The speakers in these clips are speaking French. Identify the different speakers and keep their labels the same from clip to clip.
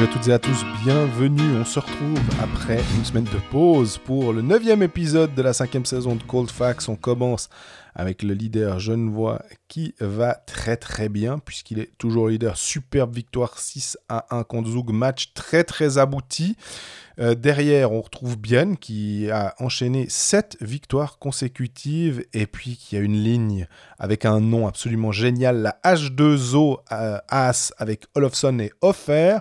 Speaker 1: Salut à toutes et à tous, bienvenue. On se retrouve après une semaine de pause pour le neuvième épisode de la cinquième saison de Cold Facts. On commence avec le leader Genevois qui va très très bien puisqu'il est toujours leader. Superbe victoire 6 à 1 contre Zug, match très très abouti. Euh, derrière, on retrouve Bien qui a enchaîné 7 victoires consécutives et puis qui a une ligne avec un nom absolument génial, la H2O euh, As avec Olofsson et Offer.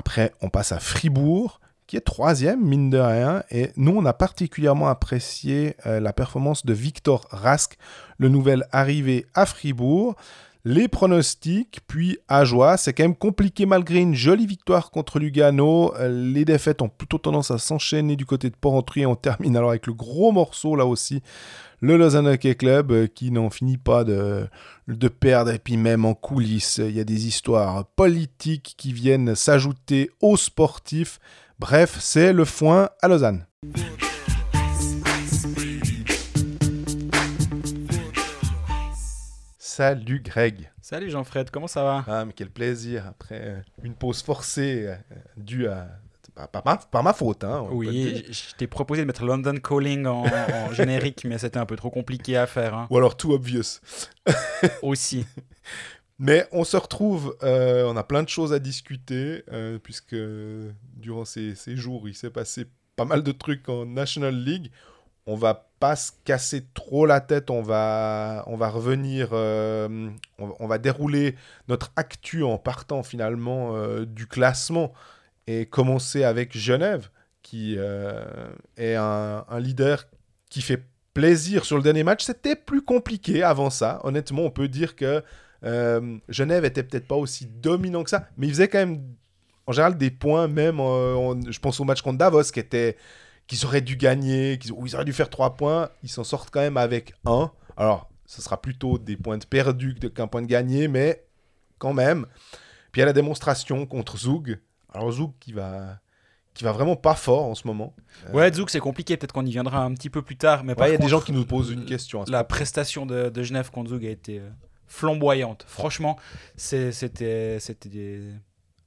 Speaker 1: Après, on passe à Fribourg, qui est troisième, mine de rien. Et nous, on a particulièrement apprécié euh, la performance de Victor Rask, le nouvel arrivé à Fribourg. Les pronostics, puis à joie, c'est quand même compliqué malgré une jolie victoire contre Lugano. Euh, les défaites ont plutôt tendance à s'enchaîner du côté de Porrentruy. On termine alors avec le gros morceau là aussi le Lausanne Hockey Club euh, qui n'en finit pas de, de perdre. Et puis même en coulisses, il y a des histoires politiques qui viennent s'ajouter aux sportifs. Bref, c'est le foin à Lausanne. Salut Greg.
Speaker 2: Salut Jean-Fred, comment ça va?
Speaker 1: Ah mais quel plaisir après euh, une pause forcée euh, due à par ma, par ma faute. Hein,
Speaker 2: oui, je t'ai proposé de mettre London Calling en, générique, mais c'était un peu trop compliqué à faire. Hein.
Speaker 1: Ou alors too obvious.
Speaker 2: Aussi.
Speaker 1: Mais on se retrouve, euh, on a plein de choses à discuter, euh, puisque durant ces, ces, jours, il s'est passé pas mal de trucs en National League. On va pas se casser trop la tête, on va, on va revenir, euh, on, va dérouler notre actu en partant finalement du classement et commencer avec Genève, qui euh, est un, leader qui fait plaisir sur le dernier match. C'était plus compliqué avant ça. Honnêtement, on peut dire que euh, Genève était peut-être pas aussi dominant que ça, mais il faisait quand même en général des points, même je pense au match contre Davos, qui était qu'ils auraient dû gagner, qu'ils ils auraient dû faire trois points. Ils s'en sortent quand même avec un. Alors, ce sera plutôt des points de perdus qu'un point de gagné, mais quand même. Puis il y a la démonstration contre Zug, alors Zouk qui va qui va vraiment pas fort en ce moment.
Speaker 2: Ouais, Zouk c'est compliqué, peut-être qu'on y viendra un petit peu plus tard. Mais
Speaker 1: il y a des gens qui nous posent une question.
Speaker 2: La prestation de, Genève contre Zouk a été euh, flamboyante. Franchement, c'était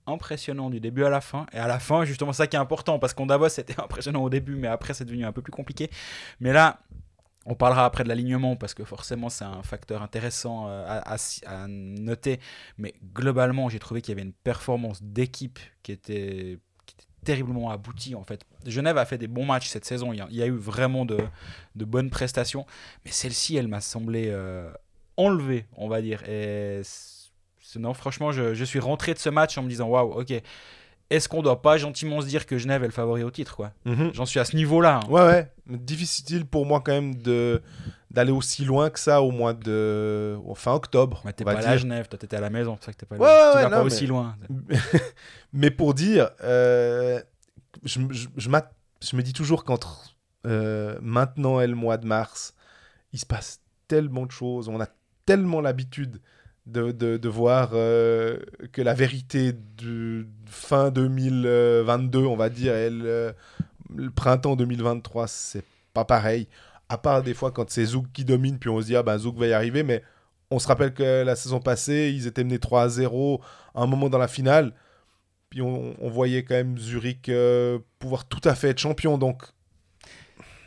Speaker 2: impressionnant du début à la fin. Et à la fin, justement, ça qui est important, parce qu'on Davos, c'était impressionnant au début, mais après, c'est devenu un peu plus compliqué. Mais là, on parlera après de l'alignement parce que forcément c'est un facteur intéressant euh, à, noter. Mais globalement, j'ai trouvé qu'il y avait une performance d'équipe qui était, terriblement aboutie en fait. Genève a fait des bons matchs cette saison. Il y a, eu vraiment de, bonnes prestations. Mais celle-ci, elle m'a semblé euh, enlevée, on va dire. Et non, franchement, je, je, suis rentré de ce match en me disant waouh, ok est-ce qu'on doit pas gentiment se dire que Genève est le favori au titre quoi? Mhm. J'en suis à ce niveau-là.
Speaker 1: Hein. Ouais, ouais. Difficile pour moi quand même de d'aller aussi loin que ça au mois de fin octobre.
Speaker 2: Mais t'es pas là à Genève, toi t'étais à la maison, c'est ça que t'es pas,
Speaker 1: ouais, ouais,
Speaker 2: tu
Speaker 1: vas pas
Speaker 2: aussi loin.
Speaker 1: mais pour dire, euh, je, je, je, me dis toujours qu'entre euh, maintenant et le mois de mars, il se passe tellement de choses, on a tellement l'habitude de, de, voir euh, que la vérité de fin 2022, on va dire, et le, printemps 2023, c'est pas pareil. À part des fois quand c'est Zouk qui domine, puis on se dit, ah ben Zouk va y arriver, mais on se rappelle que la saison passée, ils étaient menés 3 à 0 à un moment dans la finale. Puis on, voyait quand même Zurich euh, pouvoir tout à fait être champion. Donc,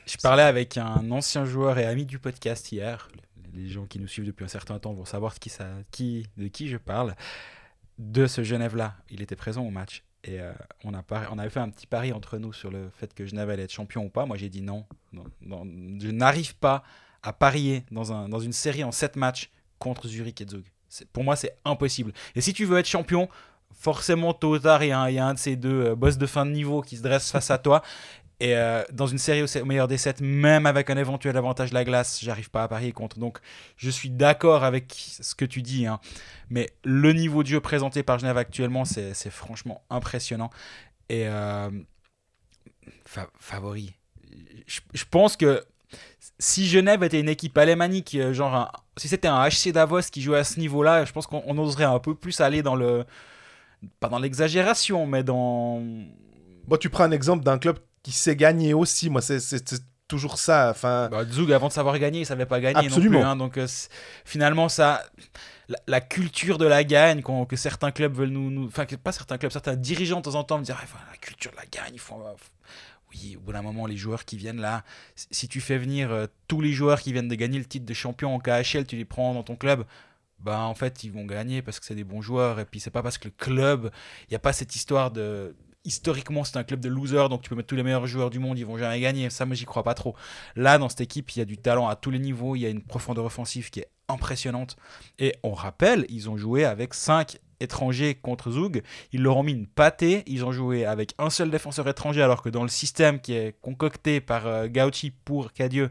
Speaker 2: je parlais avec un ancien joueur et ami du podcast hier, les gens qui nous suivent depuis un certain temps vont savoir qui ça, qui, de qui je parle, de ce Genève-là. Il était présent au match. Et euh, on, a avait fait un petit pari entre nous sur le fait que Genève allait être champion ou pas. Moi, j'ai dit non. je n'arrive pas à parier dans, un, une série en 7 matchs contre Zurich et Zug. Pour moi, c'est impossible. Et si tu veux être champion, forcément, tôt ou tard, il y, a un, de ces deux euh, boss de fin de niveau qui se dresse face à toi. Et euh, dans une série au, meilleur des 7, même avec un éventuel avantage de la glace, j'arrive pas à parier contre. Donc je suis d'accord avec ce que tu dis. Hein. Mais le niveau de jeu présenté par Genève actuellement, c'est franchement impressionnant. Et euh, favori. Je, pense que si Genève était une équipe alémanique, euh, genre si c'était un HC Davos qui jouait à ce niveau-là, je pense qu'on oserait un peu plus aller dans le. Pas dans l'exagération, mais dans.
Speaker 1: Bon, tu prends un exemple d'un club qui sait gagner aussi. Moi, c'est toujours ça. Enfin,
Speaker 2: bah, Zug, avant de savoir gagner, il savait pas gagner non plus. Hein, donc euh, finalement, ça, la, culture de la gagne, que certains clubs veulent nous, enfin pas certains clubs, certains dirigeants de temps en temps me dire, ah, la culture de la gagne, il faut, oui, au bout d'un moment, les joueurs qui viennent là, si tu fais venir euh, tous les joueurs qui viennent de gagner le titre de champion en KHL, tu les prends dans ton club, bah en fait ils vont gagner parce que c'est des bons joueurs et puis c'est pas parce que le club, il n'y a pas cette histoire de historiquement c'est un club de losers donc tu peux mettre tous les meilleurs joueurs du monde ils vont jamais gagner. Ça moi j'y crois pas trop. Là dans cette équipe il y a du talent à tous les niveaux il y a une profondeur offensive qui est impressionnante. Et on rappelle ils ont joué avec 5 étrangers contre Zug. Ils leur ont mis une pâtée. Ils ont joué avec un seul défenseur étranger alors que dans le système qui est concocté par euh, Gauchi pour Cadieux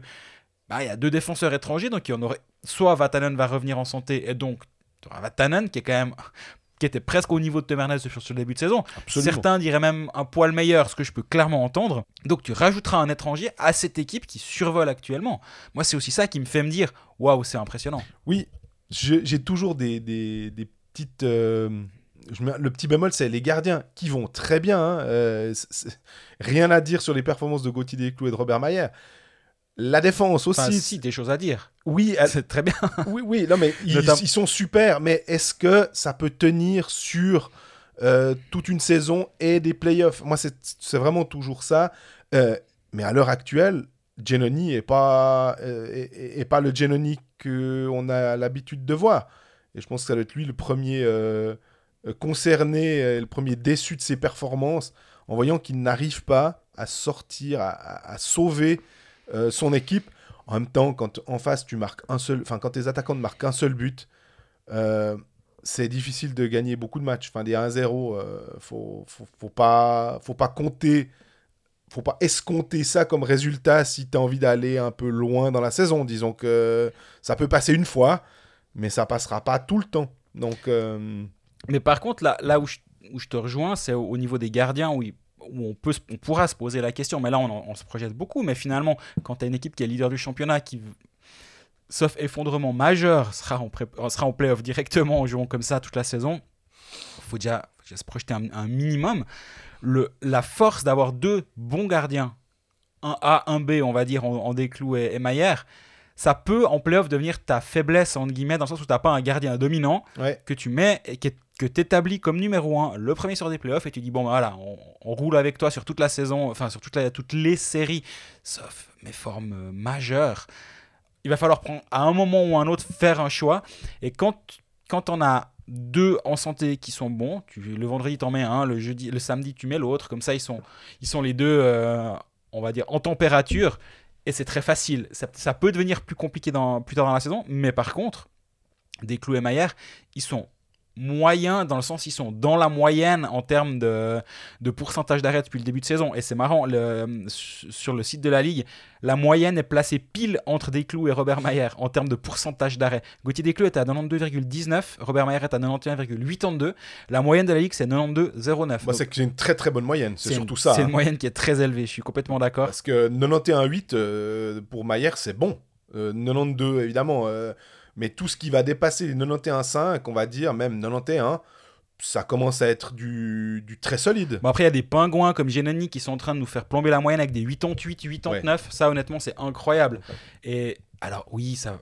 Speaker 2: bah, il y a deux défenseurs étrangers donc il y en aurait soit Vatanen va revenir en santé et donc Vatanen qui est quand même qui était presque au niveau de Temernes sur, le début de saison. Certains diraient même un poil meilleur, ce que je peux clairement entendre. Donc tu rajouteras un étranger à cette équipe qui survole actuellement. Moi, c'est aussi ça qui me fait me dire waouh, c'est impressionnant.
Speaker 1: Oui, j'ai toujours des, des, petites. Euh, le petit bémol, c'est les gardiens qui vont très bien. Hein, euh, rien à dire sur les performances de Gauthier Desclous et de Robert Mayer. La défense aussi. Enfin,
Speaker 2: si, des choses à dire.
Speaker 1: Oui,
Speaker 2: c'est très bien.
Speaker 1: oui, oui, non, mais ils, sont super, mais est-ce que ça peut tenir sur euh, toute une saison et des playoffs? Moi, c'est vraiment toujours ça. Euh, mais à l'heure actuelle, Genoni n'est pas, euh, pas le Genoni qu'on a l'habitude de voir. Et je pense que ça doit être lui le premier concerné, le premier déçu de ses performances, en voyant qu'il n'arrive pas à sortir, à sauver euh, son équipe. En même temps, quand en face, tu marques un seul, enfin, quand tes attaquants ne marquent qu'un seul but, euh, c'est difficile de gagner beaucoup de matchs. Enfin, des 1-0, euh, faut, faut, pas, faut pas compter, faut pas escompter ça comme résultat si tu as envie d'aller un peu loin dans la saison. Disons que ça peut passer une fois, mais ça passera pas tout le temps. Donc.
Speaker 2: Mais par contre, là, là où, je, où je te rejoins, c'est au, niveau des gardiens où où on, peut, on pourra se poser la question, mais là on, se projette beaucoup, mais finalement quand tu as une équipe qui est leader du championnat, qui, sauf effondrement majeur, sera en, sera en playoff directement en jouant comme ça toute la saison, il faut déjà, se projeter un, minimum. Le, la force d'avoir deux bons gardiens, un A, un B, on va dire, en, Déclou et, et Maillère, ça peut en playoff devenir ta faiblesse, entre guillemets, dans le sens où tu n'as pas un gardien dominant que tu mets et qui que tu établis comme numéro 1 le premier sur des playoffs et tu dis bon bah, voilà on, roule avec toi sur toute la saison enfin sur toutes les séries sauf mes formes euh, majeures. Il va falloir prendre à un moment ou à un autre faire un choix. Et quand quand on a deux en santé qui sont bons tu, le vendredi t'en mets un le jeudi le samedi tu mets l'autre. Comme ça ils sont ils sont les deux euh, on va dire en température. Et c'est très facile. Ça, peut devenir plus compliqué plus tard dans la saison. Mais par contre des clous et Maillère ils sont moyens dans le sens ils sont dans la moyenne en termes de, de pourcentage d'arrêt depuis le début de saison. Et c'est marrant, le, sur le site de la Ligue, la moyenne est placée pile entre Desclous et Robert Mayer en termes de pourcentage d'arrêt. Gauthier Desclous est à 92,19, Robert Mayer est à 91,82. La moyenne de la Ligue, c'est 92,09.
Speaker 1: Bah, c'est une très très bonne moyenne, c'est surtout ça.
Speaker 2: C'est une hein. moyenne qui est très élevée, je suis complètement d'accord.
Speaker 1: Parce que 91,8 euh, pour Mayer, c'est bon. 92, euh, évidemment. Euh, mais tout ce qui va dépasser les 91,5, on va dire, même 91, ça commence à être du, du très solide.
Speaker 2: Bon après, il y a des pingouins comme Genoni qui sont en train de nous faire plomber la moyenne avec des 88, 89. Ça, honnêtement, c'est incroyable. Et alors, oui, ça,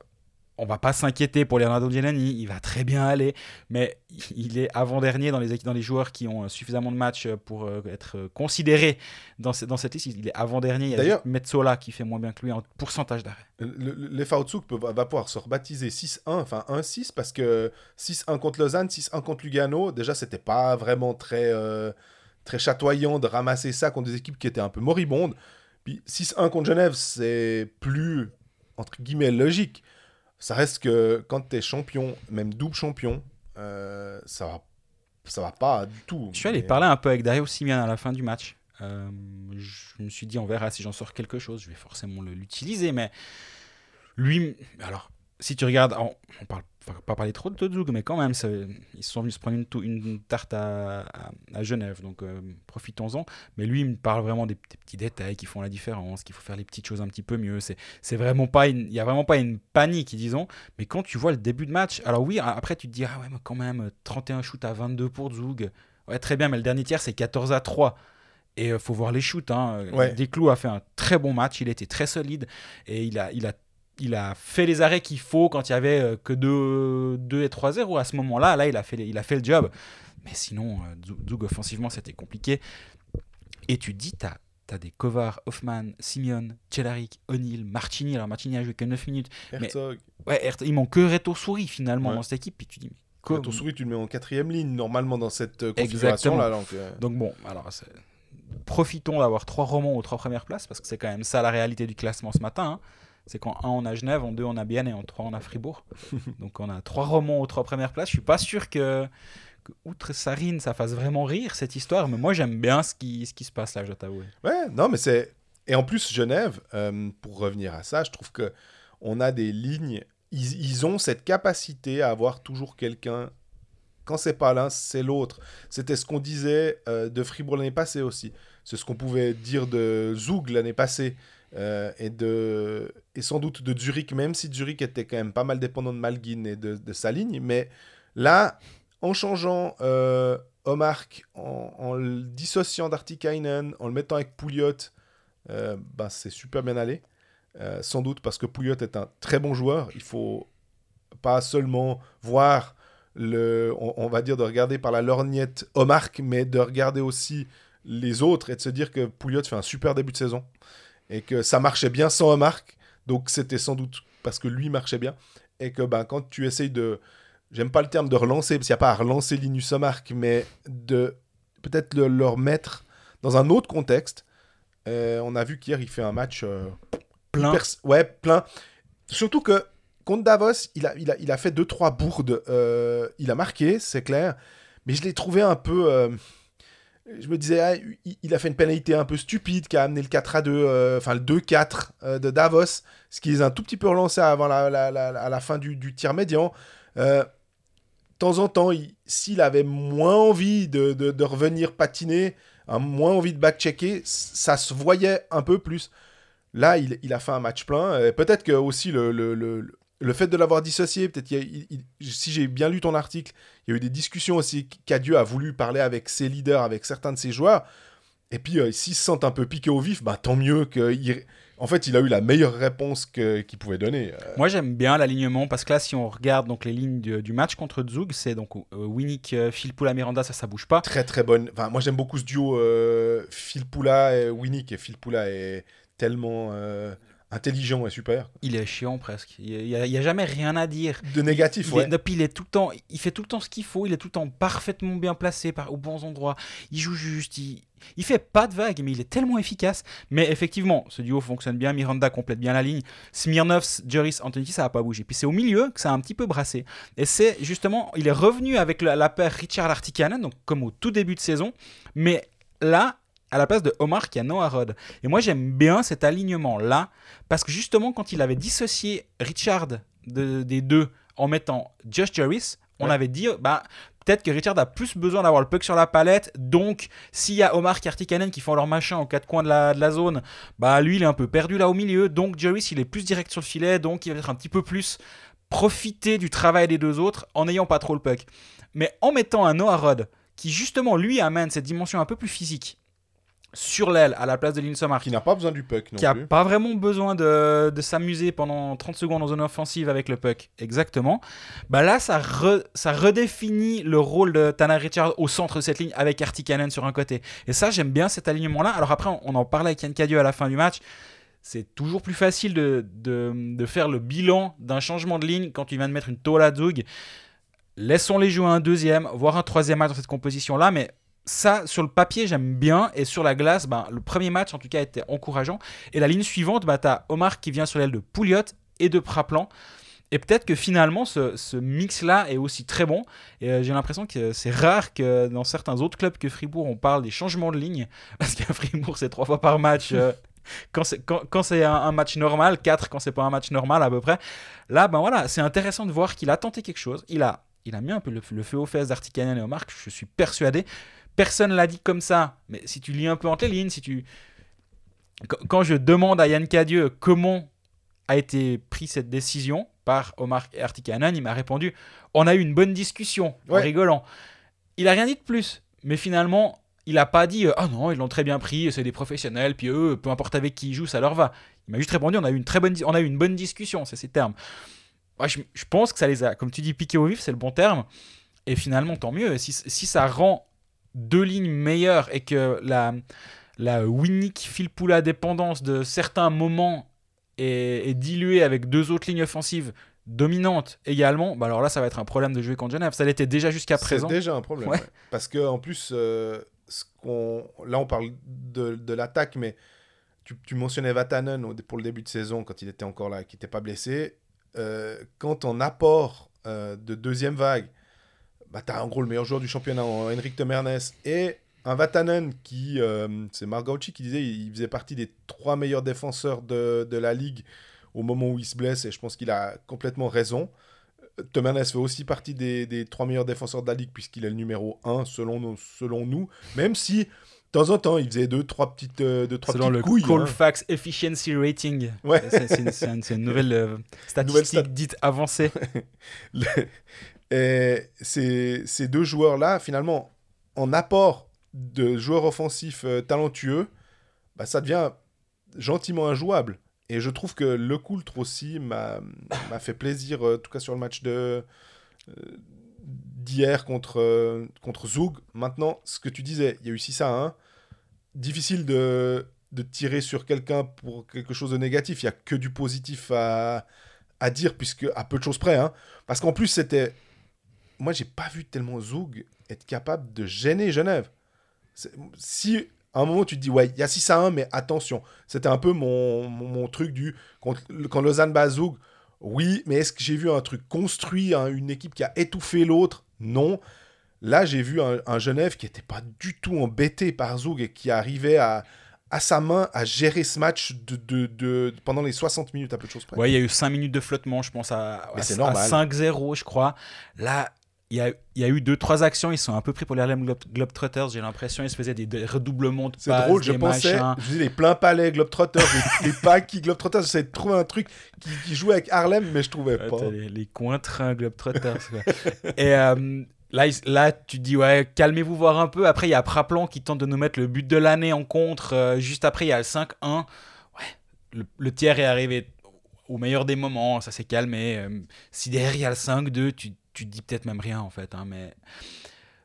Speaker 2: on va pas s'inquiéter pour Leonardo Giannini, il va très bien aller, mais il est avant-dernier dans les, dans les joueurs qui ont suffisamment de matchs pour euh, être considérés dans, dans cette liste. Il est avant-dernier. Il y a D'ailleurs, Metzola qui fait moins bien que lui en pourcentage d'arrêt.
Speaker 1: Les Fautsuk va pouvoir se rebaptiser 6-1, enfin 1-6, parce que 6-1 contre Lausanne, 6-1 contre Lugano, déjà c'était pas vraiment très, euh, très chatoyant de ramasser ça contre des équipes qui étaient un peu moribondes. Puis 6-1 contre Genève, c'est plus, entre guillemets, logique ça reste que quand tu es champion, même double champion, euh, ça va ça va pas du tout.
Speaker 2: Je suis allé parler un peu avec Dario Simian à la fin du match. Euh, je me suis dit, on verra si j'en sors quelque chose. Je vais forcément l'utiliser, mais lui, alors, si tu regardes, on, on parle pas parler trop de Zug, mais quand même, ils sont venus se prendre une, une tarte à, à, Genève, donc euh, profitons-en. Mais lui, il me parle vraiment des, petits détails qui font la différence, qu'il faut faire les petites choses un petit peu mieux. C'est vraiment pas, il n'y a vraiment pas une panique, disons. Mais quand tu vois le début de match, alors oui, après tu te dis, ah ouais, mais quand même, 31 shoots à 22 pour Zug. Ouais, très bien, mais le dernier tiers, c'est 14 à 3. Et il faut voir les shoots. Hein.
Speaker 1: Ouais.
Speaker 2: Desclous a fait un très bon match. Il était très solide. Et il a, il a, il a fait les arrêts qu'il faut quand il y avait euh, que 2, 2 et 3-0. À ce moment-là, là, il a, fait, il a fait le job. Mais sinon, euh, Zug- Zug, offensivement, c'était compliqué. Et tu te dis, tu as, des Kovar, Hoffman, Simeon, Celarik, O'Neill, Martini. Alors Martini a joué que 9 minutes.
Speaker 1: Herzog.
Speaker 2: Ouais, Hert- il manque que Reto Souris finalement
Speaker 1: Ouais.
Speaker 2: dans cette équipe. Puis tu dis, mais comment
Speaker 1: ton souris, tu le mets en quatrième ligne, normalement, dans cette euh, configuration-là. Donc, euh,
Speaker 2: Donc bon, alors profitons d'avoir trois romans aux trois premières places parce que c'est quand même ça la réalité du classement ce matin. hein. C'est qu'en 1 on a Genève, en 2 on a Bienne et en 3 on a Fribourg. Donc on a trois romans aux trois premières places. Je suis pas sûr que, que outre Sarine ça fasse vraiment rire cette histoire, mais moi j'aime bien ce qui, ce qui se passe là, je dois t'avouer.
Speaker 1: Ouais, non, mais c'est. Et en plus, Genève, euh, pour revenir à ça, je trouve que on a des lignes. Ils, ils ont cette capacité à avoir toujours quelqu'un. Quand c'est pas l'un, c'est l'autre. C'était ce qu'on disait euh, de Fribourg l'année passée aussi. C'est ce qu'on pouvait dire de Zoug l'année passée. euh, et, de, et sans doute de Zurich, même si Zurich était quand même pas mal dépendant de Malguin et de, sa ligne. Mais là, en changeant euh, Omark, en, en le dissociant d'Artikainen, en le mettant avec Pouliot, euh, bah, c'est super bien allé. Euh, sans doute parce que Pouliot est un très bon joueur. Il faut pas seulement voir le, on, on va dire de regarder par la lorgnette Omark, mais de regarder aussi les autres et de se dire que Pouliot fait un super début de saison et que ça marchait bien sans Omark. Donc c'était sans doute parce que lui marchait bien et que ben, quand tu essayes de, j'aime pas le terme de relancer parce qu'il n'y a pas à relancer Linus Omark, mais de peut-être le, le remettre dans un autre contexte. Euh, on a vu qu'hier il fait un match euh,
Speaker 2: Plein.
Speaker 1: Ouais, plein. Surtout que contre Davos, il a, il a, il a fait 2-3 bourdes. euh, il a marqué, c'est clair. Mais je l'ai trouvé un peu. Je me disais, ah, il, a fait une pénalité un peu stupide qui a amené le 4 à 2, euh, enfin le 2-4 euh, de Davos, ce qui les a un tout petit peu relancés avant la, fin du, du tir médian. Euh, de temps en temps, il- s'il avait moins envie de, revenir patiner, hein, moins envie de back-checker, ça se voyait un peu plus. Là, il, a fait un match plein. Peut-être que aussi le, le, fait de l'avoir dissocié, peut-être si j'ai bien lu ton article, il y a eu des discussions aussi. Cadieux a voulu parler avec ses leaders, avec certains de ses joueurs. Et puis, euh, s'ils se sentent un peu piqués au vif, bah, tant mieux qu'il. En fait, il a eu la meilleure réponse qu'il pouvait donner. Euh,
Speaker 2: Moi j'aime bien l'alignement parce que là si on regarde donc les lignes du, du match contre Zug, c'est donc euh, Winnick, euh, Philpoula, Miranda, ça ça bouge pas.
Speaker 1: très très bonne. Enfin, moi j'aime beaucoup ce duo Phil Poula et Winnick. Et Phil Poula est tellement intelligent et super.
Speaker 2: Il est chiant presque. Il y a, jamais rien à dire.
Speaker 1: De négatif,
Speaker 2: Il,
Speaker 1: ouais.
Speaker 2: est, il est tout le temps, il fait tout le temps ce qu'il faut. Il est tout le temps parfaitement bien placé, par, aux bons endroits. Il joue juste. Il, il fait pas de vagues, mais il est tellement efficace. Mais effectivement, ce duo fonctionne bien. Miranda complète bien la ligne. Smirnov, Juris, Anthony, ça a pas bougé. Puis c'est au milieu que ça a un petit peu brassé. Et c'est justement, il est revenu avec la, la paire Richard Artikanen, donc comme au tout début de saison. Mais là, à la place de Omar, qui a Noah Rod. Et moi, j'aime bien cet alignement-là, parce que justement, quand il avait dissocié Richard de- des deux en mettant Josh Jarvis, on
Speaker 1: Ouais.
Speaker 2: avait dit, bah, peut-être que Richard a plus besoin d'avoir le puck sur la palette, donc s'il y a Omar et Artikanen qui font leur machin aux quatre coins de la, de la zone, bah lui, il est un peu perdu là au milieu, donc Jarvis, il est plus direct sur le filet, donc il va être un petit peu plus profiter du travail des deux autres en n'ayant pas trop le puck. Mais en mettant un Noah Rod, qui justement, lui, amène cette dimension un peu plus physique sur l'aile à la place de Linus
Speaker 1: Qui n'a pas besoin du puck non
Speaker 2: qui a
Speaker 1: plus.
Speaker 2: pas vraiment besoin de, de s'amuser pendant 30 secondes en zone offensive avec le puck, exactement. Bah là, ça, re- ça redéfinit le rôle de Tanner Richard au centre de cette ligne avec Artikanen sur un côté. Et ça, j'aime bien cet alignement-là. Alors après, on, on en parlait avec Yann Cadieux à la fin du match. C'est toujours plus facile de, de, de faire le bilan d'un changement de ligne quand tu viens de mettre une tôle à Zug. Laissons-les jouer un deuxième, voire un troisième match dans cette composition-là, mais ça, sur le papier, j'aime bien. Et sur la glace, ben, le premier match, en tout cas, était encourageant. Et la ligne suivante, bah, tu as Omar qui vient sur l'aile de Pouliot et de Praplan. Et peut-être que finalement, ce, ce mix-là est aussi très bon. Et euh, j'ai l'impression que c'est rare que dans certains autres clubs que Fribourg, on parle des changements de ligne. Parce qu'à Fribourg, c'est trois fois par match. euh, quand c'est un, match normal, quatre quand c'est pas un match normal à peu près. Là, ben voilà, c'est intéressant de voir qu'il a tenté quelque chose. Il a, il a mis un peu le, feu aux fesses d'Artikanen et Omar, je suis persuadé. Personne l'a dit comme ça, mais si tu lis un peu entre les lignes, si tu... Qu- Quand je demande à Yann Cadieux comment a été prise cette décision par Omar et Artikanen, il m'a répondu on a eu une bonne discussion en rigolant. Il a rien dit de plus, mais finalement, il a pas dit ah non ils l'ont très bien pris c'est des professionnels puis eux peu importe avec qui ils jouent ça leur va. Il m'a juste répondu on a eu une très bonne on a eu une bonne discussion c'est ces termes. Je, je, pense que ça les a comme tu dis piqué au vif c'est le bon terme. Et finalement tant mieux. Si, si ça rend deux lignes meilleures et que la la Winnick Philpoula dépendance de certains moments est, est diluée avec deux autres lignes offensives dominante également, bah alors là, ça va être un problème de jouer contre Genève. Ça l'était déjà jusqu'à présent.
Speaker 1: C'est déjà un problème. Parce que en plus, euh, ce qu'on... là, on parle de, de l'attaque, mais tu, tu, mentionnais Vatanen pour le début de saison, quand il était encore là, qui n'était pas blessé. Euh, quand on apport euh, de deuxième vague, bah, tu as en gros le meilleur joueur du championnat, Henrik Temernes, et un Vatanen qui, c'est Margauchi qui disait, il faisait partie des trois meilleurs défenseurs de, de la ligue au moment où il se blesse, et je pense qu'il a complètement raison. Temernes fait aussi partie des, des, trois meilleurs défenseurs de la ligue, puisqu'il est le numéro 1 selon nous, selon nous, même si de temps en temps, il faisait deux, trois petites, euh, deux, trois
Speaker 2: Selon
Speaker 1: petites
Speaker 2: le
Speaker 1: couilles.
Speaker 2: Colfax hein. Efficiency Rating.
Speaker 1: Ouais.
Speaker 2: C'est une, une, une, nouvelle euh, statistique
Speaker 1: Nouvelle stat.
Speaker 2: dite avancée.
Speaker 1: Le... Et ces, deux joueurs-là, finalement, en apport de joueurs offensifs euh, talentueux, bah, ça devient gentiment injouable. Et je trouve que le Coultre aussi m'a fait plaisir, en tout cas sur le match de euh, d'hier contre, euh, contre Zug. Maintenant, ce que tu disais, il y a eu 6 à 1. Difficile de, de tirer sur quelqu'un pour quelque chose de négatif. Il n'y a que du positif à, à dire, puisque à peu de choses près. Hein. Parce qu'en plus, c'était. Moi, j'ai pas vu tellement Zug être capable de gêner Genève. Si à un moment, tu te dis, ouais, il y a 6 à 1, mais attention. C'était un peu mon, mon, mon, truc du. Quand, quand Lausanne bat Zug, oui, mais est-ce que j'ai vu un truc construit, hein, une équipe qui a étouffé l'autre? Non. Là, j'ai vu un, un, Genève qui n'était pas du tout embêté par Zug et qui arrivait à, à sa main à gérer ce match de, de, de, pendant les 60 minutes à peu de choses près.
Speaker 2: Ouais, il y a eu 5 minutes de flottement, je pense, à, à, à 5-0, je crois. Là, il y, a, il y a eu deux trois actions ils sont un peu pris pour les Harlem Globe, Globetrotters j'ai l'impression ils se faisaient des, des redoublements de
Speaker 1: c'est drôle je pensais
Speaker 2: machins.
Speaker 1: je disais les pleins palais Globetrotters les, les Paki Globetrotters j'essayais de trouver un truc qui, qui, jouait avec Harlem mais je trouvais pas
Speaker 2: les, les coins-trains Globetrotters et euh, Là, là, tu dis, ouais, calmez-vous voir un peu. Après, il y a Praplon qui tente de nous mettre le but de l'année en contre. Euh, juste après, il y a le 5-1. Ouais, le, le, tiers est arrivé au meilleur des moments. Ça s'est calmé. Euh, si derrière, il y a le 5-2, tu, tu te dis peut-être même rien, en fait. Hein, mais...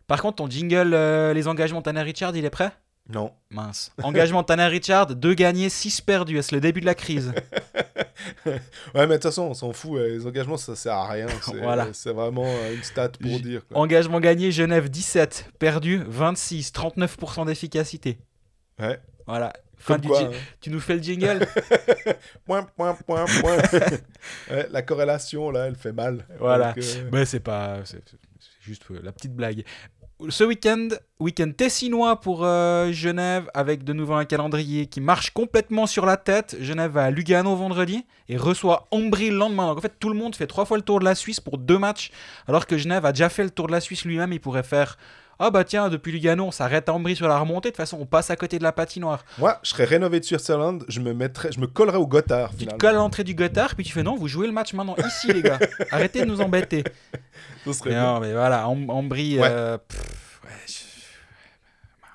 Speaker 2: Par contre, ton jingle, euh, les engagements Tanner Richard, il est prêt?
Speaker 1: Non.
Speaker 2: Mince. Engagement Tanner Richard, 2 gagnés, 6 perdus. C'est le début de la crise?
Speaker 1: ouais, mais de toute façon, on s'en fout. Les engagements, ça sert à rien. C'est
Speaker 2: voilà.
Speaker 1: vraiment une stat pour dire.
Speaker 2: Quoi. Engagement gagné, Genève 17, perdu 26, 39% d'efficacité.
Speaker 1: Ouais.
Speaker 2: Voilà. Fin du quoi, hein. Tu nous fais le jingle
Speaker 1: Point, point, point, point. ouais, la corrélation, là, elle fait mal.
Speaker 2: Voilà. Donc, euh... Mais c'est pas. C'est juste la petite blague. Ce week-end, week-end tessinois pour euh, Genève, avec de nouveau un calendrier qui marche complètement sur la tête. Genève va à Lugano vendredi et reçoit Ambry le lendemain. Donc en fait, tout le monde fait trois fois le tour de la Suisse pour deux matchs, alors que Genève a déjà fait le tour de la Suisse lui-même. Il pourrait faire ah bah tiens, depuis Lugano, on s'arrête à Ambry sur la remontée. De toute façon, on passe à côté de la patinoire.
Speaker 1: Moi, je serais rénové de Switzerland, je me mettrais, je me collerais au Gotthard.
Speaker 2: Tu te colles à l'entrée du Gotthard, puis tu fais non, vous jouez le match maintenant ici, les gars. Arrêtez de nous embêter.
Speaker 1: Ce serait
Speaker 2: mais non, mais voilà, Ambry.
Speaker 1: Ouais.
Speaker 2: Euh, pff, ouais, je...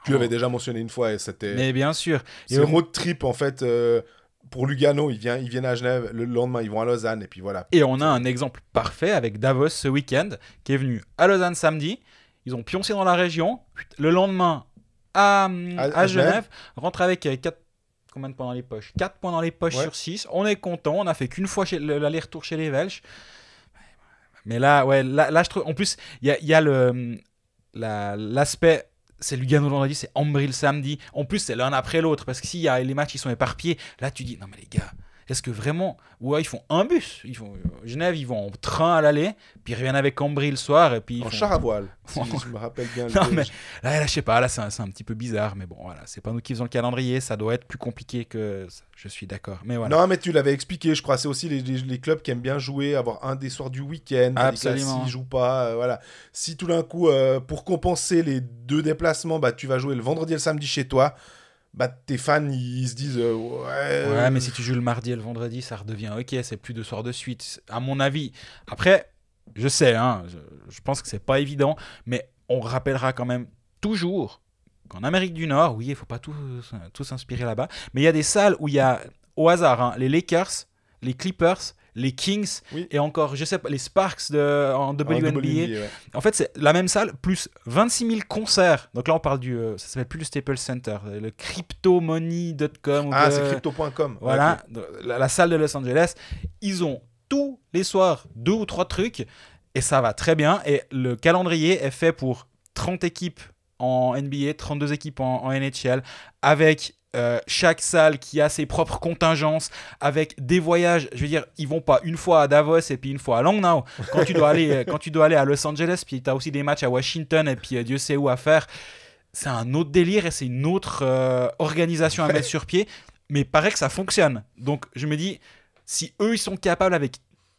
Speaker 1: Tu l'avais déjà mentionné une fois et c'était.
Speaker 2: Mais bien sûr.
Speaker 1: C'est un road trip en fait. Euh pour Lugano, ils viennent, ils viennent à Genève, le lendemain ils vont à Lausanne, et puis voilà.
Speaker 2: Et on a un exemple parfait avec Davos ce week-end, qui est venu à Lausanne samedi, ils ont pioncé dans la région, le lendemain à, à, à Genève, rentre avec 4 combien de points dans les poches? 4 points dans les poches ouais. sur 6, on est content, on a fait qu'une fois l'aller-retour chez les Welsh. Mais là, ouais, là, là je trouve, en plus, il y a, y a l'aspect c'est Lugano le vendredi, c'est Ambry le samedi. En plus, c'est l'un après l'autre. Parce que s'il y a les matchs qui sont éparpillés, là, tu dis, non, mais les gars, est-ce que vraiment. Ouais, ils font un bus. Ils font... Genève, ils vont en train à l'aller, puis ils reviennent avec Ambry le soir. Et puis
Speaker 1: en
Speaker 2: font...
Speaker 1: char à voile, si je me rappelle bien.
Speaker 2: non, mais là, là, je sais pas, là, c'est un, un, petit peu bizarre. Mais bon, voilà, c'est pas nous qui faisons le calendrier. Ça doit être plus compliqué que. Je suis d'accord. Mais voilà.
Speaker 1: Non, mais tu l'avais expliqué, je crois. C'est aussi les, les, les, clubs qui aiment bien jouer, avoir un des soirs du week-end.
Speaker 2: Absolument.
Speaker 1: S'ils jouent pas, euh, voilà. Si tout d'un coup, euh, pour compenser les deux déplacements, bah, tu vas jouer le vendredi et le samedi chez toi bah, tes fans ils se disent euh, ouais.
Speaker 2: Ouais, mais si tu joues le mardi et le vendredi, ça redevient ok, c'est plus deux soirs de suite, à mon avis. Après, je sais, hein, je, pense que c'est pas évident, mais on rappellera quand même toujours qu'en Amérique du Nord, oui, il faut pas tout s'inspirer là-bas, mais il y a des salles où il y a, au hasard, hein, les Lakers, les Clippers, les Kings
Speaker 1: Oui.
Speaker 2: et encore, je sais pas, les Sparks de, en
Speaker 1: En
Speaker 2: WNBA.
Speaker 1: WNBA, ouais.
Speaker 2: En fait, c'est la même salle plus 26 000 concerts. Donc là, on parle du. euh, ça s'appelle plus le Staples Center, euh, le cryptomoney.com.
Speaker 1: Ah, c'est crypto.com.
Speaker 2: Voilà, la, la salle de Los Angeles. Ils ont tous les soirs deux ou trois trucs et ça va très bien. Et le calendrier est fait pour 30 équipes en NBA, 32 équipes en, en NHL, avec euh, chaque salle qui a ses propres contingences, avec des voyages. Je veux dire, ils vont pas une fois à Davos et puis une fois à Langnau. Quand tu dois aller, euh, quand tu dois aller à Los Angeles, puis tu as aussi des matchs à Washington et puis euh, Dieu sait où à faire. C'est un autre délire et c'est une autre organisation à mettre sur pied. Mais paraît que ça fonctionne. Donc je me dis, si eux, ils sont capables avec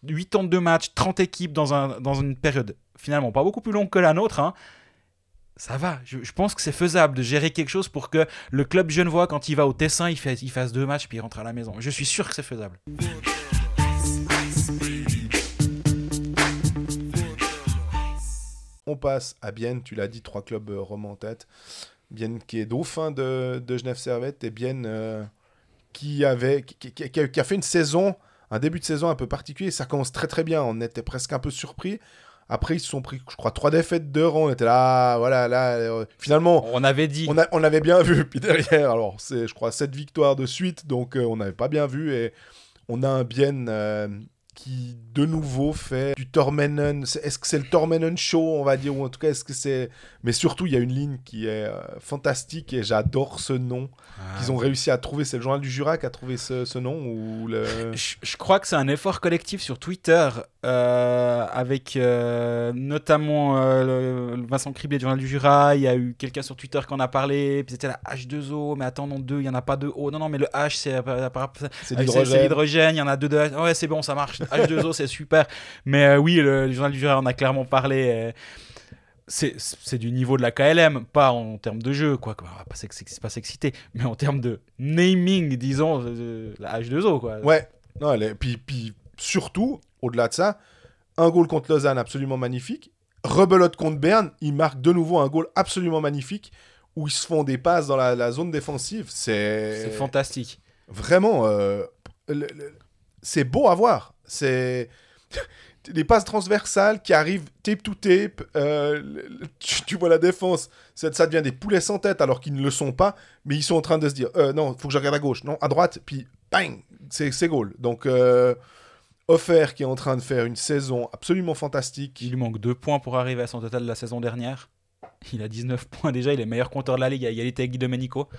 Speaker 2: 82 matchs, 30 équipes dans, un, dans une période finalement pas beaucoup plus longue que la nôtre, hein, ça va. Je, pense que c'est faisable de gérer quelque chose pour que le club genevois, quand il va au Tessin, il, fasse deux matchs puis il rentre à la maison. Je suis sûr que c'est faisable.
Speaker 1: On passe à Bienne, tu l'as dit, trois clubs euh, roms en tête. Bienne qui est dauphin de, de Genève Servette et Bienne euh, qui, avait, qui a, qui a fait une saison, un début de saison un peu particulier. Ça commence très très bien, on était presque un peu surpris. Après, ils se sont pris, je crois, trois défaites de rang. On était là, ah, voilà, là. euh, finalement,
Speaker 2: On avait dit.
Speaker 1: on, a- on avait bien vu. Puis derrière, alors, c'est, je crois, sept victoires de suite. Donc, euh, on n'avait pas bien vu. Et on a un Bienne euh, qui, de nouveau, fait du Tormenon. Est-ce que c'est le Tormenon Show, on va dire Ou en tout cas, est-ce que c'est. Mais surtout, il y a une ligne qui est euh, fantastique. Et j'adore ce nom
Speaker 2: Ah.
Speaker 1: qu'ils ont réussi à trouver. C'est le journal du Jura qui a trouvé ce, ce nom ou le...
Speaker 2: Je, je crois que c'est un effort collectif sur Twitter, euh, avec euh, notamment le- Vincent Criblé du Journal du Jura. Il y a eu quelqu'un sur Twitter qui en a parlé. Puis c'était la H2O, mais attends, non, 2, il n'y en a pas de O. Non, non, mais le H, c'est
Speaker 1: l'hydrogène,
Speaker 2: il y en a deux de H. Ouais, c'est bon, ça marche. H2O, c'est super. Mais euh, oui, le, le journal du Jura en a clairement parlé. euh, c'est du niveau de la KLM, pas en termes de jeu, quoi. quoi. On va pas s'ex- pas s'exciter, mais en termes de naming, disons, euh, la H2O, quoi.
Speaker 1: Ouais, non, elle est- puis, puis surtout, au-delà de ça, un goal contre Lausanne absolument magnifique. Rebelote contre Berne, ils marquent de nouveau un goal absolument magnifique où ils se font des passes dans la, la zone défensive. C'est
Speaker 2: fantastique.
Speaker 1: vraiment. euh, c'est beau à voir. C'est des passes transversales qui arrivent tape to tape. euh, tu, vois la défense, ça, devient des poulets sans tête alors qu'ils ne le sont pas, mais ils sont en train de se dire euh, non, faut que je regarde à gauche, non, à droite, puis bang, c'est goal. Donc, euh, qui est en train de faire une saison absolument fantastique.
Speaker 2: Il lui manque deux points pour arriver à son total de la saison dernière. Il a 19 points déjà, il est meilleur compteur de la ligue à égalité avec Guy Domenico.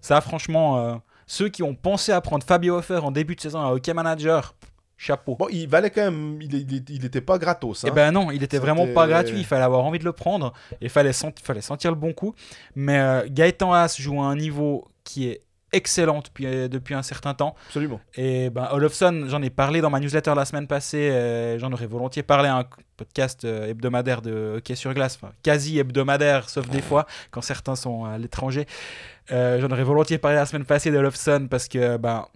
Speaker 2: Ça, franchement, euh, ceux qui ont pensé à prendre Fabio Offer en début de saison à hockey manager, chapeau.
Speaker 1: Bon, il valait quand même, il, il, il était pas gratos.
Speaker 2: Eh
Speaker 1: hein.
Speaker 2: ben non, il était vraiment pas gratuit. Il fallait avoir envie de le prendre. Il fallait, sent- fallait sentir le bon coup. Mais euh, Gaëtan Haas joue à un niveau qui est excellent depuis, euh, depuis un certain temps.
Speaker 1: Absolument.
Speaker 2: Et ben, Olofsson, j'en ai parlé dans ma newsletter la semaine passée. euh, j'en aurais volontiers parlé à un podcast euh, hebdomadaire de hockey sur glace. Enfin, quasi hebdomadaire, sauf des fois, quand certains sont à l'étranger. J'en aurais volontiers parlé la semaine passée d'Olofsson parce que, ben,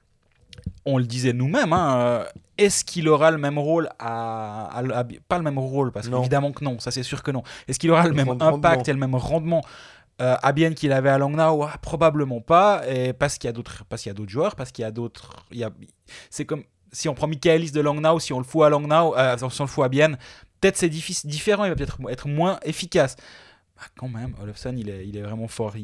Speaker 2: on le disait nous-mêmes, hein, euh, est-ce qu'il aura le même rôle à, à- à- Pas le même rôle, parce qu'évidemment que non, ça c'est sûr que non. Est-ce qu'il aura le
Speaker 1: Le
Speaker 2: même
Speaker 1: rendement.
Speaker 2: impact et le même rendement euh, à Bienne qu'il avait à Langnau? Ah, Probablement pas, et parce qu'il y a d'autres parce qu'il y a d'autres joueurs, parce qu'il y a d'autres... il y a- C'est comme si on prend Michaelis de Langnau, si on le fout à Langnau, euh, si on le fout à Bienne, peut-être c'est difficile, différent, il va peut-être être moins efficace. Bah, quand même, Olofsson, il est, il est vraiment fort.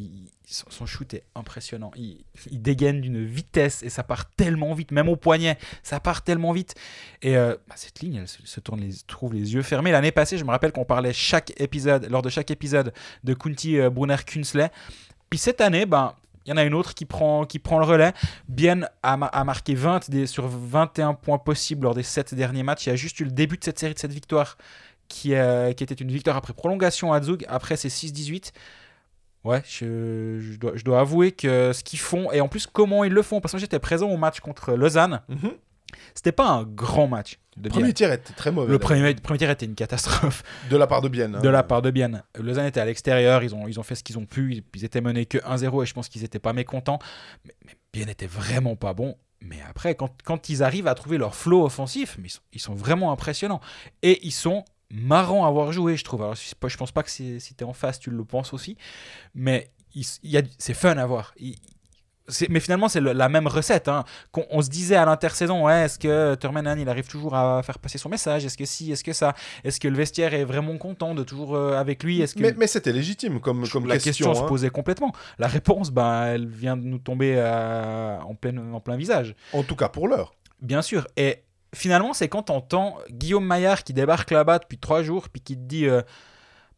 Speaker 2: Son, shoot est impressionnant. Il, dégaine d'une vitesse et ça part tellement vite, même au poignet, ça part tellement vite. Et euh, bah, cette ligne, elle se, tourne les, trouve les yeux fermés. L'année passée, je me rappelle qu'on parlait chaque épisode, lors de chaque épisode de Kunti euh, Brunner Kunsley. Puis cette année, ben, il y en a une autre qui prend, qui prend le relais. Bien a marqué 20 des, sur 21 points possibles lors des 7 derniers matchs. Il y a juste eu le début de cette série de cette victoire qui, euh, qui était une victoire après prolongation à Zug. Après, c'est 6-18. Ouais, je, je dois, je dois avouer que ce qu'ils font, et en plus comment ils le font, parce que j'étais présent au match contre Lausanne,
Speaker 1: Mhm.
Speaker 2: c'était pas un grand match.
Speaker 1: Le premier tir était très mauvais.
Speaker 2: Le premier, premier tir était une catastrophe
Speaker 1: De la part de Bienne. hein.
Speaker 2: de la part de Bienne. Lausanne était à l'extérieur, ils ont, ils ont fait ce qu'ils ont pu, ils, ils étaient menés que 1-0 et je pense qu'ils n'étaient pas mécontents. Mais, mais Bienne était vraiment pas bon. Mais après, quand, quand ils arrivent à trouver leur flow offensif, mais ils, sont, ils sont vraiment impressionnants. Et ils sont marrants à voir jouer, je trouve. Alors, je pense pas que c'est- si tu es en face, tu le penses aussi. Mais c'est fun à voir. mais finalement, c'est la même recette. Hein. On, se disait à l'intersaison, ouais, est-ce que Turmenan, il arrive toujours à faire passer son message? Est-ce que si? Est-ce que ça? Est-ce que le vestiaire est vraiment content de toujours euh, avec lui? Est-ce que...
Speaker 1: Mais, c'était légitime comme, comme
Speaker 2: la
Speaker 1: question.
Speaker 2: se hein. posait complètement. La réponse, ben, elle vient de nous tomber euh, en, plein, en plein visage.
Speaker 1: En tout cas pour l'heure.
Speaker 2: Bien sûr. Et finalement, c'est quand on entend Guillaume Maillard qui débarque là-bas depuis trois jours, puis qui te dit euh,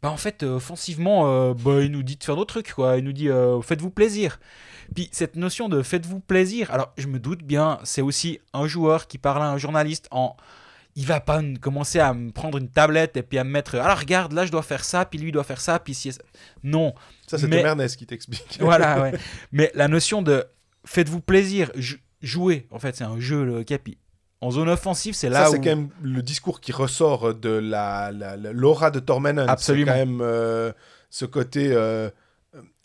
Speaker 2: bah en fait, euh, offensivement, euh, bah, il nous dit de faire d'autres trucs, quoi. Il nous dit faites-vous plaisir. Puis cette notion de faites-vous plaisir, alors je me doute bien, c'est aussi un joueur qui parle à un journaliste en. Il va pas commencer à me prendre une tablette et puis à me mettre. Alors regarde, là je dois faire ça, puis lui doit faire ça, puis si. Non.
Speaker 1: Ça, c'était Mernès qui t'explique.
Speaker 2: voilà, ouais. Mais la notion de faites-vous plaisir, jouer, en fait, c'est un jeu, le capi en zone offensive, c'est là
Speaker 1: ça, c'est quand même le discours qui ressort de la, l'aura de Tormenon.
Speaker 2: Absolument.
Speaker 1: C'est quand même euh, ce côté euh,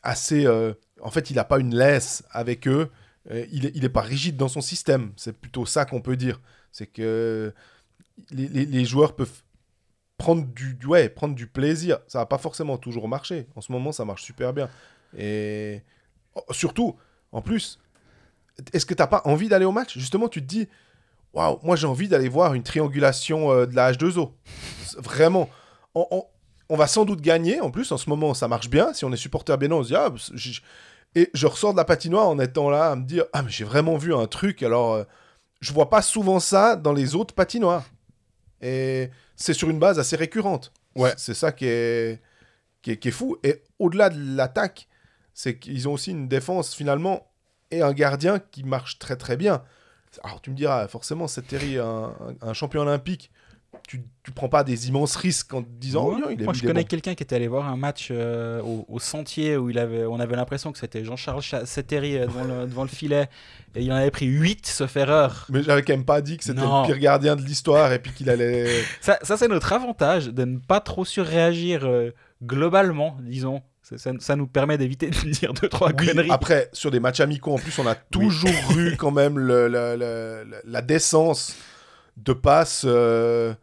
Speaker 1: assez. Euh, en fait, il n'a pas une laisse avec eux. il n'est il est pas rigide dans son système. C'est plutôt ça qu'on peut dire. C'est que les, les, joueurs peuvent prendre du, ouais, prendre du plaisir. Ça va pas forcément toujours marcher. En ce moment, ça marche super bien. Et oh, surtout, en plus, est-ce que tu n'as pas envie d'aller au match? Justement, tu te dis waouh, moi j'ai envie d'aller voir une triangulation euh, de la H2O. Vraiment. On, va sans doute gagner. En plus, en ce moment, ça marche bien. Si on est supporter bien, on se dit, ah, et je ressors de la patinoire en étant là à me dire, ah, mais j'ai vraiment vu un truc. Alors, euh, je vois pas souvent ça dans les autres patinoires. Et c'est sur une base assez récurrente. Ouais. C'est ça qui est, qui est, qui est fou. Et au-delà de l'attaque, c'est qu'ils ont aussi une défense finalement et un gardien qui marche très très bien. Alors tu me diras, forcément, c'est Terry, un, un, champion olympique, tu, tu prends pas des immenses risques en te disant oh, il
Speaker 2: Moi, je connais quelqu'un qui était allé voir un match euh, au, Sentier où il avait, on avait l'impression que c'était Jean-Charles Settery euh, devant le, devant le filet et il en avait pris 8 sauf erreur.
Speaker 1: Mais j'avais quand même pas dit que c'était le pire gardien de l'histoire et puis qu'il allait.
Speaker 2: ça, ça c'est notre avantage de ne pas trop surréagir euh, globalement, disons. Ça, nous permet d'éviter de dire deux, trois conneries.
Speaker 1: Après, sur des matchs amicaux, en plus, on a toujours eu quand même le, la décence de passe, euh,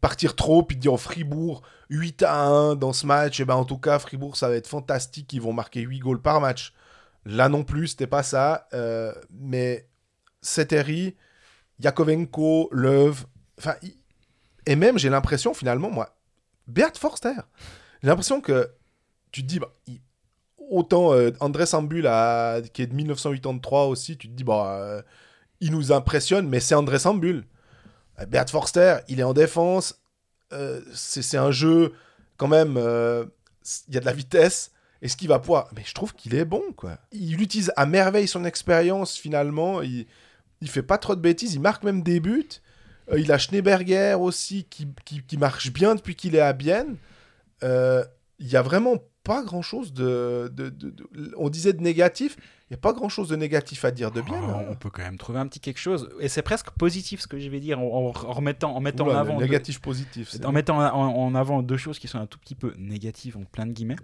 Speaker 1: partir trop, puis de dire au Fribourg 8 à 1 dans ce match. Et ben, en tout cas, Fribourg, ça va être fantastique. Ils vont marquer 8 goals par match. Là non plus, c'était pas ça. Euh, mais Seteri, Yakovenko, Löw, enfin, et même j'ai l'impression finalement, moi, Bert Forster, j'ai l'impression que tu te dis, bah, autant euh, André Sambul, qui est de 1983 aussi, tu te dis, bah, euh, il nous impressionne, mais c'est André Sambul. Euh, Bert Forster, il est en défense. c'est un jeu, quand même, il y a de la vitesse. Est-ce qu'il va pouvoir Mais je trouve qu'il est bon, quoi. Il utilise à merveille son expérience, finalement. Il, il fait pas trop de bêtises. Il marque même des buts. il a Schneeberger aussi, qui, qui, qui marche bien depuis qu'il est à Bienne. Il y a vraiment pas grand chose de, On disait de négatif, il n'y a pas grand chose de négatif à dire de bien.
Speaker 2: Oh, on peut quand même trouver un petit quelque chose. Et c'est presque positif ce que je vais dire en, remettant, en mettant en avant.
Speaker 1: Négatif, positif.
Speaker 2: En mettant en, avant deux choses qui sont un tout petit peu négatives, en plein de guillemets.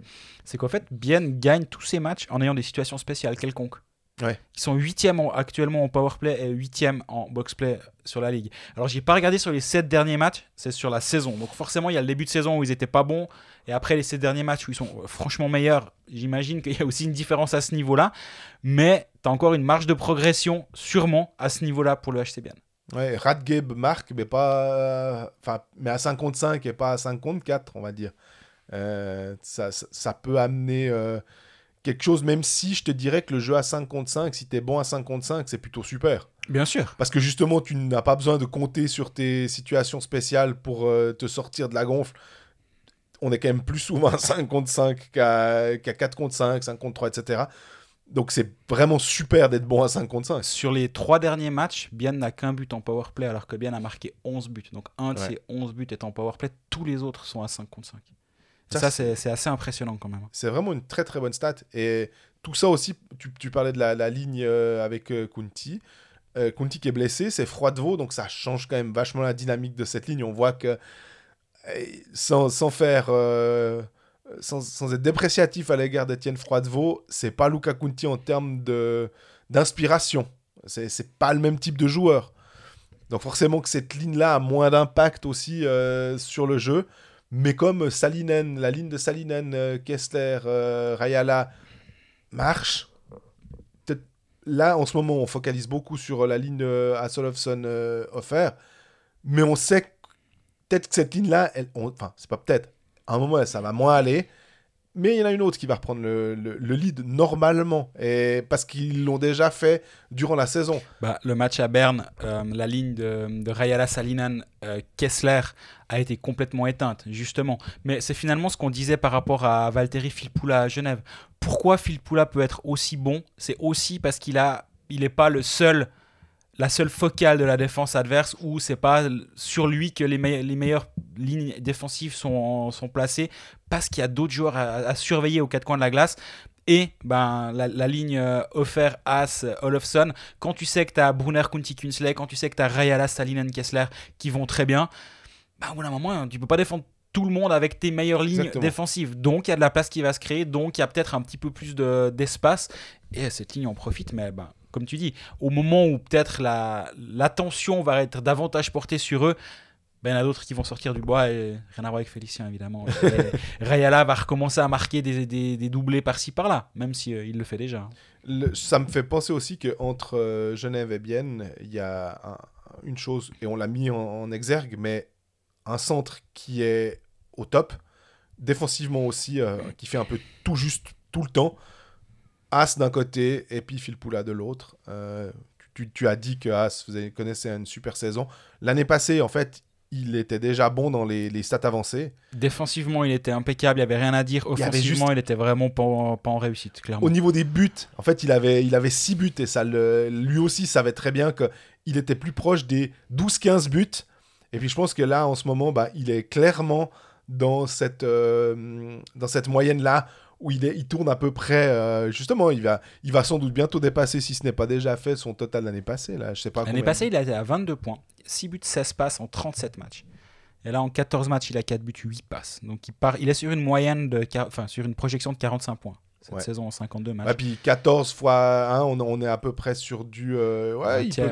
Speaker 2: C'est qu'en fait, Bien gagne tous ses matchs en ayant des situations spéciales quelconques.
Speaker 1: Ouais.
Speaker 2: Ils sont 8 actuellement en powerplay et 8 en boxplay sur la ligue. Alors, j'ai pas regardé sur les 7 derniers matchs, c'est sur la saison. Donc, forcément, il y a le début de saison où ils étaient pas bons. Et après, les 7 derniers matchs où ils sont euh, franchement meilleurs, j'imagine qu'il y a aussi une différence à ce niveau-là. Mais tu as encore une marge de progression, sûrement, à ce niveau-là pour le HCBN.
Speaker 1: Ouais, Radgeb marque, mais, pas, enfin, mais à 55 et pas à 54, on va dire. Euh, ça, ça, peut amener. Euh, quelque chose, même si je te dirais que le jeu à 5 contre 5, si tu es bon à 5 contre 5, c'est plutôt super.
Speaker 2: Bien sûr.
Speaker 1: Parce que justement, tu n'as pas besoin de compter sur tes situations spéciales pour euh, te sortir de la gonfle. On est quand même plus souvent à 5 contre 5 qu'à 4 contre 5, 5 contre 3, etc. Donc c'est vraiment super d'être bon à 5 contre 5.
Speaker 2: Sur les trois derniers matchs, Bien n'a qu'un but en powerplay alors que Bien a marqué 11 buts. Donc un de ces 11 buts est en powerplay, tous les autres sont à 5 contre 5. Ça, c'est assez impressionnant quand même.
Speaker 1: C'est vraiment une très très bonne stat. Et tout ça aussi, tu, parlais de la, ligne euh, avec euh, Kunti. Euh, Kunti qui est blessé, c'est Froidevaux, donc ça change quand même vachement la dynamique de cette ligne. On voit que sans, sans faire. Sans, sans, être dépréciatif à l'égard d'Etienne Froidevaux, c'est pas Luca Kunti en termes d'inspiration. C'est pas le même type de joueur. Donc forcément que cette ligne-là a moins d'impact aussi sur le jeu. Mais comme Salinen, la ligne de Salinen, euh, Kessler, euh, Rayala marche. Là, en ce moment, on focalise beaucoup sur la ligne euh, à Solofson euh, offert, mais on sait peut-être que cette ligne-là, enfin, c'est pas peut-être, à un moment, ça va moins aller. Mais il y en a une autre qui va reprendre le, le- le lead normalement, et parce qu'ils l'ont déjà fait durant la saison.
Speaker 2: Bah, le match à Berne, euh, la ligne de, de Rayala Salinan euh, Kessler a été complètement éteinte, justement. Mais c'est finalement ce qu'on disait par rapport à Valtteri Filppula à Genève. Pourquoi Filppula peut être aussi bon? C'est aussi parce qu'il a, il pas le seul, la seule focale de la défense adverse, ou c'est pas sur lui que les, me- les meilleures lignes défensives sont, sont placées, parce qu'il y a d'autres joueurs à, à surveiller aux quatre coins de la glace. Et ben, la, la ligne euh, offert As Olofsson, quand tu sais que tu as Brunner Kunti Kunsley, quand tu sais que tu as Rayala Salinen Kessler qui vont très bien, bah, au bout d'un moment, tu peux pas défendre tout le monde avec tes meilleures lignes
Speaker 1: Exactement.
Speaker 2: défensives. Donc il y a de la place qui va se créer, donc il y a peut-être un petit peu plus de- d'espace. et cette ligne en profite, mais ben, comme tu dis, au moment où peut-être la- l'attention va être davantage portée sur eux, ben, il y en a d'autres qui vont sortir du bois et rien à voir avec Félicien évidemment. Rayala va recommencer à marquer des, des- doublés par-ci par-là, même si euh, le fait déjà.
Speaker 1: Ça me fait penser aussi qu'entre euh, Genève et Bienne, il y a un- une chose, et on l'a mis en, exergue, mais un centre qui est au top, défensivement aussi, euh, qui fait un peu tout juste tout le temps. As d'un côté et puis Phil Poula de l'autre. Euh, tu, tu as dit que As faisait, connaissait une super saison. L'année passée, en fait, il était déjà bon dans les, les stats avancées.
Speaker 2: Défensivement, il était impeccable, il n'y avait rien à dire.
Speaker 1: Il
Speaker 2: Offensivement,
Speaker 1: juste-
Speaker 2: il était vraiment pas en, pas en réussite, clairement.
Speaker 1: Au niveau des buts, en fait, il avait, il avait 6 buts et ça le, lui aussi savait très bien qu'il était plus proche des 12-15 buts. Et puis je pense que là, en ce moment, bah, il est clairement dans cette, euh, dans cette moyenne-là où il, est, il tourne à peu près. euh, justement, il va, il va sans doute bientôt dépasser, si ce n'est pas déjà fait, son total l'année passée. Là. Je sais pas
Speaker 2: L'année passée, il a été à 22 points, 6 buts, 16 passes en 37 matchs. Et là, en 14 matchs, il a 4 buts, 8 passes. Donc il, part, il est sur une moyenne de, enfin, sur une projection de 45 points. Cette
Speaker 1: Ouais.
Speaker 2: saison en 52 matchs.
Speaker 1: Ouais, puis 14 fois 1, on, on est à peu près sur du. euh, ouais, il peut-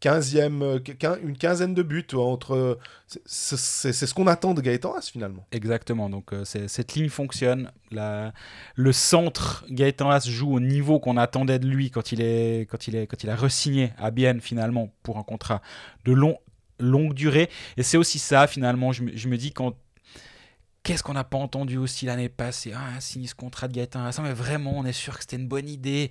Speaker 1: 15e, euh, une quinzaine de buts entre. c'est- ce qu'on attend de Gaëtan As finalement.
Speaker 2: Exactement, donc euh, cette ligne fonctionne. La- le centre, Gaëtan Haas joue au niveau qu'on attendait de lui quand il, est, quand il, est, quand il a re-signé à Bienne finalement pour un contrat de long, longue durée. Et c'est aussi ça finalement, je je me dis quand... Qu'est-ce qu'on n'a pas entendu aussi l'année passée? Ah, signer ce contrat de Gaëtan Haas, Ah, mais vraiment, on est sûr que c'était une bonne idée.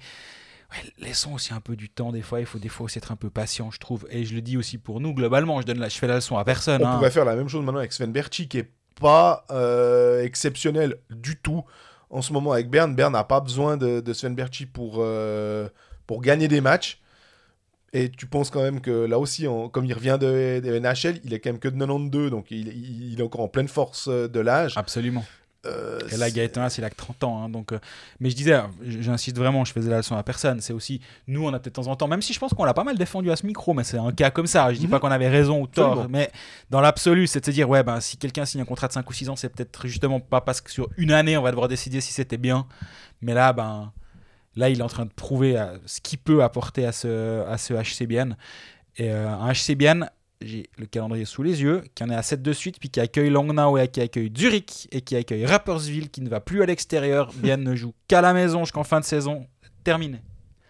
Speaker 2: Ouais, laissons aussi un peu du temps des fois, il faut des fois aussi être un peu patient, je trouve. Et je le dis aussi pour nous, globalement, je, donne la, je fais la leçon à personne.
Speaker 1: On
Speaker 2: hein.
Speaker 1: pourrait faire la même chose maintenant avec Sven Berchi qui est pas euh, exceptionnel du tout en ce moment avec Berne. Berne n'a pas besoin de, de Sven Berchi pour, euh, pour gagner des matchs. Et tu penses quand même que là aussi, comme il revient de, de NHL, il est quand même que de 92, donc il, il- il est encore en pleine force euh, de l'âge.
Speaker 2: Absolument.
Speaker 1: Euh,
Speaker 2: Et là, Gaëtan Haas, il a que 30 ans. hein, donc, euh, mais je disais, j'insiste vraiment, je faisais la leçon à personne. C'est aussi, nous, on a peut-être de temps en temps, même si je pense qu'on l'a pas mal défendu à ce micro, mais c'est un cas comme ça. Je dis
Speaker 1: Mhm.
Speaker 2: pas qu'on avait raison ou tort,
Speaker 1: Absolument.
Speaker 2: mais dans l'absolu, c'est de se dire, ouais, ben, si quelqu'un signe un contrat de 5 ou 6 ans, c'est peut-être justement pas parce que sur une année, on va devoir décider si c'était bien. Mais là, ben, là, il est en train de prouver euh, ce qu'il peut apporter à ce, à ce HCBN. Et euh, un HCBN, j'ai le calendrier sous les yeux, qui en est à 7 de suite, puis qui accueille Langnau et qui accueille Zurich et qui accueille Rapperswil, qui ne va plus à l'extérieur. Bien ne joue qu'à la maison jusqu'en fin de saison. Terminé.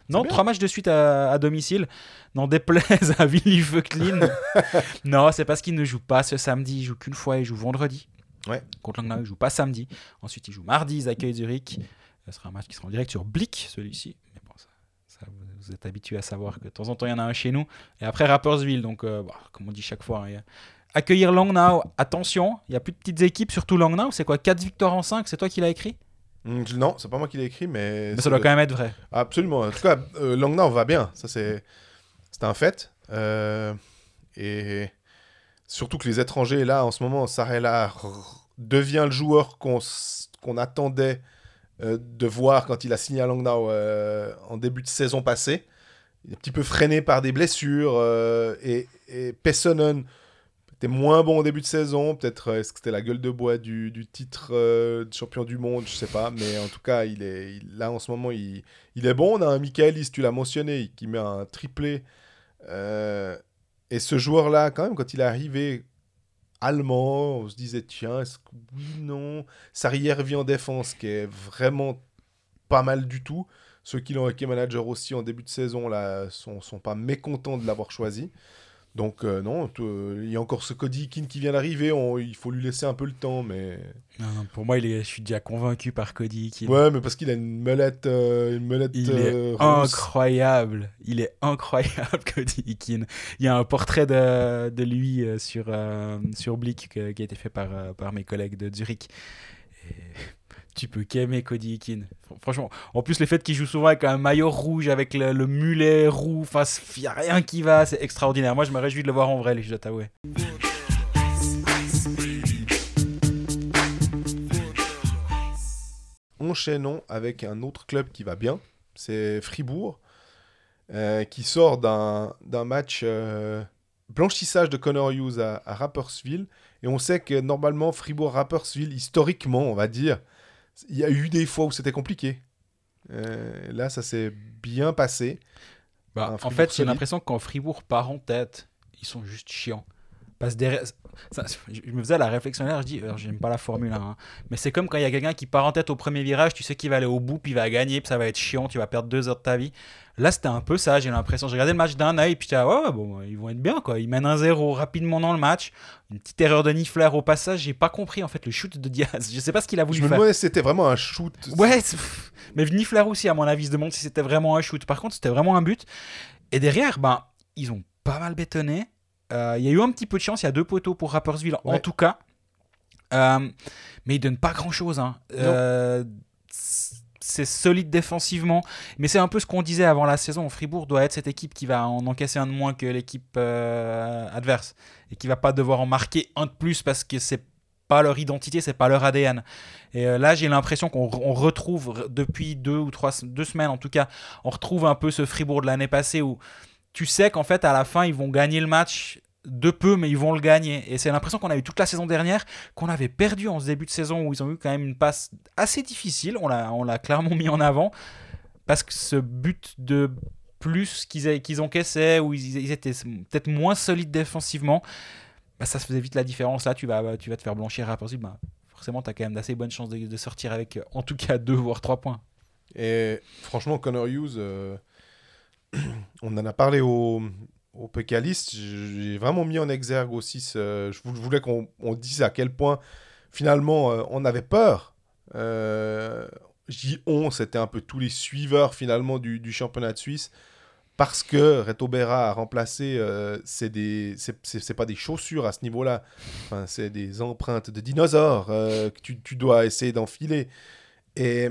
Speaker 2: Non, trois matchs de suite à, à domicile. N'en déplaise à Willy Veucklin. non, c'est parce qu'il ne joue pas ce samedi. Il joue qu'une fois. Il joue vendredi.
Speaker 1: Ouais.
Speaker 2: Contre Langnau, il joue pas samedi. Ensuite, il joue mardi. Ils accueillent Zurich. Ce sera un match qui sera en direct sur Blick, celui-ci. Mais bon, ça, ça, vous- êtes habitués à savoir que de temps en temps, il y en a un chez nous. Et après, Rapperswil. Donc, euh, bah, comme on dit chaque fois, hein, accueillir Langnau, attention, il n'y a plus de petites équipes, surtout Langnau. C'est quoi 4 victoires en 5 C'est toi qui l'as écrit?
Speaker 1: Hmm, non, c'est pas moi qui l'ai écrit, mais.
Speaker 2: Mais ça doit quand même être vrai.
Speaker 1: Absolument. En tout cas, euh, Langnau va bien. Ça, c'est c'est un fait. Euh, et surtout que les étrangers, là, en ce moment, Sarela devient le joueur qu'on s- qu'on attendait euh, de voir quand il a signé à Langnau euh, en début de saison passée. Il est un petit peu freiné par des blessures. euh, et, et Pessonen était moins bon au début de saison. Peut-être est-ce que c'était la gueule de bois du, du titre de champion du monde, je sais pas. Mais en tout cas, il est là en ce moment, il, il est bon. On a un Michaelis, tu l'as mentionné, qui met un triplé. Et ce joueur-là, quand même, quand il est arrivé allemand, on se disait, tiens, est-ce que oui, non? Sarrière vit en défense, qui est vraiment pas mal du tout. Ceux qui l'ont été manager aussi en début de saison là sont, sont pas mécontents de l'avoir choisi. Donc euh, non, il y a encore ce Cody Kin qui vient d'arriver, il faut lui laisser un peu le temps, mais...
Speaker 2: pour moi, il est, je suis déjà convaincu par Cody Kin.
Speaker 1: Ouais, mais parce qu'il a une melette, euh, une
Speaker 2: Il est
Speaker 1: euh,
Speaker 2: incroyable, il est incroyable Cody Kin. Il y a un portrait de, de lui sur, sur Blick qui a été fait par, par mes collègues de Zurich. Et tu peux qu'aimer Cody Eakin. Franchement, en plus, le fait qu'il joue souvent avec un maillot rouge, avec le, mulet roux, enfin, il n'y a rien qui va, c'est extraordinaire. Moi, je me réjouis de le voir en vrai, les t'avouer.
Speaker 1: Enchaînons avec un autre club qui va bien, c'est Fribourg, euh, qui sort d'un match euh, blanchissage de Connor Hughes à, à Rapperswil. Et on sait que normalement, Fribourg-Rapperswil, historiquement, on va dire, il y a eu des fois où c'était compliqué. Euh, là, ça s'est bien passé.
Speaker 2: Bah, en fait, j'ai l'impression que quand Fribourg part en tête, ils sont juste chiants. Parce derrière, je me faisais la réflexion là, je dis, j'aime pas la Formule 1, hein. mais c'est comme quand il y a quelqu'un qui part en tête au premier virage, tu sais qu'il va aller au bout, puis il va gagner, puis ça va être chiant, tu vas perdre deux heures de ta vie. Là, c'était un peu ça, j'ai l'impression. J'ai regardé le match d'un œil, puis j'étais, ouais, ouais, bon, ils vont être bien, quoi. Ils mènent un zéro rapidement dans le match. Une petite erreur de Niffler au passage, j'ai pas compris, en fait, le shoot de Diaz. Je sais pas ce qu'il a voulu
Speaker 1: je me
Speaker 2: faire.
Speaker 1: c'était vraiment un shoot.
Speaker 2: Ouais, mais Niffler aussi, à mon avis, se demande si c'était vraiment un shoot. Par contre, c'était vraiment un but. Et derrière, ben, ils ont pas mal bétonné. Euh, il y a eu un petit peu de chance, il y a deux poteaux pour Rappersville en tout cas. Euh, mais ils donnent pas grand chose. Hein. Euh, c'est solide défensivement, mais c'est un peu ce qu'on disait avant la saison. Fribourg doit être cette équipe qui va en encaisser un de moins que l'équipe adverse et qui va pas devoir en marquer un de plus parce que c'est pas leur identité, c'est pas leur ADN. Et là, j'ai l'impression qu'on retrouve depuis deux ou trois deux semaines en tout cas, on retrouve un peu ce Fribourg de l'année passée où tu sais qu'en fait, à la fin, ils vont gagner le match de peu, mais ils vont le gagner. Et c'est l'impression qu'on a eu toute la saison dernière, qu'on avait perdu en ce début de saison où ils ont eu quand même une passe assez difficile. On l'a, on l'a clairement mis en avant. Parce que ce but de plus qu'ils, qu'ils encaissaient, où ils, étaient peut-être moins solides défensivement, bah, ça se faisait vite la différence. Là, tu vas, tu vas te faire blanchir à possible. Bah, forcément, tu as quand même d'assez bonnes chances de, sortir avec en tout cas deux voire trois points.
Speaker 1: Et franchement, Connor Hughes. Euh, on en a parlé au, au J'ai vraiment mis en exergue aussi. Je voulais qu'on dise à quel point finalement euh, on avait peur. Euh, dis on, c'était un peu tous les suiveurs finalement du, championnat de Suisse. Parce que Reto Berra a remplacé, euh, c'est des, c'est pas des chaussures à ce niveau-là, enfin, c'est des empreintes de dinosaures euh, que tu, tu, dois essayer d'enfiler. Et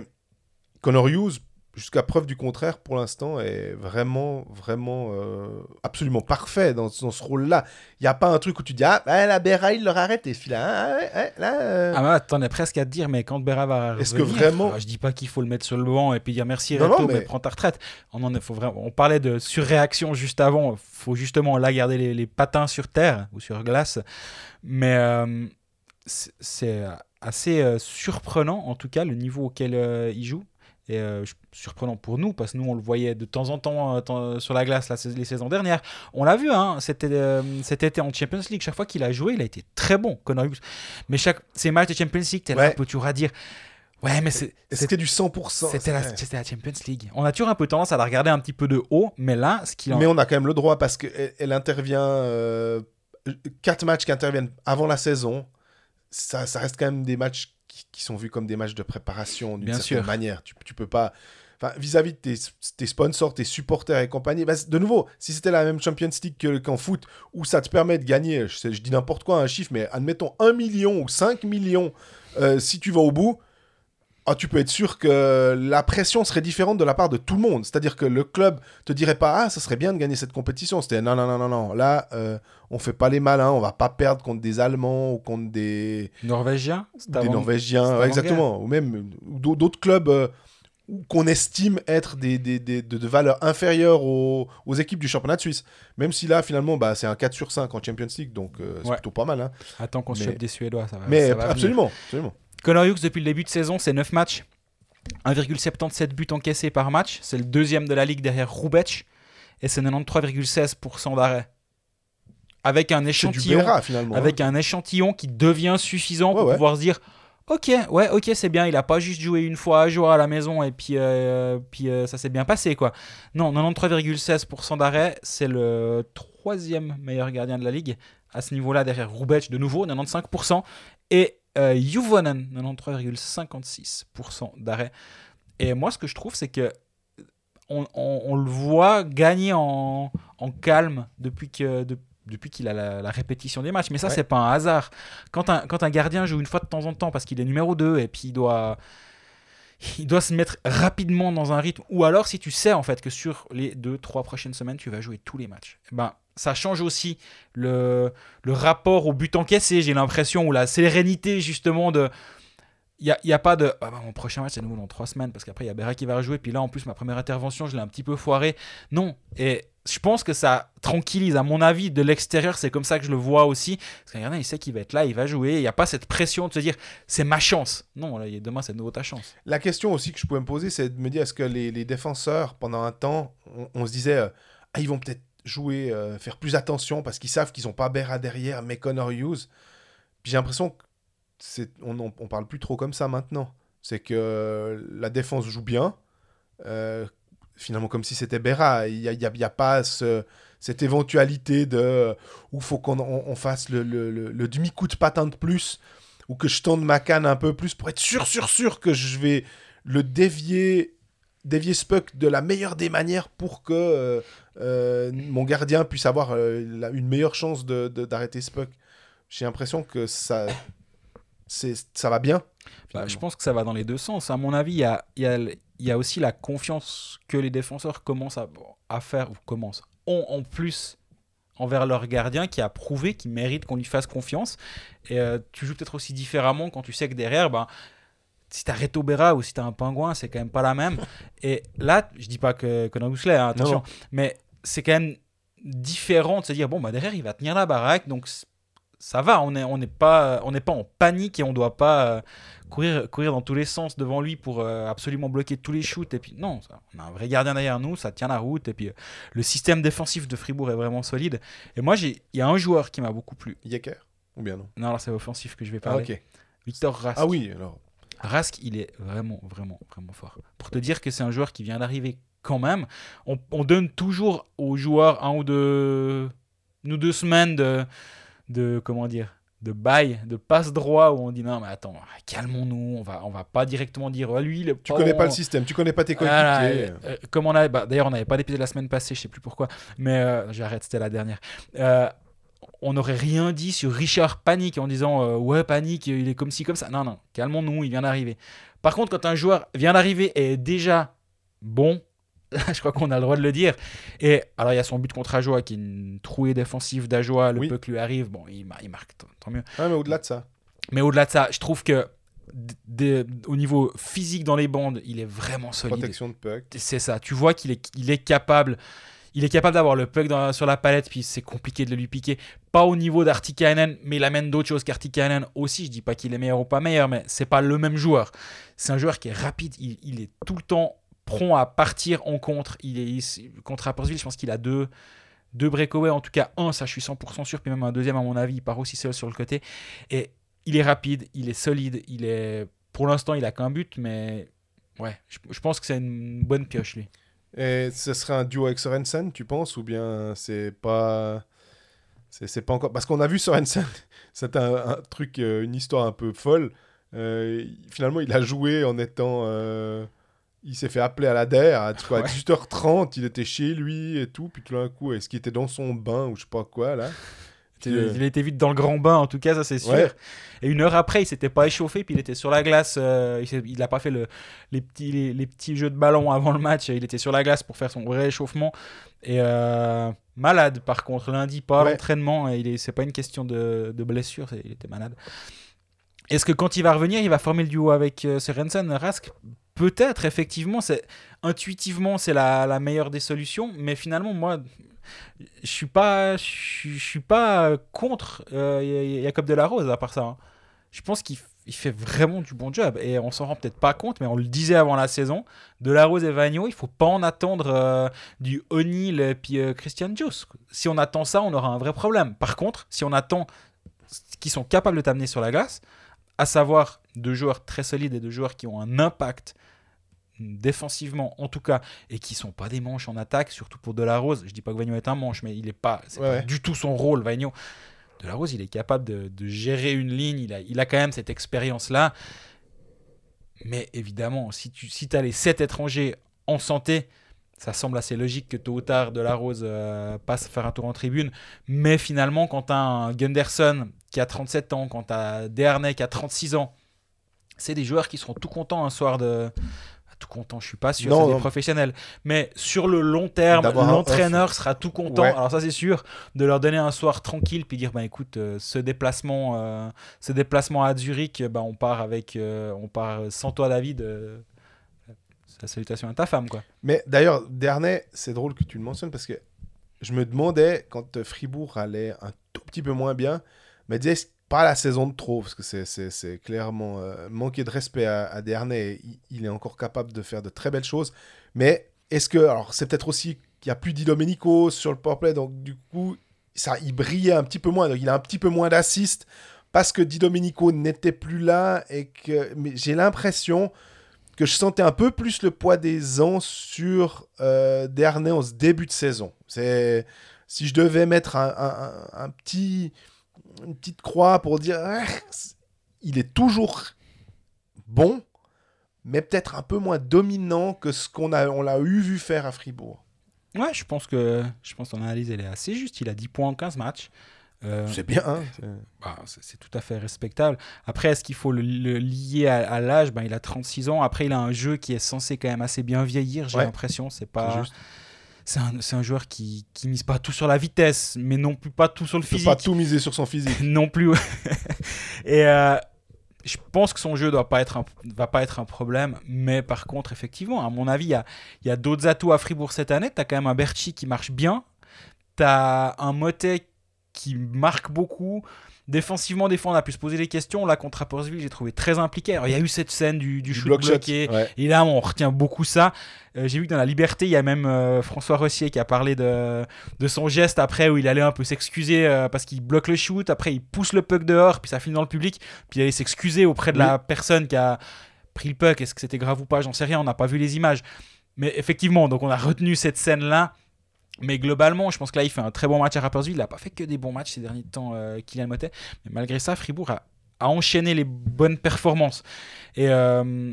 Speaker 1: Connor Hughes, jusqu'à preuve du contraire, pour l'instant, est vraiment, vraiment, euh, absolument parfait dans, ce rôle-là. Il n'y a pas un truc où tu dis Ah, la Berra, il leur arrête, et celui-là, hein, hein, là. Euh.
Speaker 2: Ah, bah, t'en es presque à te dire, mais quand Berra va.
Speaker 1: Est-ce que vraiment.
Speaker 2: Ah, je dis pas qu'il faut le mettre sur le banc et puis dire merci, Reto, mais... prends ta retraite. On, en faut vraiment... on parlait de surréaction juste avant. Il faut justement là garder les, patins sur terre ou sur glace. Mais euh, c'est assez surprenant, en tout cas, le niveau auquel il joue. Et euh, surprenant pour nous, parce que nous, on le voyait de temps en temps euh, sur la glace les saisons dernières. On l'a vu, hein, c'était, euh, cet été en Champions League. Chaque fois qu'il a joué, il a été très bon, Connor Hughes. Mais chaque, ces matchs de Champions League, tu es là toujours à dire. Ouais, mais
Speaker 1: c'était du 100%.
Speaker 2: C'était la, la, Champions League. On a toujours un peu tendance à la regarder un petit peu de haut, mais là, ce qu'il
Speaker 1: Mais on a quand même le droit parce qu'elle elle intervient. quatre matchs qui interviennent avant la saison. Ça, ça reste quand même des matchs qui, sont vus comme des matchs de préparation d'une certaine manière. Tu, tu peux pas. Enfin, vis-à-vis de tes, sponsors, tes supporters et compagnie, bah, de nouveau, si c'était la même Champions League qu'en foot, où ça te permet de gagner, je, je dis n'importe quoi, un chiffre, mais admettons 1 million ou 5 millions euh, si tu vas au bout, ah, tu peux être sûr que la pression serait différente de la part de tout le monde. C'est-à-dire que le club te dirait pas ah ça serait bien de gagner cette compétition. C'était non non non non non. Là euh, on fait pas les malins, on va pas perdre contre des Allemands ou contre des
Speaker 2: Norvégiens.
Speaker 1: Des Norvégiens, exactement. Ou même d'autres clubs euh, qu'on estime être des, des, des de, de, valeur inférieure aux, aux, équipes du championnat de Suisse. Même si là finalement bah, c'est un 4 sur 5 en Champions League, donc euh, c'est plutôt pas mal. Hein.
Speaker 2: Attends qu'on se chope des Suédois, ça va.
Speaker 1: Mais absolument, absolument.
Speaker 2: Connor Hughes, depuis le début de saison, c'est 9 matchs, 1,77 buts encaissés par match. C'est le deuxième de la ligue derrière Roubec. Et c'est 93,16% d'arrêt. Avec un échantillon, avec un échantillon qui devient suffisant pour pouvoir se dire Ok, ouais, ok, c'est bien. Il a pas juste joué une fois à jour à la maison et puis, euh, puis euh, ça s'est bien passé, quoi. Non, 93,16% d'arrêt, c'est le troisième meilleur gardien de la ligue à ce niveau-là, derrière Rubec, de nouveau, 95%, et Juvonen, 93,56% d'arrêt. Et moi, ce que je trouve, c'est que on, on- on le voit gagner en, en calme depuis que. de- depuis qu'il a la, la répétition des matchs. Mais ça,
Speaker 1: Ouais.
Speaker 2: c'est pas un hasard. Quand un, quand un gardien joue une fois de temps en temps parce qu'il est numéro 2 et puis il doit, il doit se mettre rapidement dans un rythme, ou alors si tu sais en fait que sur les 2-3 prochaines semaines, tu vas jouer tous les matchs, eh ben, ça change aussi le, le rapport au but encaissé, j'ai l'impression, ou la sérénité justement de... Il n'y a, y a pas de ah bah, mon prochain match c'est nouveau dans 3 semaines parce qu'après il y a Berra qui va rejouer puis là en plus ma première intervention je l'ai un petit peu foiré non et je pense que ça tranquillise à mon avis de l'extérieur c'est comme ça que je le vois aussi. Parce qu'un gardien il sait qu'il va être là il va jouer il n'y a pas cette pression de se dire c'est ma chance. Non là, demain c'est de nouveau ta chance.
Speaker 1: La question aussi que je pouvais me poser, c'est de me dire est-ce que les, défenseurs, pendant un temps, on, on se disait euh, ah, ils vont peut-être jouer, euh, faire plus attention parce qu'ils savent qu'ils n'ont pas Berra derrière, mais Connor Hughes. J'ai l'impression c'est, on, on, parle plus trop comme ça maintenant. C'est que la défense joue bien. euh, finalement, comme si c'était Berra. Il n'y a, a- pas ce- cette éventualité de où faut qu'on on, fasse le, le- le- demi-coup de patin de plus ou que je tende ma canne un peu plus pour être sûr, sûr, sûr que je vais le dévier, dévier ce puck de la meilleure des manières pour que euh, euh, mon gardien puisse avoir euh, une meilleure chance de- de- d'arrêter ce puck. J'ai l'impression que ça, ça va bien.
Speaker 2: Bah, je pense que ça va dans les deux sens. À mon avis, il y a, y a- y a aussi la confiance que les défenseurs commencent à, à faire, ou commencent, ont en plus envers leur gardien qui a prouvé qu'il mérite qu'on lui fasse confiance. Et euh, tu joues peut-être aussi différemment quand tu sais que derrière, ben, si t'as Reto Berra ou si t'as un pingouin, c'est quand même pas la même. Et là, je dis pas que, que Huxley, hein, attention,
Speaker 1: Non.
Speaker 2: mais c'est quand même différent de se dire bon bah derrière il va tenir la baraque donc ça va on n'est on pas on n'est pas en panique et on doit pas euh, courir courir dans tous les sens devant lui pour euh, absolument bloquer tous les shoots et puis non ça- on a un vrai gardien derrière nous ça tient la route et puis euh, le système défensif de Fribourg est vraiment solide et moi j'ai il y a un joueur qui m'a beaucoup plu
Speaker 1: Yecker Ou bien non?
Speaker 2: Non alors c'est offensif que je vais
Speaker 1: Ah,
Speaker 2: parler
Speaker 1: ok.
Speaker 2: Victor Rask
Speaker 1: Ah oui, alors.
Speaker 2: Rask, il est vraiment, vraiment, vraiment fort. Pour te dire que c'est un joueur qui vient d'arriver quand même, on, on donne toujours aux joueurs un ou deux, une ou deux semaines de, de comment dire, de bail, de passe droit où on dit non mais attends, calmons-nous, on va, on va pas directement dire ah, lui. il est
Speaker 1: Tu connais pas le système, tu connais pas tes coéquipiers.
Speaker 2: euh, euh, comme on a, bah, d'ailleurs, on n'avait pas d'épisode la semaine passée, je sais plus pourquoi, mais euh, j'arrête, c'était la dernière. On n'aurait rien dit sur Richard Panic en disant ouais Panic, il est comme ci comme ça. Non non, calmons-nous, il vient d'arriver. Par contre, quand un joueur vient d'arriver et est déjà bon, je crois qu'on a le droit de le dire. Et alors il y a son but contre Ajoa qui est une trouée défensive d'Ajoa, le
Speaker 1: Oui.
Speaker 2: puck lui arrive, bon il, mar- il marque, tant- mieux.
Speaker 1: Ah, mais au-delà de ça.
Speaker 2: Mais au-delà de ça, je trouve que au niveau physique dans les bandes, il est vraiment solide.
Speaker 1: Protection de puck.
Speaker 2: C'est ça. Tu vois qu'il est, il est capable. Il est capable d'avoir le puck dans- sur la palette, puis c'est compliqué de le lui piquer. Pas au niveau d'Artikainen, mais il amène d'autres choses qu'Artikainen aussi. Je dis pas qu'il est meilleur ou pas meilleur, mais c'est pas le même joueur. C'est un joueur qui est rapide. Il, il est tout le temps prompt à partir en contre. Il est il- contre Rapperswil, je pense qu'il a deux, deux breakaways, en tout cas un, ça je suis 100% sûr, puis même un deuxième à mon avis, il part aussi seul sur le côté. Et il est rapide, il est solide, il est. Pour l'instant, il a qu'un but, mais ouais, je, pense que c'est une bonne pioche lui.
Speaker 1: Et ce serait un duo avec Sorensen, tu penses Ou bien c'est pas. C'est pas encore. Parce qu'on a vu Sorensen, c'est un, un truc, euh, une histoire un peu folle. Euh, finalement, il a joué en étant. euh, Il s'est fait appeler à la DER à, quoi, à
Speaker 2: Ouais.
Speaker 1: 18h30, il était chez lui et tout, puis tout d'un coup, est-ce qu'il était dans son bain ou je sais pas quoi là?
Speaker 2: Il,
Speaker 1: Euh,
Speaker 2: été vite dans le grand bain, en tout cas, ça c'est sûr.
Speaker 1: Ouais.
Speaker 2: Et une heure après, il s'était pas échauffé, puis il était sur la glace. euh, il n'a pas fait le, les, petits, les, les petits jeux de ballon avant le match. Il était sur la glace pour faire son vrai échauffement. Et euh, malade, par contre, lundi, pas
Speaker 1: Ouais.
Speaker 2: l'entraînement. Et il est- C'est pas une question de, de blessure, il était malade. Est-ce que quand il va revenir, il va former le duo avec euh, Sorensen, Rask? Peut-être, effectivement. C'est intuitivement, c'est la, meilleure des solutions. Mais finalement, moi, je suis pas, je suis- pas contre euh, Jacob Delarose à part ça. hein. Je pense qu'il fait vraiment du bon job et on s'en rend peut-être pas compte, mais on le disait avant la saison. Delarose et Vagno, il faut pas en attendre euh, du O'Neill et puis euh, Christian Joss. Si on attend ça, on aura un vrai problème. Par contre, si on attend qu'ils sont capables de t'amener sur la glace, à savoir deux joueurs très solides et deux joueurs qui ont un impact défensivement en tout cas et qui sont pas des manches en attaque surtout pour Delarose. Je dis pas que Vagno est un manche mais il est pas
Speaker 1: Ouais,
Speaker 2: du tout son rôle Vagno Delarose il est capable de, de gérer une ligne. Il a, il a quand même cette expérience là mais évidemment si tu si as les 7 étrangers en santé ça semble assez logique que tôt ou tard Delarose euh, passe faire un tour en tribune mais finalement quand tu as un Gunderson qui a 37 ans quand tu as Dernay qui a 36 ans c'est des joueurs qui seront tout contents un soir de tout content, je suis pas sûr, c'est des professionnels. Mais sur le long terme, l'entraîneur sera tout content.
Speaker 1: Ouais.
Speaker 2: Alors ça c'est sûr, de leur donner un soir tranquille puis dire bah écoute, euh, ce déplacement, euh, ce déplacement à Zurich, bah on part avec, on part sans toi David. La salutation à ta femme quoi.
Speaker 1: Mais d'ailleurs, Dernay, c'est drôle que tu le mentionnes parce que je me demandais quand Fribourg allait un tout petit peu moins bien, me disais pas la saison de trop parce que c'est- clairement euh, manquer de respect à, à. Il, est encore capable de faire de très belles choses, mais est-ce que alors c'est peut-être aussi qu'il n'y a plus Di Domenico sur le powerplay, donc du coup ça il brillait un petit peu moins, donc il a un petit peu moins d'assists parce que Di Domenico n'était plus là et que mais j'ai l'impression que je sentais un peu plus le poids des ans sur euh, Dernay en ce début de saison. C'est si je devais mettre un, petit, une petite croix pour dire ah, il est toujours bon, mais peut-être un peu moins dominant que ce qu'on a, on l'a eu vu faire à Fribourg.
Speaker 2: Ouais, je pense que je pense ton analyse elle est assez juste. Il a 10 points en 15 matchs. Euh,
Speaker 1: C'est bien. hein, c'est-
Speaker 2: Bah, c'est tout à fait respectable. Après, est-ce qu'il faut le, le lier à, à l'âge? Ben, Il a 36 ans. Après, il a un jeu qui est censé quand même assez bien vieillir, j'ai
Speaker 1: Ouais.
Speaker 2: l'impression. C'est pas. C'est un, c'est un joueur qui, qui mise pas tout sur la vitesse, mais non plus pas tout sur le
Speaker 1: Il peut
Speaker 2: physique.
Speaker 1: pas tout miser sur son physique.
Speaker 2: non plus. Et euh, je pense que son jeu doit pas être un, va pas être un problème. Mais par contre, effectivement, à mon avis, il y a, il y a d'autres atouts à Fribourg cette année. Tu as quand même un Berchi qui marche bien. Tu as un Motet qui marque beaucoup. Défensivement, des fois, on a pu se poser des questions. Là, contre Rapperswil, j'ai trouvé très impliqué. Alors, il y a eu cette scène du, du
Speaker 1: Du
Speaker 2: shoot bloqué.
Speaker 1: ouais.
Speaker 2: Et là, on retient beaucoup ça. Euh, J'ai vu que dans La Liberté, il y a même euh, François Rossier qui a parlé de, de son geste après où il allait un peu s'excuser euh, parce qu'il bloque le shoot. Après, il pousse le puck dehors, puis ça finit dans le public. Puis il allait s'excuser auprès de la personne qui a pris le puck. Est-ce que c'était grave ou pas? J'en sais rien, on n'a pas vu les images. Mais effectivement, donc on a retenu cette scène-là. Mais globalement, je pense que là, il fait un très bon match à Rapperswil. Il n'a pas fait que des bons matchs ces derniers temps, euh, Kylian Motet. Mais malgré ça, Fribourg a, a enchaîné les bonnes performances. Et euh,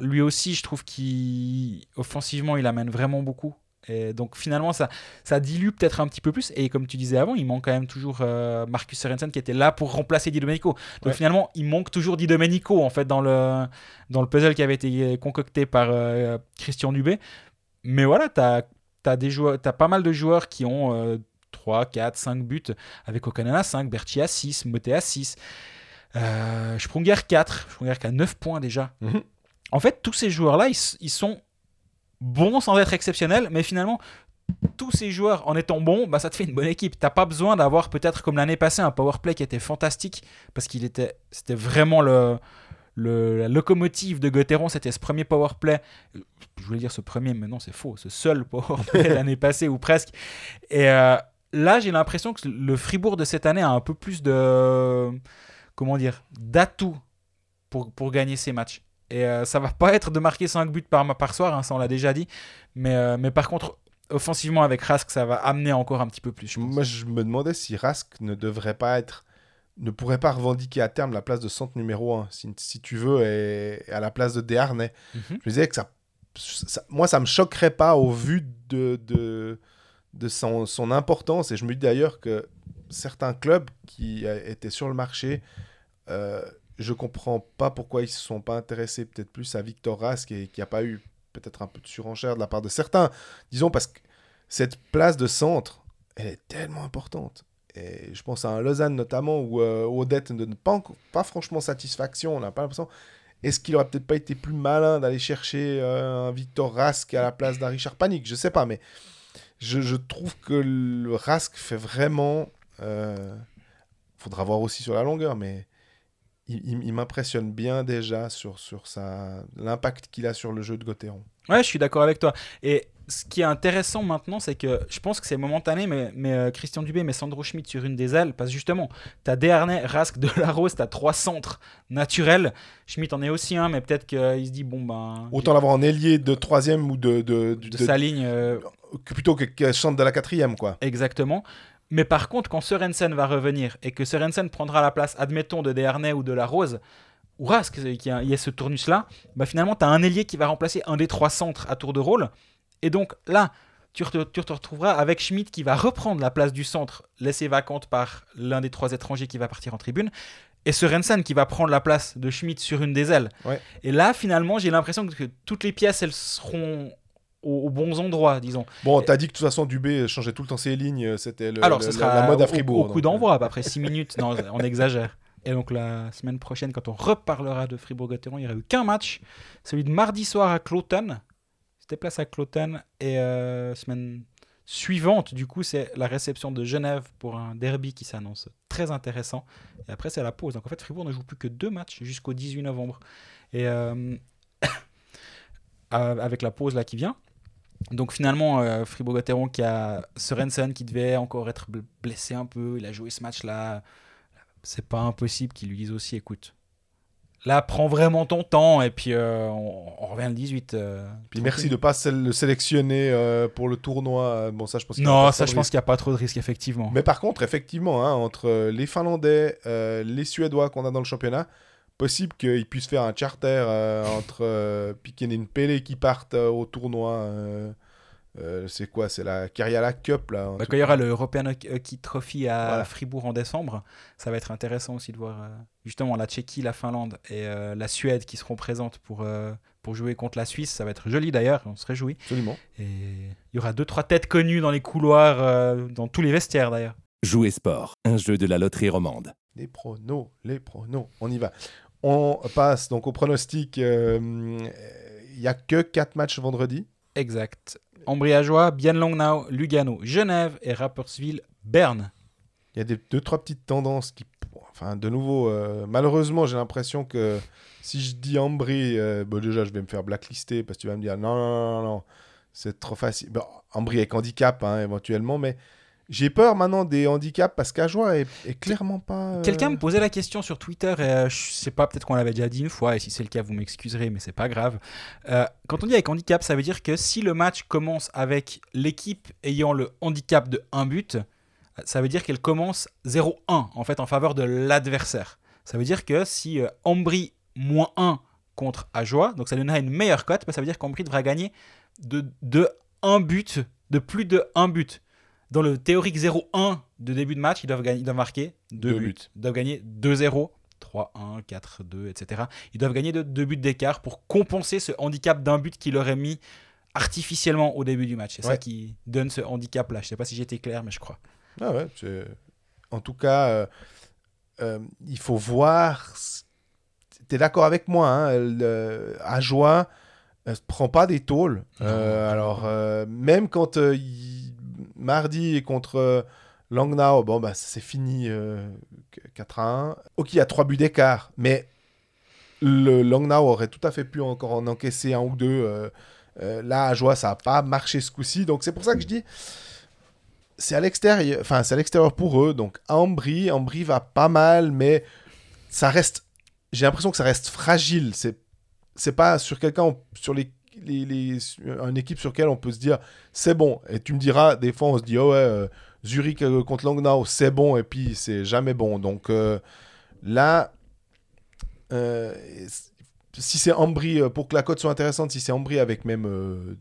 Speaker 2: lui aussi, je trouve qu'offensivement, il amène vraiment beaucoup. Et donc finalement, ça, ça dilue peut-être un petit peu plus. Et comme tu disais avant, il manque quand même toujours euh, Marcus Sorensen qui était là pour remplacer Di Domenico. Donc
Speaker 1: Ouais.
Speaker 2: finalement, il manque toujours Di Domenico en fait dans le, dans le puzzle qui avait été concocté par euh, Christian Dubé. Mais voilà, tu as, des joueurs, as pas mal de joueurs qui ont euh, 3, 4, 5 buts. Avec Okanen à 5, Berti à 6, Moté à 6. Euh, Sprunger 4, Sprunger qui a 9 points déjà.
Speaker 1: Mhm.
Speaker 2: En fait, tous ces joueurs-là, ils, sont bons sans être exceptionnels, mais finalement, tous ces joueurs, en étant bons, bah, ça te fait une bonne équipe. T'as pas besoin d'avoir peut-être comme l'année passée un power play qui était fantastique, parce qu'il était, c'était vraiment le, le- la locomotive de Gauthieron, c'était ce premier power play. Je voulais dire ce premier, mais non, c'est faux. Ce seul power play l'année passée, ou presque. Et euh, là, j'ai l'impression que le Fribourg de cette année a un peu plus de. Comment dire D'atouts pour, pour gagner ces matchs. Et euh, ça va pas être de marquer 5 buts par, par soir, hein, ça on l'a déjà dit. Mais, euh, mais par contre, offensivement avec Rask, ça va amener encore un petit peu plus. je pense.
Speaker 1: Moi, je me demandais si Rask ne devrait pas être, ne pourrait pas revendiquer à terme la place de centre numéro 1, si, si tu veux, et, et à la place de Desharnais.
Speaker 2: Mhm.
Speaker 1: Je me disais que ça, ça- moi, ça me choquerait pas au vu de, de, de son, son importance. Et je me dis d'ailleurs que certains clubs qui étaient sur le marché, euh, je comprends pas pourquoi ils se sont pas intéressés peut-être plus à Victor Rask et qu'il n'y a pas eu peut-être un peu de surenchère de la part de certains. Disons parce que cette place de centre, elle est tellement importante. Et je pense à un Lausanne notamment où euh, Odette ne donne pas, pas franchement satisfaction. On n'a pas l'impression. Est-ce qu'il aurait peut-être pas été plus malin d'aller chercher euh, un Victor Rask à la place d'un Richard Panic? Je sais pas, mais je, trouve que le Rask fait vraiment. euh, faudra voir aussi sur la longueur, mais il, m'impressionne bien déjà sur, sur l'impact qu'il a sur le jeu de Gauthieron.
Speaker 2: Ouais, je suis d'accord avec toi. Et ce qui est intéressant maintenant, c'est que je pense que c'est momentané, mais, mais euh, Christian Dubé met Sandro Schmidt sur une des ailes, parce que justement, tu as Desharnais, Rask, Delarose, tu as trois centres naturels. Schmidt en est aussi un, mais peut-être qu'il se dit, bon ben.
Speaker 1: Autant l'avoir en ailier de troisième ou de. De,
Speaker 2: de, sa ligne. Euh,
Speaker 1: plutôt que qu'elle chante de la quatrième, quoi.
Speaker 2: Exactement. Mais par contre, quand Sorensen va revenir et que Sorensen prendra la place, admettons, de Desharnais ou de la Rose, ou Rask, il y a ce tournus-là, bah finalement, tu as un ailier qui va remplacer un des trois centres à tour de rôle. Et donc là, tu te, retrouveras avec Schmidt qui va reprendre la place du centre laissée vacante par l'un des trois étrangers qui va partir en tribune. Et Sorensen qui va prendre la place de Schmidt sur une des ailes. Et là, finalement, j'ai l'impression que toutes les pièces, elles seront aux, bons endroits, disons.
Speaker 1: Bon, t'as dit que de toute façon, Dubé changeait tout le temps ses lignes, c'était
Speaker 2: Alors, ce sera la mode à Fribourg. Au, coup d'envoi, après 6 minutes, non, on exagère. Et donc la semaine prochaine, quand on reparlera de Fribourg-Gotteron, il n'y aura eu qu'un match, celui de mardi soir à Cloton. C'était place à Cloton. Et euh, semaine suivante, du coup, c'est la réception de Genève pour un derby qui s'annonce très intéressant. Et après, c'est la pause. Donc en fait, Fribourg ne joue plus que deux matchs jusqu'au 18 novembre. Et euh, avec la pause là qui vient. Donc finalement, euh, Fribourg-Gotteron qui a Sorensen qui devait encore être blessé un peu. Il a joué ce match-là. C'est pas impossible qu'il lui dise aussi, écoute, Là, prends vraiment ton temps et puis euh, on, revient le 18. Euh,
Speaker 1: puis merci de ne pas le sélectionner euh, pour le tournoi. Bon, ça, je pense
Speaker 2: Non, ça, je pense qu'il n'y a pas trop de risques, effectivement.
Speaker 1: Mais par contre, effectivement, hein, entre les Finlandais, les Suédois qu'on a dans le championnat, possible qu'ils puissent faire un charter entre Piquet et Pele qui partent au tournoi. C'est quoi? C'est la Kariala Cup là.
Speaker 2: Bah, quand il y aura le European Hockey Trophy à Fribourg en décembre, ça va être intéressant aussi de voir justement la Tchéquie, la Finlande et euh, la Suède qui seront présentes pour, euh, pour jouer contre la Suisse. Ça va être joli d'ailleurs, on se réjouit.
Speaker 1: Absolument.
Speaker 2: Et il y aura deux, trois têtes connues dans les couloirs, euh, dans tous les vestiaires d'ailleurs.
Speaker 3: Jouer sport, un jeu de la loterie romande.
Speaker 1: Les pronos, les pronos, on y va. On passe donc au pronostic. Il n'y a que quatre matchs vendredi.
Speaker 2: Exact. Ambriageois, Bienlongnau, Lugano, Genève et Rapperswil, Berne.
Speaker 1: Il y a deux, trois petites tendances qui Enfin, de nouveau, euh, malheureusement, j'ai l'impression que si je dis Ambry, euh, bon, déjà, je vais me faire blacklister parce que tu vas me dire non, non, non, non, c'est trop facile. Bon, Ambry avec handicap, hein, éventuellement, mais j'ai peur maintenant des handicaps parce qu'Ajoie est, clairement pas.
Speaker 2: Euh, Quelqu'un me posait la question sur Twitter et je sais pas, peut-être qu'on l'avait déjà dit une fois et si c'est le cas, vous m'excuserez, mais c'est pas grave. quand on dit avec handicap, ça veut dire que si le match commence avec l'équipe ayant le handicap de un but, ça veut dire qu'elle commence 0-1 en fait en faveur de l'adversaire. Ça veut dire que si euh, Ambry moins 1 contre Ajoie, donc ça donnera une meilleure cote, bah, ça veut dire qu'Ambry devra gagner de, de 1 but, de plus de 1 but. Dans le théorique 0-1 de début de match, ils doivent, gagner, ils doivent marquer 2 buts. Ils doivent gagner 2-0, 3-1, 4-2, etc. Ils doivent gagner 2 buts d'écart pour compenser ce handicap d'un but qu'il aurait mis artificiellement au début du match. C'est ça qui donne ce handicap-là. Je ne sais pas si j'étais clair, mais je crois.
Speaker 1: Ah ouais, en tout cas, euh, euh, il faut voir. Tu es d'accord avec moi, hein, euh, Ajoie ne prend pas des tôles. alors, même quand mardi contre Langnau, bon, bah, c'est fini 4 à 1. Ok, il y a 3 buts d'écart, mais le Langnau aurait tout à fait pu encore en encaisser un ou deux. là, Ajoie, ça n'a pas marché ce coup-ci. Donc, c'est pour ça que je dis c'est à l'extérieur, enfin c'est à l'extérieur pour eux, donc Ambry, Ambry va pas mal, mais ça reste, j'ai l'impression que ça reste fragile. C'est, c'est pas sur quelqu'un, sur les, les, une équipe sur laquelle on peut se dire c'est bon. Et tu me diras, des fois on se dit oh ouais, euh, Zurich euh, contre Langnau c'est bon et puis c'est jamais bon. Donc euh, là, si c'est Ambry pour que la cote soit intéressante, si c'est Ambry avec même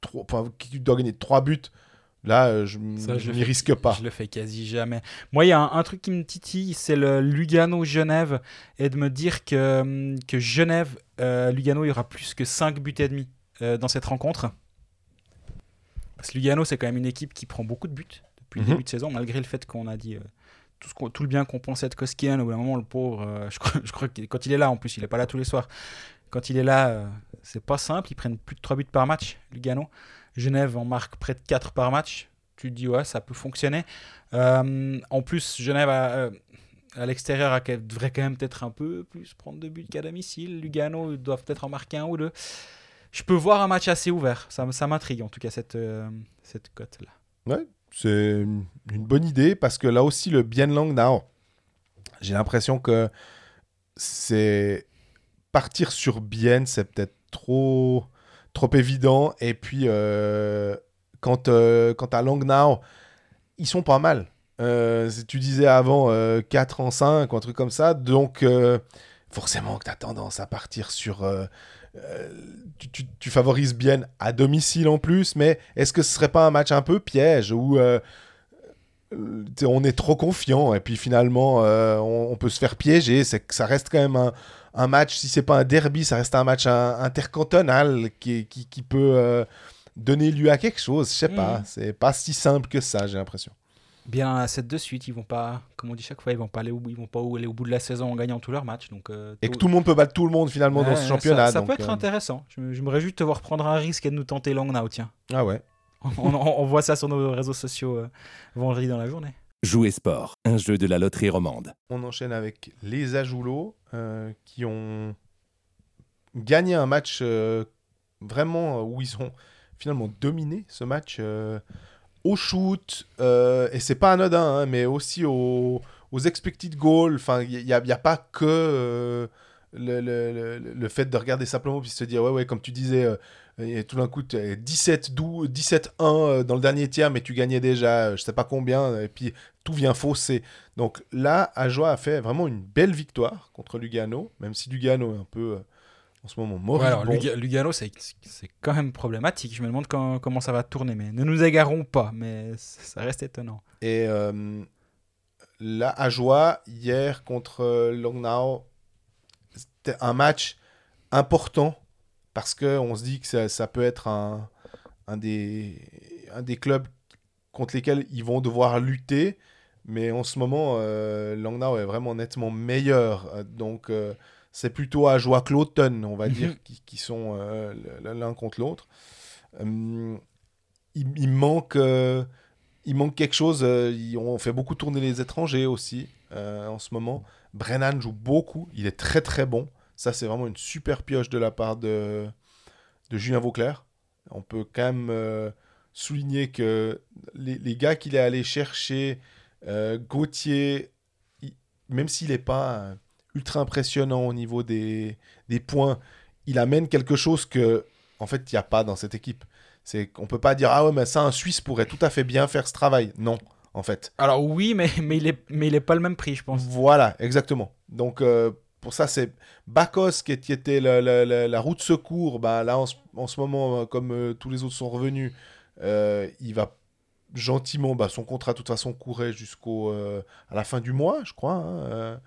Speaker 1: trois, qui doit gagner 3 buts Là, euh, je n'y risque pas.
Speaker 2: Je le fais quasi jamais. Moi, il y a un, truc qui me titille, c'est le Lugano-Genève, et de me dire que, hum, que Genève, euh, Lugano, il y aura plus que 5 buts et demi euh, dans cette rencontre. Parce que Lugano, c'est quand même une équipe qui prend beaucoup de buts depuis le mhm. début de saison, malgré le fait qu'on a dit tout, ce tout, le bien qu'on pensait de Koskien. Au bout d'un moment, le pauvre, je crois, je crois que quand il est là, en plus, il n'est pas là tous les soirs. Quand il est là, c'est pas simple. Ils prennent plus de 3 buts par match, Lugano. Genève en marque près de 4 par match. Tu te dis, ouais, ça peut fonctionner. Euh, en plus, Genève euh, à l'extérieur devrait quand même peut-être un peu plus prendre de buts qu'à domicile. Lugano doivent peut-être en marquer un ou deux. je peux voir un match assez ouvert. Ça, m'intrigue en tout cas cette, euh, cote-là.
Speaker 1: Ouais, c'est une bonne idée parce que là aussi, le Bien Lang Now, j'ai l'impression que c'est partir sur Bien, c'est peut-être trop, trop évident. Et puis, euh, euh, à Long ils sont pas mal. Euh, tu disais avant 4 en 5 ou un truc comme ça. Donc, forcément que tu as tendance à partir sur euh, tu, favorises bien à domicile en plus, mais est-ce que ce serait pas un match un peu piège où euh, euh, on est trop confiant et puis finalement on, peut se faire piéger? C'est que ça reste quand même un, match, si c'est pas un derby, ça reste un match intercantonal qui, qui, peut donner lieu à quelque chose. Je sais pas, mmh. c'est pas si simple que ça, j'ai l'impression
Speaker 2: bien à 7 de suite. Ils vont pas, comme on dit chaque fois, ils vont pas aller au ils vont pas aller au bout de la saison en gagnant tous leurs matchs. Donc,
Speaker 1: euh, et que tout le monde peut battre tout le monde finalement dans ce championnat.
Speaker 2: Ça, peut être euh, intéressant. Je, me réjouis de te voir prendre un risque et de nous tenter Long Now, tiens.
Speaker 1: Ah ouais.
Speaker 2: on, voit ça sur nos réseaux sociaux euh, vendredi dans la journée.
Speaker 3: Jouer sport, un jeu de la loterie romande.
Speaker 1: On enchaîne avec les Ajoulots qui ont gagné un match vraiment où ils ont finalement dominé ce match au shoot, euh, et c'est pas anodin, hein, mais aussi aux, expected goals. Enfin, il n'y a, pas que euh, le, fait de regarder simplement puis se dire, ouais, ouais, comme tu disais, euh, tout d'un coup, 17-1 17 dans le dernier tiers, mais tu gagnais déjà, je sais pas combien, et puis tout vient fausser. Donc là, Ajoie a fait vraiment une belle victoire contre Lugano, même si Lugano est un peu en ce moment
Speaker 2: mort. alors, Lugano, c'est quand même problématique. Je me demande comment ça va tourner. Mais ne nous égarons pas, mais ça reste étonnant.
Speaker 1: Et euh, là, joie, hier contre euh, Longnau, c'était un match important parce qu'on se dit que ça, peut être un, un, des, un des clubs contre lesquels ils vont devoir lutter. Mais en ce moment, euh, Langnau est vraiment nettement meilleur. Euh, donc, euh, c'est plutôt à joie Cloton, on va dire, mhm. qui, sont euh, l'un contre l'autre. Il, manque, il manque quelque chose. On fait beaucoup tourner les étrangers aussi en ce moment. Brennan joue beaucoup. Il est très très bon. Ça, c'est vraiment une super pioche de la part de, de Julien Vauclair. On peut quand même souligner que les, les gars qu'il est allé chercher, Gauthier, même s'il n'est pas ultra impressionnant au niveau des, des points. Il amène quelque chose que, en fait, il n'y a pas dans cette équipe. C'est qu'on peut pas dire ah ouais mais ça un Suisse pourrait tout à fait bien faire ce travail. Non, en fait.
Speaker 2: Alors oui, mais, mais il est mais il est pas le même prix, je pense.
Speaker 1: Voilà, exactement. Donc euh, pour ça c'est Bacos qui, était la, la, la, route secours. Bah là en, ce moment euh, comme euh, tous les autres sont revenus, il va gentiment. Bah, son contrat de toute façon courait jusqu'au à la fin du mois, je crois. Hein,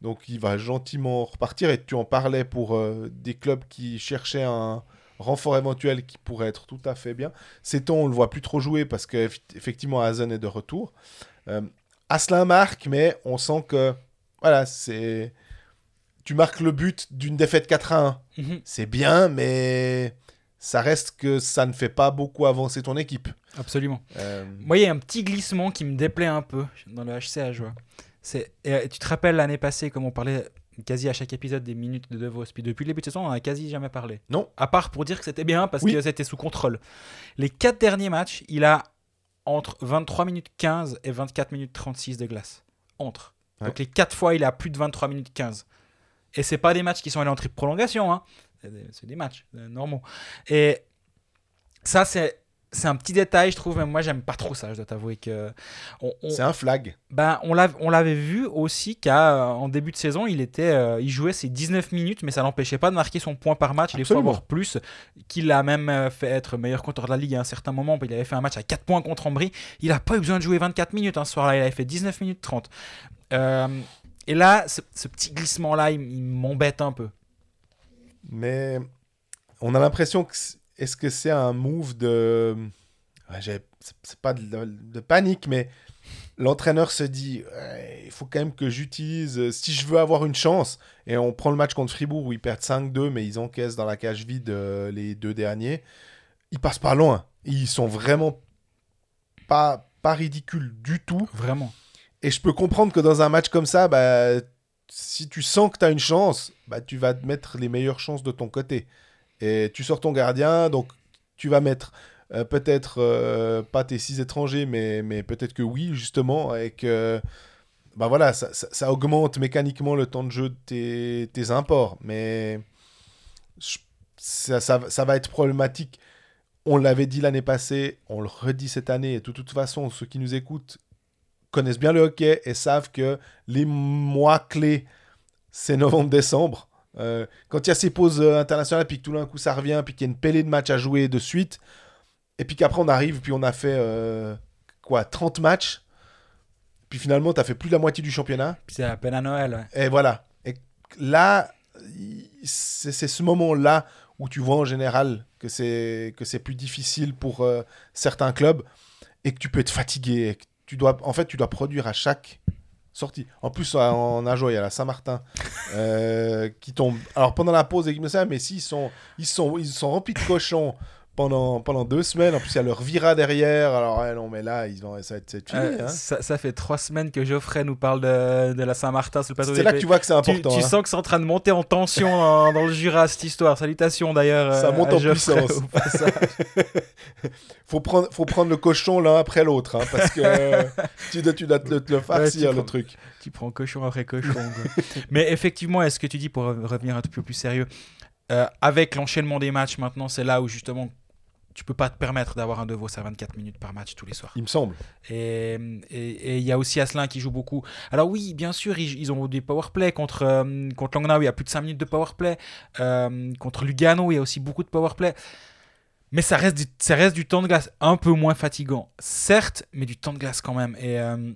Speaker 1: donc il va gentiment repartir. Et tu en parlais pour euh, des clubs qui cherchaient un renfort éventuel qui pourrait être tout à fait bien. C'est on le voit plus trop jouer parce qu'effectivement Hazen est de retour. Euh, Asselin marque, mais on sent que voilà, c'est tu marques le but d'une défaite 4 à 1. Mhm. C'est bien, mais ça reste que ça ne fait pas beaucoup avancer ton équipe.
Speaker 2: Absolument. Euh, Moi, il y a un petit glissement qui me déplaît un peu dans le HC vois. Euh, tu te rappelles l'année passée, comme on parlait quasi à chaque épisode des minutes de Devos. Puis depuis le début de saison, on a quasi jamais parlé.
Speaker 1: Non.
Speaker 2: À part pour dire que c'était bien parce que c'était sous contrôle. Les quatre derniers matchs, il a entre 23 minutes 15 et 24 minutes 36 de glace. Entre. Donc les quatre fois, il a plus de 23 minutes 15. Et c'est pas des matchs qui sont allés en triple prolongation. Hein. C'est des, matchs euh, normaux. Et ça, c'est c'est un petit détail, je trouve, mais moi j'aime pas trop ça, je dois t'avouer que.
Speaker 1: C'est un flag.
Speaker 2: Ben, on l'avait vu aussi qu'en euh, début de saison, il, était, euh, il jouait ses 19 minutes, mais ça n'empêchait pas de marquer son point par match, des fois voire plus, qu'il a même euh, fait être meilleur contre de la Ligue à un certain moment. Il avait fait un match à 4 points contre Ambry. Il n'a pas eu besoin de jouer 24 minutes un soir-là, il avait fait 19 minutes 30. Et là, ce, petit glissement-là, il m'embête un peu.
Speaker 1: Mais on a l'impression que est-ce que c'est un move de. c'est pas de, panique, mais l'entraîneur se dit il faut quand même que j'utilise. Si je veux avoir une chance, et on prend le match contre Fribourg où ils perdent 5-2, mais ils encaissent dans la cage vide euh, les deux derniers, ils passent pas loin. Ils sont vraiment pas, pas ridicules du tout.
Speaker 2: Vraiment.
Speaker 1: Et je peux comprendre que dans un match comme ça, bah, si tu sens que tu as une chance, bah, tu vas mettre les meilleures chances de ton côté. Et tu sors ton gardien, donc tu vas mettre euh, peut-être euh, pas tes six étrangers, mais, mais peut-être que oui, justement, et que bah voilà, ça, ça- augmente mécaniquement le temps de jeu de tes, tes imports. Mais ça, ça va être problématique. On l'avait dit l'année passée, on le redit cette année, et de toute façon, ceux qui nous écoutent connaissent bien le hockey et savent que les mois clés, c'est novembre-décembre. Euh, quand il y a ces pauses euh, internationales, puis que tout d'un coup ça revient, puis qu'il y a une pellée de matchs à jouer de suite, et puis qu'après on arrive, puis on a fait euh, quoi, 30 matchs, puis finalement tu as fait plus de la moitié du championnat,
Speaker 2: Puis c'est à peine à Noël. ouais.
Speaker 1: et voilà. Et là, c'est c'est ce moment-là où tu vois en général que c'est que c'est plus difficile pour euh, certains clubs et que tu peux être fatigué. Et que tu dois, en fait, tu dois produire à chaque sortie. En plus, en, Ajoie, il y a la Saint-Martin euh, qui tombe. Alors pendant la pause, équipe nationale, mais s'ils sont, ils sont, ils sont remplis de cochons. Pendant, pendant deux semaines, en plus il y a leur Vira derrière, alors ouais, non mais là ils vont, ça va être fini.
Speaker 2: Euh,
Speaker 1: hein.
Speaker 2: ça, ça fait trois semaines que Geoffrey nous parle de, de la Saint-Martin sur le plateau
Speaker 1: C'est là que tu vois que c'est important.
Speaker 2: tu
Speaker 1: hein.
Speaker 2: sens que c'est en train de monter en tension dans, dans le Jura, cette histoire. Salutations d'ailleurs.
Speaker 1: Ça
Speaker 2: euh,
Speaker 1: monte en
Speaker 2: Geoffrey
Speaker 1: puissance. faut prendre, faut prendre le cochon l'un après l'autre, hein, parce que euh, tu dois, tu dois te, le- te le farcir,
Speaker 2: tu
Speaker 1: le
Speaker 2: prends-
Speaker 1: truc.
Speaker 2: tu prends cochon après cochon. quoi. Mais effectivement, est-ce que tu dis, pour re- revenir un peu plus sérieux, euh, avec l'enchaînement des matchs maintenant, c'est là où justement tu peux pas te permettre d'avoir un De Vos à 24 minutes par match tous les soirs.
Speaker 1: Il me semble.
Speaker 2: Et il y a aussi Asselin qui joue beaucoup. Alors oui, bien sûr, ils, ils ont des powerplay contre, euh, contre Langnau, il y a plus de 5 minutes de powerplay. Euh, contre Lugano, il y a aussi beaucoup de powerplay. Mais ça reste, du, ça reste du temps de glace un peu moins fatigant. Certes, mais du temps de glace quand même. Et euh,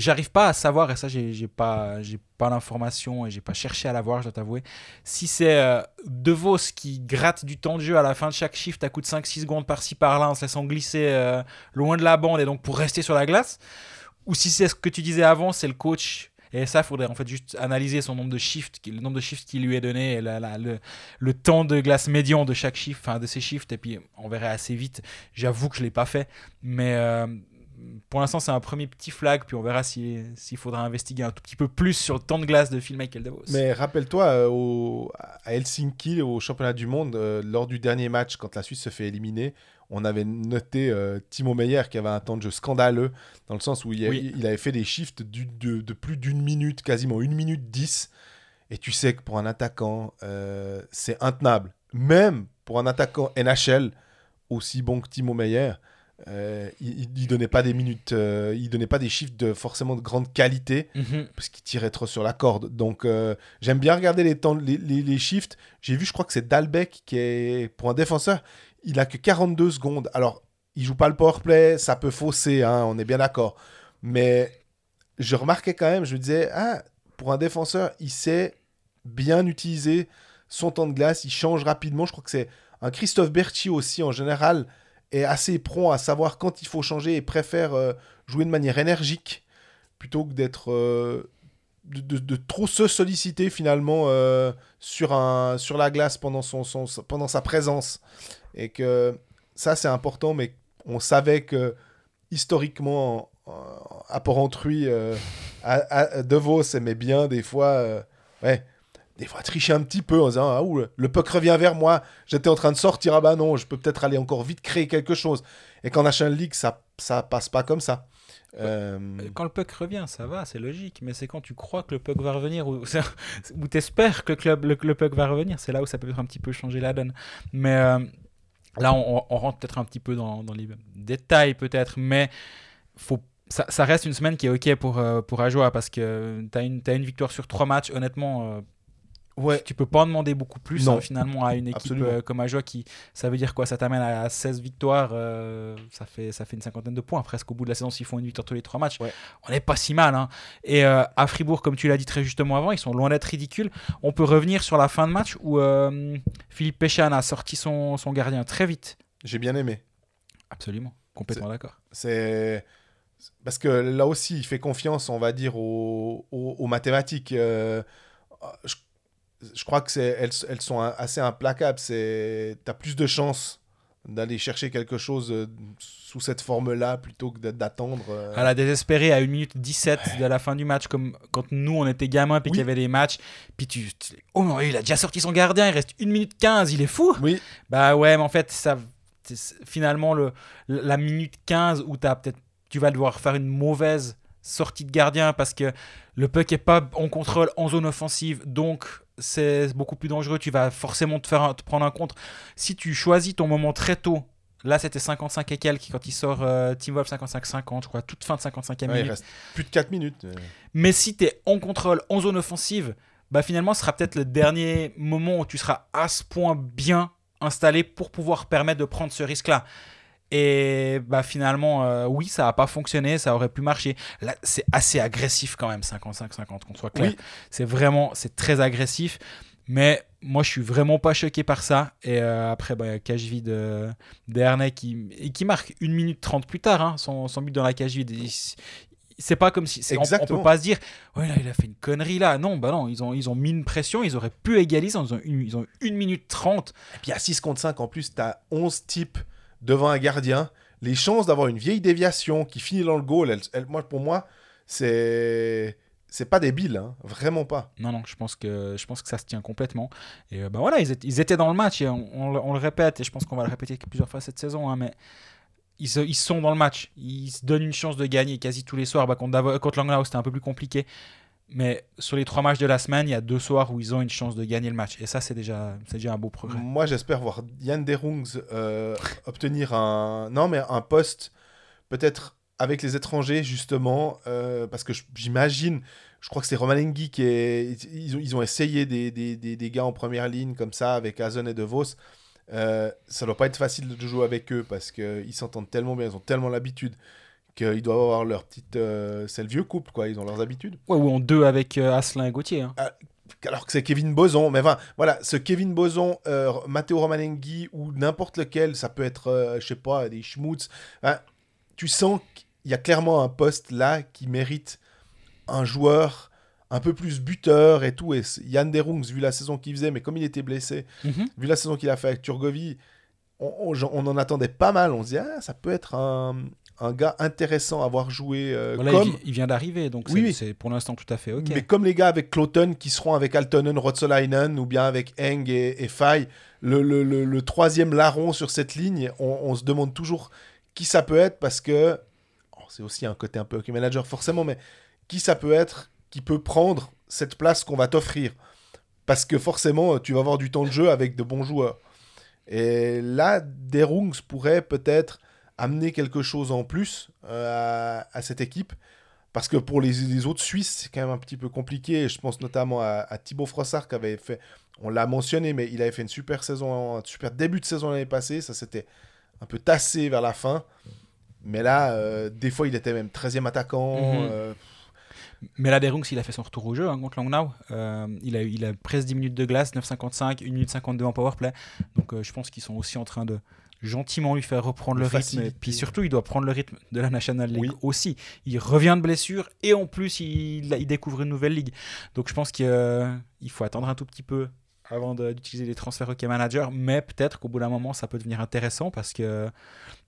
Speaker 2: j'arrive pas à savoir, et ça j'ai pas, pas l'information et j'ai pas cherché à l'avoir, je dois t'avouer, si c'est euh, De Vos qui gratte du temps de jeu à la fin de chaque shift à coup de 5-6 secondes par-ci par-là en se laissant glisser euh, loin de la bande et donc pour rester sur la glace, ou si c'est ce que tu disais avant, c'est le coach. Et ça, il faudrait en fait juste analyser son nombre de shifts, le nombre de shifts qui lui est donné, le, temps de glace médian de chaque shift, enfin de ces shifts, et puis on verrait assez vite. J'avoue que je l'ai pas fait, mais euh, pour l'instant c'est un premier petit flag, puis on verra si- s'il faudra investiguer un tout petit peu plus sur le temps de glace de Phil Michael Davos.
Speaker 1: Mais rappelle-toi, euh, au- à Helsinki, au championnat du monde, euh, lors du dernier match, quand la Suisse se fait éliminer, on avait noté euh, Timo Meyer qui avait un temps de jeu scandaleux, dans le sens où il, a-
Speaker 2: Oui.
Speaker 1: il avait fait des shifts du- de, de plus d'une minute, quasiment une minute dix. Et tu sais que pour un attaquant, euh, c'est intenable. Même pour un attaquant NHL aussi bon que Timo Meyer, euh, il, il- donnait pas des minutes, euh, il donnait pas des chiffres de forcément de grande qualité
Speaker 2: Mhm.
Speaker 1: parce qu'il tirait trop sur la corde. Donc euh, j'aime bien regarder les temps, les, les, les shifts. J'ai vu, je crois que c'est Dalbec qui est pour un défenseur, il a que 42 secondes. Alors il joue pas le power play, ça peut fausser, hein, on est bien d'accord. Mais je remarquais quand même, je me disais, ah, pour un défenseur, il sait bien utiliser son temps de glace, il change rapidement. Je crois que c'est un Christophe Berti aussi en général est assez prompt à savoir quand il faut changer et préfère euh, jouer de manière énergique plutôt que d'être euh, de, trop se solliciter finalement euh, sur, un, sur la glace pendant, son, pendant sa présence. Et que ça, c'est important, mais on savait que historiquement, en- à Porrentruy, à, à- De Vos aimait bien des fois, ouais, des fois tricher un petit peu en disant ah, ouh, le- puck revient vers moi, j'étais en train de sortir, ah bah non, je peux peut-être aller encore vite créer quelque chose. Et qu'en National League, ça, ça passe pas comme ça. Euh,
Speaker 2: Quand le puck revient, ça va, c'est logique. Mais c'est quand tu crois que le puck va revenir ou, ou t'espères que le, le, le puck va revenir, c'est là où ça peut un petit peu changer la donne. Mais euh, là, on, rentre peut-être un petit peu dans, dans les détails, peut-être. Mais faut, ça, ça reste une semaine qui est OK pour, euh, pour Ajoa parce que tu as une, victoire sur trois matchs. Honnêtement,
Speaker 1: ouais,
Speaker 2: tu peux pas en demander beaucoup plus hein, finalement à une équipe euh, comme Ajoa qui ça veut dire quoi? Ça t'amène à 16 victoires euh, ça fait ça fait une cinquantaine de points presque au bout de la saison s'ils font une victoire tous les trois matchs
Speaker 1: Ouais.
Speaker 2: on n'est pas si mal hein. et euh, à Fribourg comme tu l'as dit très justement avant ils sont loin d'être ridicules on peut revenir sur la fin de match où Philippe Péchan a sorti son, son gardien très vite
Speaker 1: j'ai bien aimé.
Speaker 2: absolument complètement d'accord
Speaker 1: C'est parce que là aussi, il fait confiance, on va dire, aux, aux- aux mathématiques. Je, je crois que c'est elles, elles sont assez implacables. C'est t'as plus de chances d'aller chercher quelque chose euh, sous cette forme-là plutôt que d'attendre. euh,
Speaker 2: À la désespérée, à 1 minute 17 de la fin du match, comme quand nous on était gamins puis
Speaker 1: Oui.
Speaker 2: qu'il y avait des matchs, puis tu. tu- Oh non, il a déjà sorti son gardien, il reste 1 minute 15, il est fou
Speaker 1: Oui,
Speaker 2: Bah ouais, mais en fait, ça, finalement, le, la minute 15 où as peut-être, tu vas devoir faire une mauvaise sortie de gardien parce que le puck est pas en contrôle en zone offensive, donc c'est beaucoup plus dangereux. Tu vas forcément te, faire te prendre un contre. Si tu choisis ton moment très tôt, là c'était 55 et quelques quand il sort euh, Team Wolf 55-50, je crois, toute fin de 55e
Speaker 1: ouais, il reste plus de 4 minutes.
Speaker 2: Mais si tu es en contrôle, en zone offensive, bah finalement, ce sera peut-être le dernier moment où tu seras à ce point bien installé pour pouvoir permettre de prendre ce risque-là. Et bah finalement, euh, oui, ça n'a pas fonctionné, ça aurait pu marcher. Là, c'est assez agressif quand même, 55-50, qu'on soit clair.
Speaker 1: Oui.
Speaker 2: C'est vraiment, c'est très agressif. Mais moi, je suis vraiment pas choqué par ça. Et euh, après, bah, il y a cage vide euh, d'Ernay qui, et qui marque 1 minute 30 plus tard, hein, son, son but dans la cage vide. C'est pas comme si. On, on peut pas se dire, ouais, là, il a fait une connerie là. Non, bah non, ils ont, ils ont mis une pression, ils auraient pu égaliser. Ils ont une, ils ont 1 minute 30.
Speaker 1: Et puis à 6 contre 5, en plus, tu as 11 types devant un gardien. Les chances d'avoir une vieille déviation qui finit dans le goal, moi, pour moi, c'est. C'est pas débile, hein. vraiment pas.
Speaker 2: Non, non, je pense que, je pense que ça se tient complètement. Et euh, bah voilà, ils étaient, ils étaient dans le match, et on, le- répète, et je pense qu'on va le répéter plusieurs fois cette saison, hein, mais ils, ils sont dans le match. Ils se donnent une chance de gagner quasi tous les soirs. Bah, contre, Davo- contre c'était un peu plus compliqué. Mais sur les trois matchs de la semaine, il y a deux soirs où ils ont une chance de gagner le match. Et ça, c'est déjà, déjà un beau progrès.
Speaker 1: Moi, j'espère voir Yann Derungs euh, obtenir un. Non, mais un poste, peut-être avec les étrangers, justement, euh, parce que j'imagine. Je crois que c'est Romanengi qui est. Ils ont, ils ont essayé des, des, des, des gars en première ligne comme ça, avec Hazen et De Vos. Euh, ça doit pas être facile de jouer avec eux parce qu'ils s'entendent tellement bien, ils ont tellement l'habitude qu'ils doivent avoir leur petite. euh, c'est le vieux couple, quoi, ils ont leurs habitudes.
Speaker 2: Ouais, ou en deux avec euh, Asselin et Gauthier. hein.
Speaker 1: alors que c'est Kevin Boson. Mais enfin, voilà, ce Kevin Boson, euh, Matteo Romanenghi ou n'importe lequel, ça peut être, euh, je sais pas, des schmutz. hein, tu sens qu'il y a clairement un poste là qui mérite un joueur un peu plus buteur et tout. Et Yann Derungs, vu la saison qu'il faisait, mais comme il était blessé,
Speaker 2: Mhm.
Speaker 1: vu la saison qu'il a fait avec Turgovie, on, on- j'en- on en attendait pas mal. On se dit, ah, ça peut être un, un gars intéressant à voir jouer euh,
Speaker 2: Voilà,
Speaker 1: comme.
Speaker 2: il, vi- il vient d'arriver, donc
Speaker 1: Oui,
Speaker 2: c'est,
Speaker 1: oui.
Speaker 2: pour l'instant tout à fait ok.
Speaker 1: Mais comme les gars avec Cloton qui seront avec Altonen, Rotsolainen ou bien avec Eng et, et Fay, le, le- le- le troisième larron sur cette ligne, on, on se demande toujours qui ça peut être parce que oh, c'est aussi un côté un peu hockey manager forcément, mais qui ça peut être qui peut prendre cette place qu'on va t'offrir? Parce que forcément tu vas avoir du temps de jeu avec de bons joueurs. Et là, Derungs pourrait peut-être amener quelque chose en plus euh, à, à cette équipe. Parce que pour les, les autres Suisses, c'est quand même un petit peu compliqué. Je pense notamment à, à Thibaut Frossard qui avait fait, on l'a mentionné, mais il avait fait une super saison, un super début de saison l'année passée. Ça s'était un peu tassé vers la fin. Mais là, euh, des fois, il était même 13e attaquant.
Speaker 2: Mhm.
Speaker 1: euh,
Speaker 2: Mais là, Derungs, il a fait son retour au jeu hein, contre Langnau. Euh, il, a, il a presque 10 minutes de glace, 9,55, 1 minute 52 en powerplay. Donc je pense qu'ils sont aussi en train de gentiment lui faire reprendre
Speaker 1: Le
Speaker 2: le rythme. Et puis surtout, il doit prendre le rythme de la National League
Speaker 1: Oui.
Speaker 2: aussi. Il revient de blessure et en plus, il, il découvre une nouvelle ligue. Donc je pense qu'il euh, faut attendre un tout petit peu avant d'utiliser les transferts hockey manager. Mais peut-être qu'au bout d'un moment, ça peut devenir intéressant parce que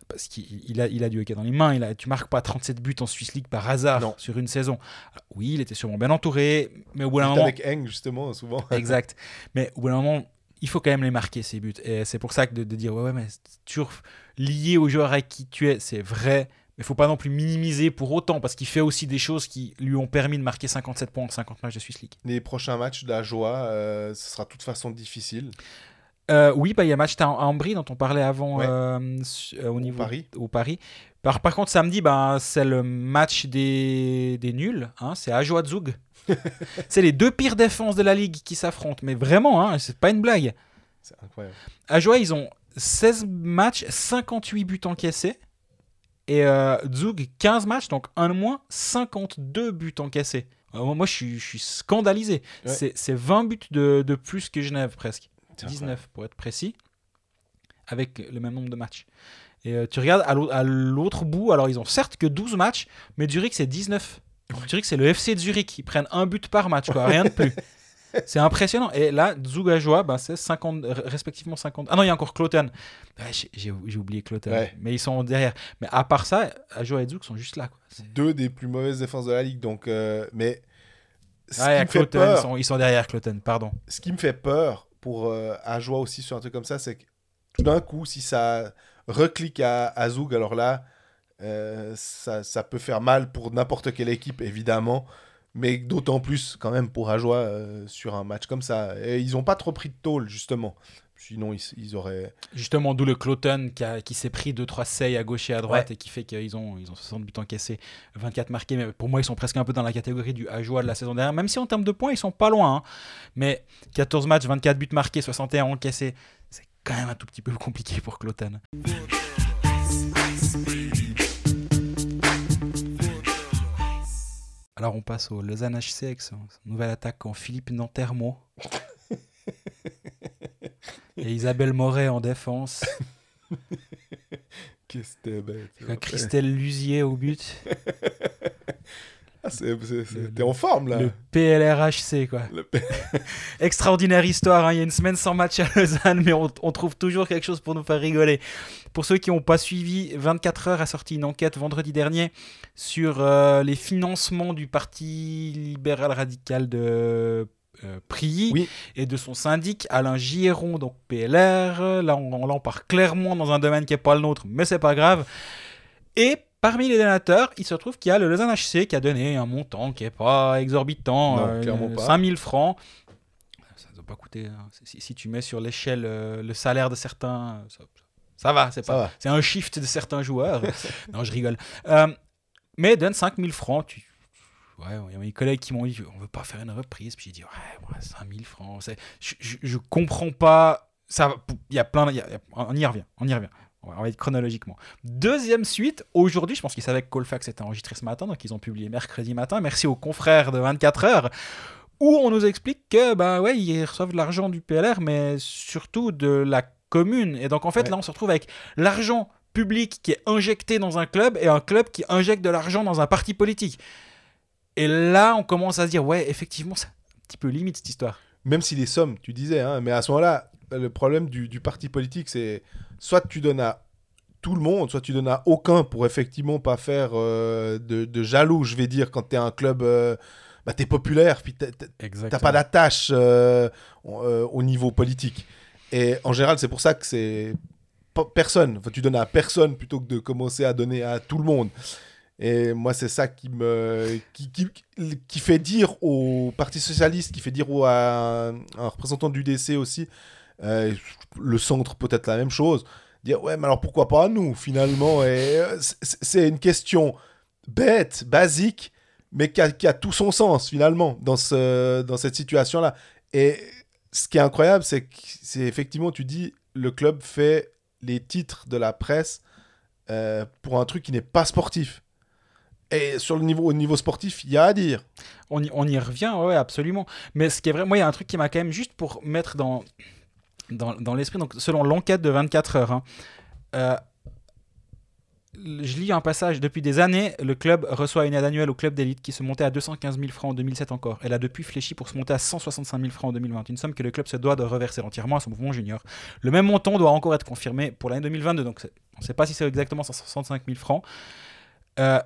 Speaker 2: parce qu'il il a, il a du hockey dans les mains. Il a, tu marques pas 37 buts en Swiss League par hasard
Speaker 1: Non.
Speaker 2: sur une saison. Alors, oui, il était sûrement bien entouré, mais au bout d'un moment,
Speaker 1: avec Eng, justement, souvent.
Speaker 2: exact. Mais au bout d'un moment, il faut quand même les marquer ces buts. Et c'est pour ça que de, de dire ouais, ouais, mais toujours lié au joueur avec qui tu es, c'est vrai. Mais il faut pas non plus minimiser pour autant parce qu'il fait aussi des choses qui lui ont permis de marquer 57 points en 50 matchs de Swiss League.
Speaker 1: Les prochains matchs de la joie, euh, ce sera de toute façon difficile.
Speaker 2: Euh, oui, bah, il y a match à à Ambry dont on parlait avant
Speaker 1: Ouais.
Speaker 2: euh, euh, au niveau
Speaker 1: Paris.
Speaker 2: au Paris. Par, par contre, samedi, bah, c'est le match des, des nuls. Hein, c'est Ajoa Zug. c'est les deux pires défenses de la ligue qui s'affrontent. Mais vraiment, hein, c'est pas une blague.
Speaker 1: C'est incroyable.
Speaker 2: Ajoa, ils ont 16 matchs, 58 buts encaissés. Et euh, Zug, 15 matchs, donc un de moins, 52 buts encaissés. Euh, moi, je suis, je suis scandalisé.
Speaker 1: Ouais.
Speaker 2: C'est- C'est 20 buts de, de plus que Genève, presque.
Speaker 1: C'est
Speaker 2: 19 pour être précis, avec le même nombre de matchs. Et euh, tu regardes à l'au- à l'autre bout, alors ils ont certes que 12 matchs, mais Zurich c'est 19. Zurich c'est le FC de Zurich, ils prennent un but par match, quoi, rien de plus. C'est impressionnant. Et là, Zougajoa, ben, c'est 50, respectivement 50. Ah non, il y a encore Cloten. Ouais, j'ai- oublié Cloten.
Speaker 1: Ouais.
Speaker 2: Mais ils sont derrière. Mais à part ça, Ajoa et Zouk sont juste là. Quoi.
Speaker 1: Deux des plus mauvaises défenses de la ligue. Donc, euh, mais ce,
Speaker 2: Ouais,
Speaker 1: qui me fait
Speaker 2: ils
Speaker 1: peur,
Speaker 2: sont, ils sont derrière Cloten, pardon.
Speaker 1: ce qui me fait peur pour euh, Ajoie aussi sur un truc comme ça, c'est que tout d'un coup, si ça reclique à, à alors là, euh, ça, ça peut faire mal pour n'importe quelle équipe, évidemment. Mais d'autant plus quand même pour Ajoie euh, sur un match comme ça. Et ils n'ont pas trop pris de tôle, justement. Sinon, ils, ils auraient.
Speaker 2: Justement, d'où le Cloten qui, a- qui s'est pris 2-3 seils à gauche et à droite et qui fait qu'ils ont, ils ont 60 buts encaissés, 24 marqués. Mais pour moi, ils sont presque un peu dans la catégorie du Ajoa de la saison dernière. Même si en termes de points, ils sont pas loin. hein. Mais 14 matchs, 24 buts marqués, 61 encaissés, c'est quand même un tout petit peu compliqué pour Cloten. Alors on passe au Lausanne HC avec son son nouvel attaque en Philippe Nantermo. et Isabelle Moret en défense.
Speaker 1: Qu'est-ce que c'était bête.
Speaker 2: Et Christelle Lusier au but.
Speaker 1: Ah, c'est- c'est- c'est-
Speaker 2: Le-
Speaker 1: T'es en forme, là.
Speaker 2: Le PLRHC, quoi.
Speaker 1: Le-
Speaker 2: Extraordinaire histoire. hein. Il y a une semaine sans match à Lausanne, mais on, on trouve toujours quelque chose pour nous faire rigoler. Pour ceux qui n'ont pas suivi, 24 heures a sorti une enquête vendredi dernier sur euh, les financements du Parti libéral radical de euh, Prilly
Speaker 1: Oui.
Speaker 2: et de son syndic Alain Giron, donc PLR. Là, on, on part clairement dans un domaine qui n'est pas le nôtre, mais c'est pas grave. Et parmi les donateurs, il se trouve qu'il y a le Lausanne HC qui a donné un montant qui n'est pas exorbitant,
Speaker 1: Non, clairement pas.
Speaker 2: 5000 francs. Ça ne doit pas coûter. hein. Si, si tu mets sur l'échelle euh, le salaire de certains, ça, ça va, c'est pas. C'est un shift de certains joueurs. non, je rigole. Euh, mais donne 5000 francs. Tu... Ouais, il y a mes collègues qui m'ont dit on veut pas faire une reprise. Puis j'ai dit ouais, ouais 5000 francs. Je, je, je comprends pas. Ça, il y a plein. de- il y a- il y a- on y revient. On y revient. On va, être chronologiquement. Deuxième suite, aujourd'hui, je pense qu'ils savaient que Colfax était enregistré ce matin, donc ils ont publié mercredi matin. Merci aux confrères de 24 heures, où on nous explique que, ben ouais, ils reçoivent de l'argent du PLR, mais surtout de la commune. Et donc, en fait,
Speaker 1: Ouais.
Speaker 2: là, on se retrouve avec l'argent public qui est injecté dans un club et un club qui injecte de l'argent dans un parti politique. Et là, on commence à se dire, ouais, effectivement, c'est un petit peu limite cette histoire.
Speaker 1: même si les sommes, tu disais, hein, mais à ce moment-là, le problème du, du parti politique, c'est soit tu donnes à tout le monde, soit tu donnes à aucun pour effectivement pas faire euh, de, de jaloux, je vais dire, quand tu es un club, euh, bah, tu es populaire, puis t'as- pas d'attache euh, au- euh, au niveau politique. Et en général, c'est pour ça que c'est personne. Enfin, tu donnes à personne plutôt que de commencer à donner à tout le monde. Et moi, c'est ça qui me qui, qui, qui fait dire au Parti socialiste, qui fait dire au, à un, un représentant du DC aussi, euh, le centre peut-être la même chose, dire ouais, mais alors pourquoi pas nous finalement euh, c'est- c'est une question bête, basique, mais qui a, qui a tout son sens finalement dans, ce, dans cette situation-là. Et ce qui est incroyable, c'est que c'est effectivement, tu dis, le club fait les titres de la presse euh, pour un truc qui n'est pas sportif. Et sur le niveau, au niveau sportif, il y a à dire.
Speaker 2: On y, on y revient, ouais, absolument. Mais ce qui est vrai, moi, il y a un truc qui m'a quand même juste pour mettre dans, dans, l'esprit, donc selon l'enquête de 24 heures, hein, euh, je lis un passage, depuis des années, le club reçoit une aide annuelle au club d'élite qui se montait à 215 000 francs en 2007 encore. Elle a depuis fléchi pour se monter à 165 000 francs en 2020, une somme que le club se doit de reverser entièrement à son mouvement junior. Le même montant doit encore être confirmé pour l'année 2022, donc on ne sait pas si c'est exactement 165 000 francs. Euh,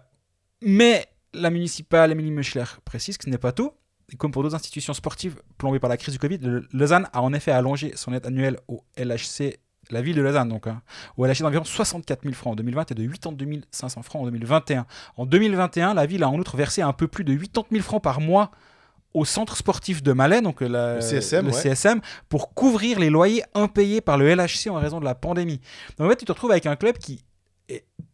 Speaker 2: mais la municipale Émilie Meuchler précise que ce n'est pas tout. Comme pour d'autres institutions sportives plombées par la crise du Covid, Lausanne a en effet allongé son aide annuelle au LHC, la ville de Lausanne, donc, hein, au LHC d'environ 64 000 francs en 2020 et de 82 500 francs en 2021. En 2021, la ville a en outre versé un peu plus de 80 000 francs par mois au centre sportif de Malais, donc la-
Speaker 1: Le CSM,
Speaker 2: le
Speaker 1: ouais.
Speaker 2: CSM, pour couvrir les loyers impayés par le LHC en raison de la pandémie. Donc en fait, tu te retrouves avec un club qui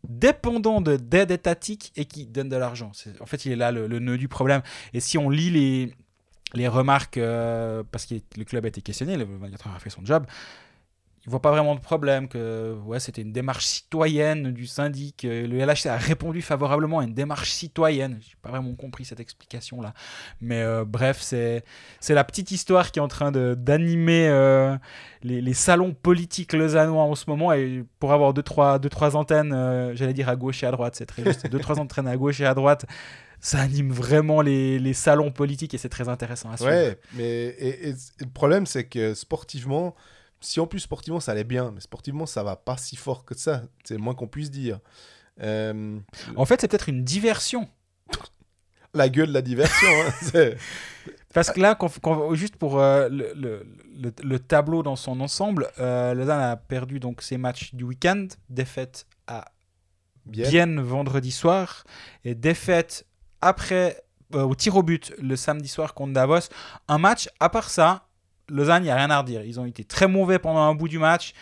Speaker 2: dépendant de d'aide étatique et qui donne de l'argent. En fait, il est là le, nœud du problème. Et si on lit les, les remarques, euh, parce que le club a été questionné, le 24 heures a fait son job, il voit pas vraiment de problème, que ouais, c'était une démarche citoyenne du syndic. euh, Le LHC a répondu favorablement à une démarche citoyenne. J'ai pas vraiment compris cette explication-là. Mais euh, bref, c'est la petite histoire qui est en train d'animer euh, les, les salons politiques lausannois en ce moment. Et pour avoir deux, trois, deux, trois antennes, j'allais dire à gauche et à droite, c'est très juste. deux, trois antennes à gauche et à droite ça anime vraiment les, les salons politiques et c'est très intéressant à suivre.
Speaker 1: Ouais, mais le problème, c'est que sportivement, si en plus sportivement ça allait bien, mais sportivement ça va pas si fort que ça, c'est le moins qu'on puisse dire. Euh,
Speaker 2: En fait, c'est peut-être une diversion.
Speaker 1: la gueule de la diversion, hein,
Speaker 2: Parce que là, juste pour euh, le, le- le- le tableau dans son ensemble, euh, Lausanne a perdu donc ses matchs du week-end, défaite à
Speaker 1: bien.
Speaker 2: Bienne vendredi soir et défaite après euh, au tir au but le samedi soir contre Davos. Un match, à part ça, Lausanne, il n'y a rien à redire. Ils ont été très mauvais pendant un bout du match.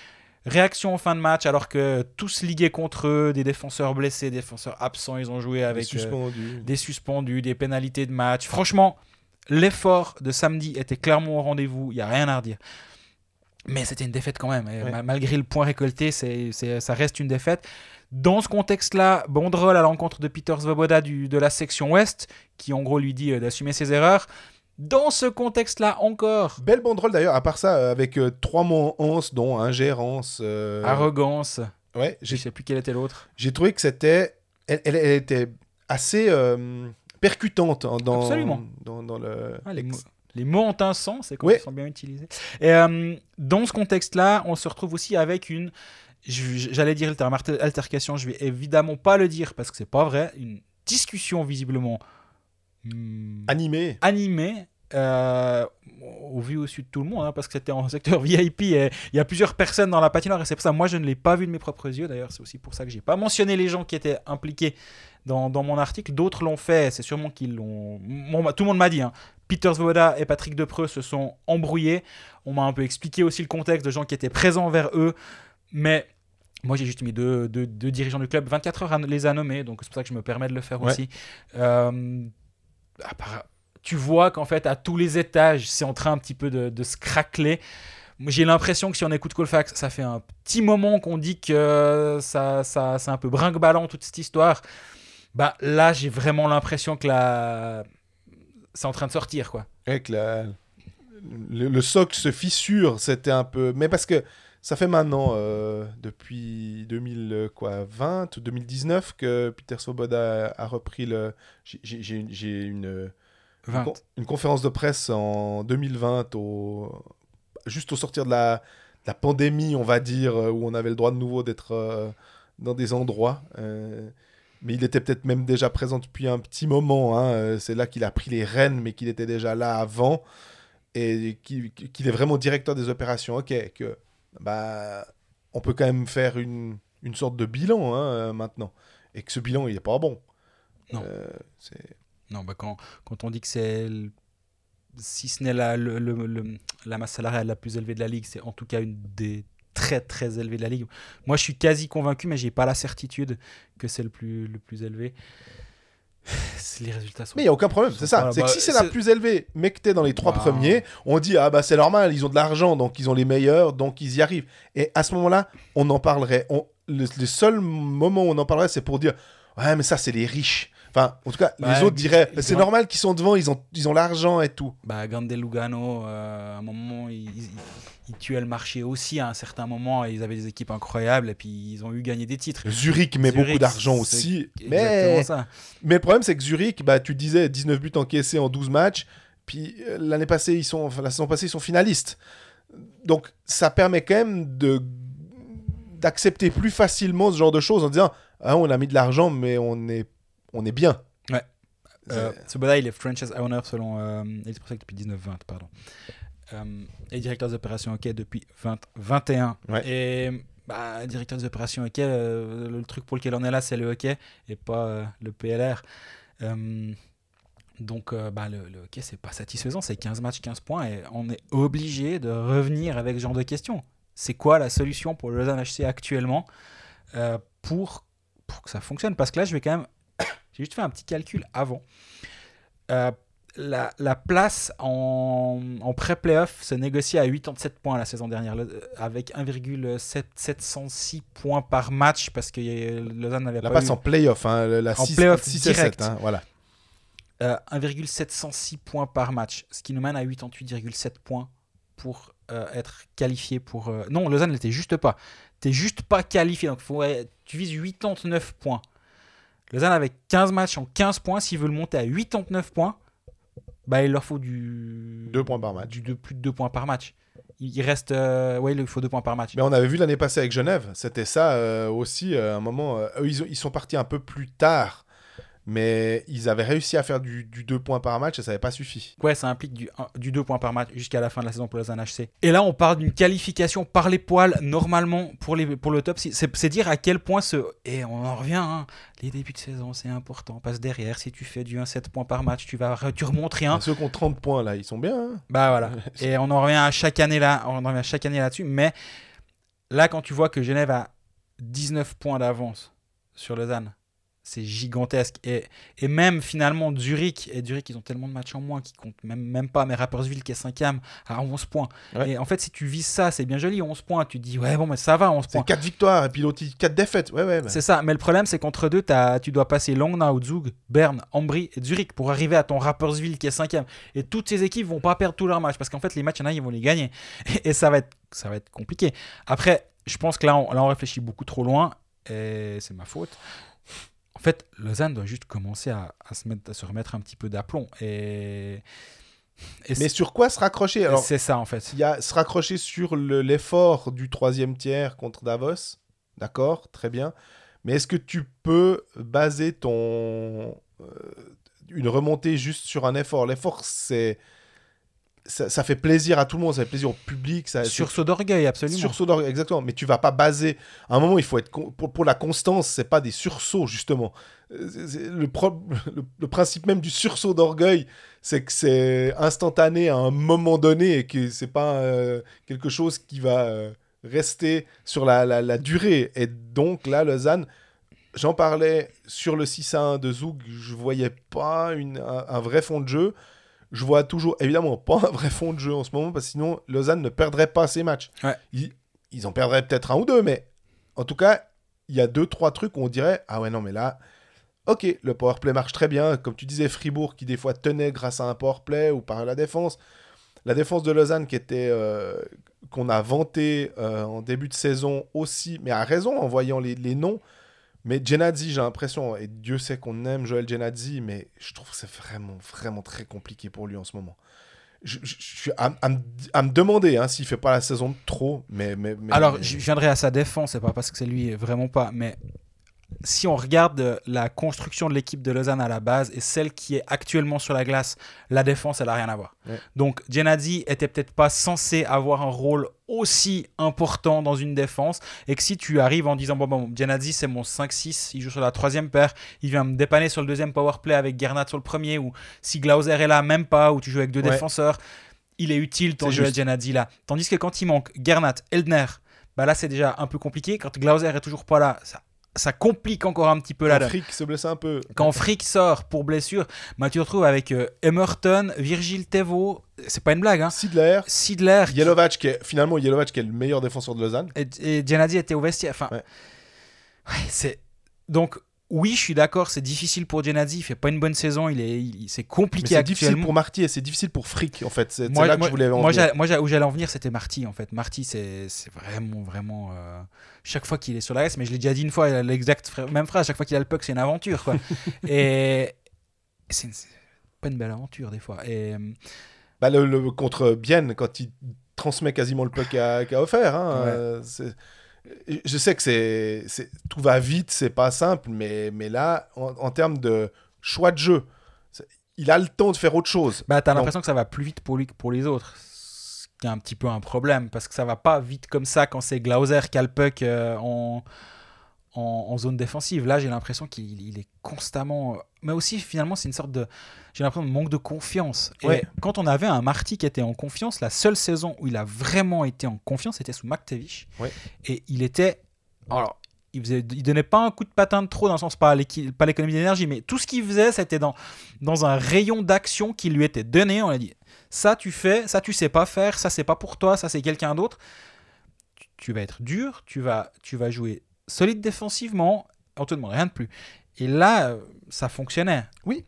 Speaker 2: Réaction en fin de match, alors que tous ligués contre eux, des défenseurs blessés, des défenseurs absents, ils ont joué
Speaker 1: Avec
Speaker 2: euh, des suspendus, des pénalités de match. Franchement, l'effort de samedi était clairement au rendez-vous, il n'y a rien à redire. Mais c'était une défaite quand même.
Speaker 1: Ouais.
Speaker 2: Malgré le point récolté, c'est, c'est- ça reste une défaite. Dans ce contexte-là, Bondrol à l'encontre de Peter Svoboda du, de la section ouest, qui en gros lui dit euh, d'assumer ses erreurs. Dans ce contexte-là encore,
Speaker 1: Belle banderole d'ailleurs, à part ça, euh, avec euh, trois mots en anse, dont ingérence. euh,
Speaker 2: arrogance,
Speaker 1: Ouais,
Speaker 2: je sais plus quel était l'autre.
Speaker 1: j'ai trouvé que c'était. Elle, elle- elle était assez euh, percutante hein, dans,
Speaker 2: Absolument.
Speaker 1: dans, dans le.
Speaker 2: Ah, les, mots, les mots ont un sens, c'est quand
Speaker 1: Ouais.
Speaker 2: ils sont bien utilisés. Et dans ce contexte-là, on se retrouve aussi avec une. J'allais dire le terme alter- altercation, je vais évidemment pas le dire parce que c'est pas vrai. Une discussion visiblement hmm,
Speaker 1: Animée.
Speaker 2: animée. euh, au vu au-dessus de tout le monde, hein, parce que c'était en secteur VIP et il y a plusieurs personnes dans la patinoire et c'est pour ça moi je ne l'ai pas vu de mes propres yeux. D'ailleurs, c'est aussi pour ça que j'ai pas mentionné les gens qui étaient impliqués dans, dans mon article. D'autres l'ont fait, c'est sûrement qu'ils l'ont. Tout le monde m'a dit. Hein. Peter Svoboda et Patrick Depreux se sont embrouillés. On m'a un peu expliqué aussi le contexte de gens qui étaient présents vers eux. Mais moi, j'ai juste mis deux, deux- deux dirigeants du club. 24 heures à les a nommés, donc c'est pour ça que je me permets de le faire
Speaker 1: Ouais.
Speaker 2: aussi. Euh, tu vois qu'en fait, à tous les étages, c'est en train un petit peu de, se craqueler. J'ai l'impression que si on écoute Colfax, ça fait un petit moment qu'on dit que ça, ça, c'est un peu brinque-ballant toute cette histoire. Bah là, j'ai vraiment l'impression que la... c'est en train de sortir, quoi.
Speaker 1: Avec le, le socle se fissure, c'était un peu. Mais parce que ça fait maintenant, euh, depuis 2020 ou 2019, que Peter Svoboda a, a repris le. j'ai- une- une, une,
Speaker 2: 20.
Speaker 1: con- une conférence de presse en 2020, au, juste au sortir de la, de la pandémie, on va dire, euh, où on avait le droit de nouveau d'être euh, dans des endroits. euh, mais il était peut-être même déjà présent depuis un petit moment. hein, C'est là qu'il a pris les rênes, mais qu'il était déjà là avant. Et qu'il qu'il est vraiment directeur des opérations. Ok, que bah, on peut quand même faire une, une sorte de bilan hein, euh, maintenant. Et que ce bilan, il n'est pas bon.
Speaker 2: Non.
Speaker 1: Euh, c'est-
Speaker 2: Non, bah quand, quand on dit que c'est, si ce n'est la, le- le- le- la masse salariale la plus élevée de la ligue, c'est en tout cas une des très très élevées de la ligue. Moi, je suis quasi convaincu, mais j'ai pas la certitude que c'est le plus, le plus élevé. Les résultats sont.
Speaker 1: Mais il n'y a aucun problème, c'est ça.
Speaker 2: pas-
Speaker 1: C'est que
Speaker 2: bah,
Speaker 1: si c'est la plus élevée, mais que tu es dans les trois
Speaker 2: Bah.
Speaker 1: premiers, on dit Ah bah c'est normal, ils ont de l'argent, donc ils ont les meilleurs, donc ils y arrivent. Et à ce moment-là, on en parlerait. On... Le, le seul moment où on en parlerait, c'est pour dire Ouais, mais ça, c'est les riches. Enfin, en tout cas, les autres diraient C'est normal qu'ils sont devant, ils ont ils ont l'argent et tout.
Speaker 2: Bah, Gandel Lugano, euh, à un moment, ils, ils- ils tuaient le marché aussi. À un certain moment, ils avaient des équipes incroyables et puis ils ont eu gagné des titres.
Speaker 1: Zurich met
Speaker 2: Zurich,
Speaker 1: beaucoup d'argent aussi. Mais...
Speaker 2: ça.
Speaker 1: mais le problème, c'est que Zurich, bah, tu disais 19 buts encaissés en 12 matchs. Puis euh, l'année passée, ils sont, enfin, la saison passée, ils sont finalistes. Donc ça permet quand même de d'accepter plus facilement ce genre de choses en disant ah, on a mis de l'argent, mais on est, on est bien.
Speaker 2: Ouais. Euh,
Speaker 1: C'est-
Speaker 2: Svoboda, il est franchise owner selon euh, Elite Prospect depuis 19-20, pardon. Euh, et directeur des opérations hockey depuis 20-21.
Speaker 1: Ouais.
Speaker 2: Et bah, directeur des opérations hockey, euh, le truc pour lequel on est là, c'est le hockey et pas euh, le PLR. Euh, donc, euh, bah, le, le hockey, c'est pas satisfaisant. C'est 15 matchs, 15 points. Et on est obligé de revenir avec ce genre de questions. C'est quoi la solution pour le Lausanne HC actuellement euh, pour, pour que ça fonctionne? Parce que là, je vais quand même. J'ai juste fait un petit calcul avant. Euh, la, la place en, en pré-playoff se négocie à 87 points la saison dernière, le- avec 1,706 points par match parce que euh, Lausanne n'avait
Speaker 1: la
Speaker 2: pas
Speaker 1: passe
Speaker 2: eu
Speaker 1: en playoff, hein, la
Speaker 2: En
Speaker 1: 6,
Speaker 2: playoff
Speaker 1: 6 et 7.
Speaker 2: direct.
Speaker 1: hein, voilà.
Speaker 2: euh, 1,706 points par match, ce qui nous mène à 88,7 points pour euh, être qualifié pour. euh, Non, Lausanne n'était juste pas. T'es juste pas qualifié, donc faut, tu vises 89 points. Lausanne avec 15 matchs en 15 points, s'ils veulent monter à 89 points, bah, il leur faut du.
Speaker 1: 2 points par match.
Speaker 2: Du, de, plus de 2 points par match. Il reste. euh, ouais, il faut 2 points par match.
Speaker 1: Mais on avait vu l'année passée avec Genève, c'était ça euh, aussi, euh, à un moment, eux, ils, ils sont partis un peu plus tard, mais ils avaient réussi à faire du, du 2 points par match et ça n'avait pas suffi.
Speaker 2: Ouais, ça implique du, du 2 points par match jusqu'à la fin de la saison pour Lausanne HC. Et là, on parle d'une qualification par les poils, normalement, pour, les, pour le top 6. C'est dire à quel point ce. Et on en revient, hein, les débuts de saison, c'est important. Que derrière, si tu fais du 1-7 points par match, tu, vas, tu remontes rien.
Speaker 1: Ceux qui ont 30 points là, ils sont bien. hein.
Speaker 2: Bah voilà. Et on en revient à chaque année là, on en revient à chaque année là-dessus. Mais là, quand tu vois que Genève a 19 points d'avance sur Lausanne, c'est gigantesque. Et, et même finalement Zurich, et Zurich, ils ont tellement de matchs en moins qu'ils comptent même, même pas. Mais Rapperswil qui est 5 à 11 points.
Speaker 1: Ouais.
Speaker 2: Et en fait, si tu vises ça, c'est bien joli, 11 points. Tu te dis, ouais, bon, mais ça va, 11
Speaker 1: C'est
Speaker 2: points.
Speaker 1: 4 victoires et puis l'autre 4 défaites. Ouais, ouais. bah.
Speaker 2: C'est ça, mais le problème c'est qu'entre deux, tu dois passer Langnau, Zug, Berne, Ambry et Zurich pour arriver à ton Rapperswil qui est cinquième. Et toutes ces équipes vont pas perdre tous leurs matchs parce qu'en fait les matchs, il y en a, ils vont les gagner. Et, et ça, va être, ça va être compliqué. Après, je pense que là on, là, on réfléchit beaucoup trop loin et c'est ma faute. En fait, Lausanne doit juste commencer à, à se, mettre, à se remettre un petit peu d'aplomb. Et, et
Speaker 1: Mais sur quoi se raccrocher? Alors,
Speaker 2: c'est ça en fait.
Speaker 1: il y a se raccrocher sur le- l'effort du troisième tiers contre Davos. D'accord, très bien. Mais est-ce que tu peux baser ton euh, une remontée juste sur un effort? L'effort, c'est ça, ça fait plaisir à tout le monde, ça fait plaisir au public, ça
Speaker 2: Sursaut d'orgueil, absolument.
Speaker 1: Sursaut d'orgueil, exactement. Mais tu vas pas baser. À un moment, il faut être. con- Pour, pour la constance, c'est pas des sursauts, justement. Euh, Le, pro- le, le principe même du sursaut d'orgueil, c'est que c'est instantané à un moment donné et que c'est pas euh, quelque chose qui va euh, rester sur la, la- la durée. Et donc, là, Lausanne. J'en parlais sur le 6 à 1 de Zoug, je voyais pas une, un, un vrai fond de jeu. Je vois toujours, évidemment, pas un vrai fond de jeu en ce moment, parce que sinon, Lausanne ne perdrait pas ses matchs.
Speaker 2: Ouais.
Speaker 1: Ils, ils en perdraient peut-être un ou deux, mais en tout cas, il y a deux, trois trucs où on dirait Ah ouais, non, mais là, ok, le powerplay marche très bien. Comme tu disais, Fribourg qui des fois tenait grâce à un powerplay ou par la défense. La défense de Lausanne qui était. euh, qu'on a vanté euh, en début de saison aussi, mais à raison en voyant les, les noms. Mais Genadzi, j'ai l'impression, et Dieu sait qu'on aime Joël Genadzi, mais je trouve que c'est vraiment, vraiment très compliqué pour lui en ce moment. Je, je- je suis à, à me- à me demander hein, s'il fait pas la saison de trop, mais... mais, mais-
Speaker 2: Alors,
Speaker 1: mais-
Speaker 2: je viendrai à sa défense, c'est pas parce que c'est lui, vraiment pas, mais si on regarde euh, la construction de l'équipe de Lausanne à la base et celle qui est actuellement sur la glace, la défense, elle a rien à voir.
Speaker 1: Ouais.
Speaker 2: Donc, Genadzi était peut-être pas censé avoir un rôle aussi important dans une défense et que si tu arrives en disant bon bon c'est mon 5-6 il joue sur la troisième paire il vient me dépanner sur le deuxième power play avec Gernat sur le premier ou si Glauser est là même pas ou tu joues avec deux
Speaker 1: Ouais.
Speaker 2: défenseurs il est utile ton Joel. Genadzi là tandis que quand il manque Gernat Eldner bah là c'est déjà un peu compliqué quand Glauser est toujours pas là ça, ça complique encore un petit peu la
Speaker 1: Quand Frick se blesse un peu.
Speaker 2: quand Frick sort pour blessure bah tu te retrouves avec euh, Emerton Virgil Tevo c'est pas une blague hein
Speaker 1: Sidler,
Speaker 2: Sidler
Speaker 1: Yelovac, qui est, finalement Yelovac qui est le meilleur défenseur de Lausanne.
Speaker 2: et, et Gianazzi était au vestiaire. Enfin,
Speaker 1: Ouais.
Speaker 2: ouais, c'est donc oui, je suis d'accord, c'est difficile pour Gianazzi. Il fait pas une bonne saison. Il est, il- c'est compliqué
Speaker 1: c'est difficile pour Marty et c'est difficile pour Frick, en fait. C'est là que
Speaker 2: moi-
Speaker 1: je voulais en
Speaker 2: moi,
Speaker 1: venir.
Speaker 2: moi, où j'allais en venir, c'était Marty en fait. Marty, c'est c'est vraiment, vraiment. euh, chaque fois qu'il est sur la S, mais je l'ai déjà dit une fois, il a l'exacte même phrase. Chaque fois qu'il a le puck, c'est une aventure, quoi. et c'est pas une belle aventure des fois. Et euh,
Speaker 1: Bah, le, le- contre Bienne, quand il transmet quasiment le puck à, qu'a offert. hein,
Speaker 2: Ouais.
Speaker 1: euh, c'est- je sais que c'est, c'est- tout va vite, c'est pas simple, mais, mais là, en, en termes de choix de jeu, il a le temps de faire autre chose.
Speaker 2: Bah, t'as
Speaker 1: Donc-
Speaker 2: l'impression que ça va plus vite pour lui que pour les autres. Ce qui est un petit peu un problème, parce que ça va pas vite comme ça quand c'est Glauser qui a le puck euh, en, en, en zone défensive. Là, j'ai l'impression qu'il il est constamment. Mais aussi, finalement, c'est une sorte de. J'ai l'impression de manque de confiance. Et
Speaker 1: Ouais.
Speaker 2: quand on avait un Marty qui était en confiance, la seule saison où il a vraiment été en confiance, c'était sous McTavish.
Speaker 1: Ouais.
Speaker 2: Et il était. Alors. Il, faisait, il donnait pas un coup de patin de trop dans le sens pas l'économie d'énergie mais tout ce qu'il faisait c'était dans dans un rayon d'action qui lui était donné on a dit ça tu fais, ça tu sais pas faire, ça c'est pas pour toi, ça c'est quelqu'un d'autre. Tu, tu vas être dur, tu vas, tu vas jouer solide défensivement, on te demande rien de plus. Et là, euh, ça fonctionnait.
Speaker 1: Oui.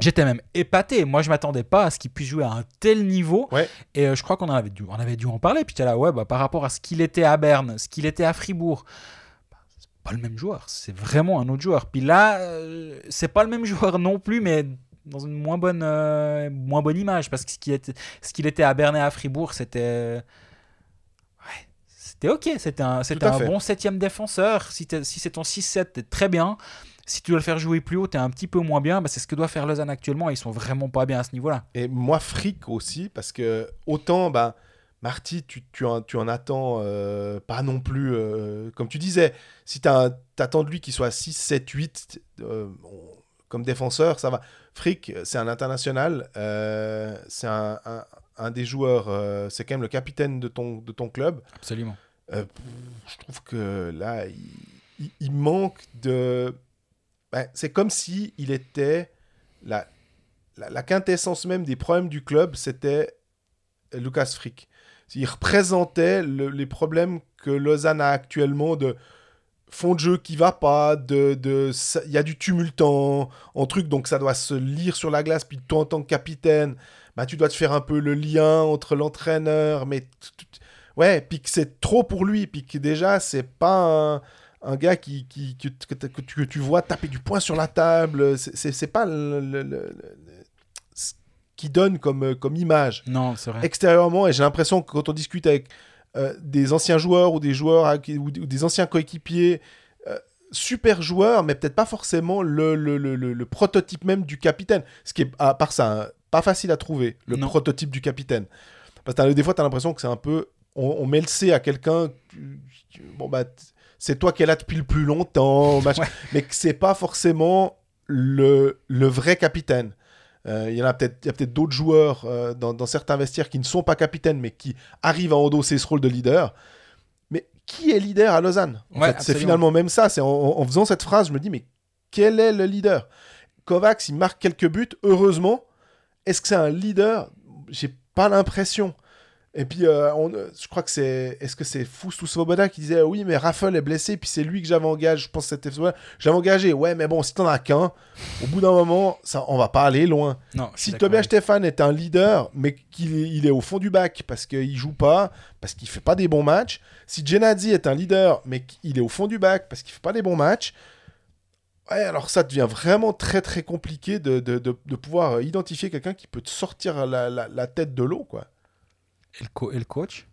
Speaker 2: J'étais même épaté. Moi, je m'attendais pas à ce qu'il puisse jouer à un tel niveau.
Speaker 1: Ouais.
Speaker 2: Et euh, je crois qu'on avait dû, on avait dû en parler. Puis j'étais là, ouais, bah, par rapport à ce qu'il était à Berne, ce qu'il était à Fribourg, bah, c'est pas le même joueur. C'est vraiment un autre joueur. Puis là, euh, c'est pas le même joueur non plus, mais dans une moins bonne, euh, moins bonne image. Parce que ce qu'il était, ce qu'il était à Berne et à Fribourg, c'était. C'était ok. C'était un, c'était un
Speaker 1: fait.
Speaker 2: bon septième défenseur. Si, si c'est ton 6-7, t'es très bien. Si tu dois le faire jouer plus haut, t'es un petit peu moins bien. Bah, c'est ce que doit faire Lausanne actuellement. Ils sont vraiment pas bien à ce niveau-là.
Speaker 1: Et moi, fric aussi, parce que autant, bah, Marty, tu, tu, en, tu en attends euh, pas non plus, euh, comme tu disais, si tu attends de lui qu'il soit 6, 7, 8 euh, bon, comme défenseur, ça va. Frick, c'est un international, euh, c'est un, un- un des joueurs, c'est quand même le capitaine de ton, de ton club.
Speaker 2: Absolument.
Speaker 1: Euh, je trouve que là, il, manque de. Ben, c'est comme si il était la, la, quintessence même des problèmes du club, c'était Lucas Frick. Il représentait le- les problèmes que Lausanne a actuellement de fond de jeu qui va pas, de, de il y a du tumulte en, truc, donc ça doit se lire sur la glace. Puis toi, en tant que capitaine, bah, tu dois te faire un peu le lien entre l'entraîneur, mais ouais, puis que c'est trop pour lui, puis que déjà, c'est pas un, un gars qui, qui, que, que, que tu, que tu vois taper du poing sur la table, c'est- pas le, le- ce qui donne comme, comme image
Speaker 2: Non, c'est vrai.
Speaker 1: extérieurement et j'ai l'impression que quand on discute avec euh, des anciens joueurs ou des joueurs ou, des- anciens coéquipiers euh, super joueurs mais peut-être pas forcément le, le, le, le- le prototype même du capitaine ce qui est à part ça hein, pas facile à trouver le
Speaker 2: Non.
Speaker 1: prototype du capitaine parce que des fois tu as l'impression que c'est un peu on, on met le C à quelqu'un bon bah c'est toi qui es là depuis le plus longtemps.
Speaker 2: Ouais.
Speaker 1: mais que c'est pas forcément le, le vrai capitaine euh, il y en a peut-être, peut-être d'autres joueurs euh, dans, dans certains vestiaires qui ne sont pas capitaines, mais qui arrivent à endosser ce rôle de leader. Mais qui est leader à Lausanne?
Speaker 2: Ouais,
Speaker 1: C'est finalement même ça. C'est en, en- en faisant cette phrase, je me dis, mais quel est le leader? Kovacs, il marque quelques buts, heureusement. Est-ce que c'est un leader? J'ai pas l'impression. Et puis, euh, on- euh, je crois que c'est. Est-ce que c'est Foust ou Svoboda qui disait Oui, mais Raffle est blessé, puis c'est lui que j'avais engagé. Je pense que c'était Svoboda. J'avais engagé. Ouais, mais bon, si t'en as qu'un, au bout d'un moment, ça, on va pas aller loin.
Speaker 2: Non,
Speaker 1: Si Tobias Stéphane est un leader, mais qu'il est, il est au fond du bac parce qu'il joue pas, parce qu'il fait pas des bons matchs, si Genadzi est un leader, mais qu'il est au fond du bac parce qu'il fait pas des bons matchs, ouais, alors ça devient vraiment très très compliqué de, de, de- de pouvoir identifier quelqu'un qui peut te sortir la, la- la tête de l'eau, quoi.
Speaker 2: Et le, co- et le coach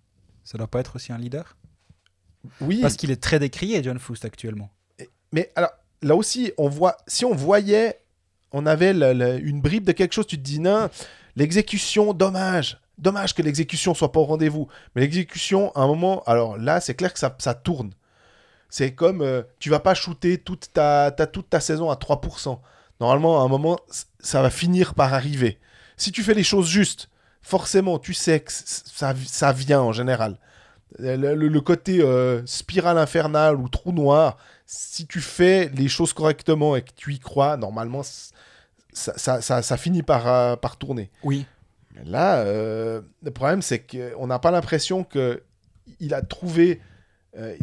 Speaker 2: Ça doit pas être aussi un leader?
Speaker 1: Oui,
Speaker 2: Parce qu'il est très décrié, John Foust, actuellement.
Speaker 1: mais alors là aussi, on voit, si on voyait, on avait le- le- une bribe de quelque chose, tu te dis non, l'exécution, dommage. Dommage que l'exécution soit pas au rendez-vous. Mais l'exécution, à un moment, alors là, c'est clair que ça, ça tourne. C'est comme, euh, tu vas pas shooter toute ta, ta- toute ta saison à 3%. Normalement, à un moment, ça va finir par arriver. Si tu fais les choses justes, forcément, tu sais que ça, ça vient en général. Le, le- côté euh, spirale infernale ou trou noir, si tu fais les choses correctement et que tu y crois, normalement, ça, ça, ça- ça finit par, euh, par tourner.
Speaker 2: Oui.
Speaker 1: Mais là, euh, le problème, c'est qu'on n'a pas l'impression qu'il a trouvé. euh,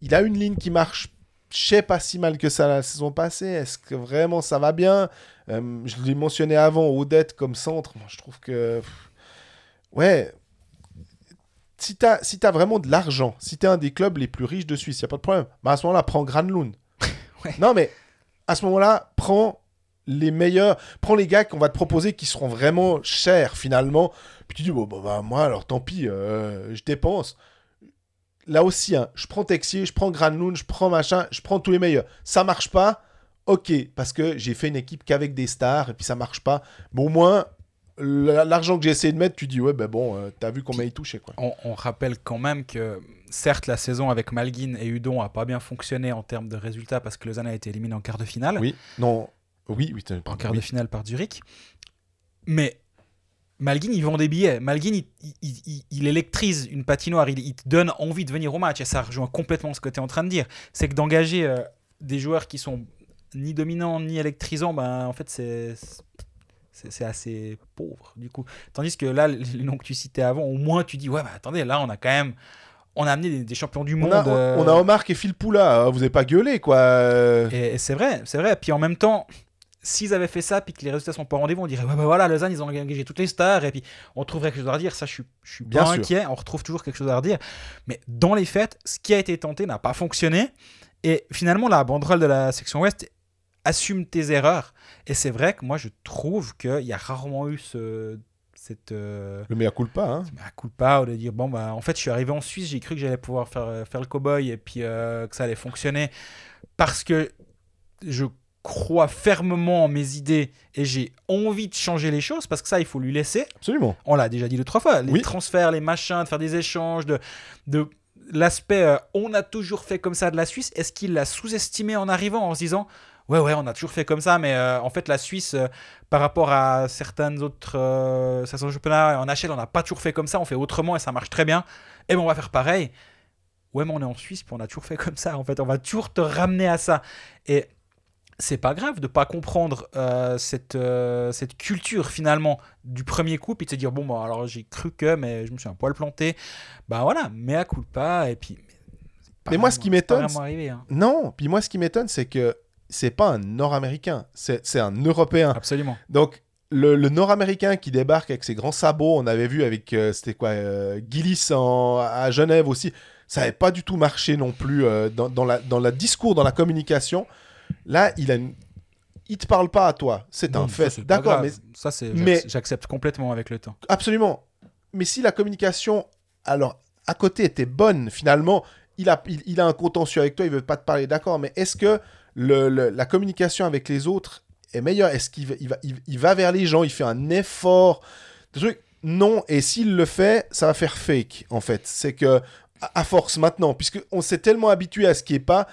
Speaker 1: il a une ligne qui marche, je sais pas si mal que ça la saison passée. Est-ce que vraiment ça va bien? Euh, Je l'ai mentionné avant, Odette comme centre. Moi, je trouve que. pff, Ouais. Si tu as, si t'as vraiment de l'argent, si tu es un des clubs les plus riches de Suisse, il n'y a pas de problème. Mais à ce moment-là, prends Granlund.
Speaker 2: Ouais.
Speaker 1: Non, mais à ce moment-là, prends les meilleurs. Prends les gars qu'on va te proposer qui seront vraiment chers finalement. Puis tu dis, bon, bah, bah, moi, alors tant pis, euh, je dépense. Là aussi, hein, je prends Texier, je prends Granlund, je prends machin, je prends tous les meilleurs. Ça marche pas, ok, parce que j'ai fait une équipe qu'avec des stars et puis ça marche pas. Mais au moins, l'argent que j'ai essayé de mettre, tu dis, ouais, ben bon, euh, t'as vu combien il touchait, quoi.
Speaker 2: On, on rappelle quand même que, certes, la saison avec Malguin et Udon a pas bien fonctionné en termes de résultats parce que Lausanne a été éliminé en quart de finale.
Speaker 1: Oui, non, oui, oui,
Speaker 2: en quart
Speaker 1: oui.
Speaker 2: de finale par Zurich. Mais Malguin, il vend des billets. Malguin, il, il- il- il électrise une patinoire. Il, te donne envie de venir au match. Et ça rejoint complètement ce que tu es en train de dire. C'est que d'engager euh, des joueurs qui sont ni dominants ni électrisants, ben, en fait, c'est. Assez pauvre, du coup. Tandis que là, les noms que tu citais avant, au moins tu dis, ouais, bah attendez, là, on a quand même. On a amené des, des champions du
Speaker 1: On
Speaker 2: monde.
Speaker 1: a, on,
Speaker 2: euh,
Speaker 1: on a Omar et Phil Poula, vous avez pas gueulé, quoi. euh.
Speaker 2: et, et c'est vrai, c'est vrai. Puis en même temps, s'ils avaient fait ça, puis que les résultats sont pas au rendez-vous, on dirait, ouais, bah voilà, Lausanne, ils ont engagé toutes les stars, et puis on trouverait quelque chose à redire. Ça, je suis, je suis
Speaker 1: Bien
Speaker 2: inquiet, on retrouve toujours quelque chose à redire. Mais dans les faits, ce qui a été tenté n'a pas fonctionné. Et finalement, la banderole de la section ouest assume tes erreurs. Et c'est vrai que moi, je trouve qu'il y a rarement eu ce, cette. euh,
Speaker 1: Le mea culpa, hein.
Speaker 2: mea culpa ou de dire bon bah en fait je suis arrivé en Suisse j'ai cru que j'allais pouvoir faire, euh, faire le cowboy et puis euh, que ça allait fonctionner parce que je crois fermement en mes idées et j'ai envie de changer les choses parce que ça il faut lui laisser.
Speaker 1: Absolument.
Speaker 2: on l'a déjà dit deux trois fois les
Speaker 1: Oui.
Speaker 2: transferts les machins de faire des échanges de, de l'aspect euh, on a toujours fait comme ça de la Suisse. Est-ce qu'il l'a sous-estimé en arrivant en se disant ouais ouais on a toujours fait comme ça mais euh, en fait la Suisse euh, par rapport à certaines autres euh, certains championnats en HL on n'a pas toujours fait comme ça on fait autrement et ça marche très bien. Et ben on va faire pareil. Ouais mais on est en Suisse puis on a toujours fait comme ça en fait. On va toujours te ramener à ça. Et c'est pas grave de pas comprendre euh, cette, euh, cette culture finalement du premier coup puis de se dire bon bah alors j'ai cru que mais je me suis un poil planté bah voilà mais à coup pas et puis pas
Speaker 1: Mais moi, ce qui m'étonne,
Speaker 2: hein.
Speaker 1: Non, puis moi, ce qui m'étonne, c'est que c'est pas un Nord-Américain, c'est un Européen.
Speaker 2: absolument
Speaker 1: Donc, le, le Nord-Américain qui débarque avec ses grands sabots, on avait vu avec, euh, c'était quoi, euh, Gillis en- à Genève aussi, ça n'avait pas du tout marché non plus euh, dans, dans la, dans le discours, dans la communication. Là, il a une- il te parle pas à toi, c'est un fait. D'accord, mais
Speaker 2: ça c'est
Speaker 1: mais-
Speaker 2: j'ac- j'accepte complètement avec le temps
Speaker 1: Absolument. Mais si la communication, alors, à côté était bonne, finalement, il a, il, il a un contentieux avec toi, il veut pas te parler, d'accord, mais est-ce que le, le- la communication avec les autres est meilleure? Est-ce qu'il va, il va, il, il va vers les gens, il fait un effort? Trucs Non, et s'il le fait, ça va faire fake, en fait. C'est que, à, à force maintenant, puisque on s'est tellement habitué à ce qui est pas,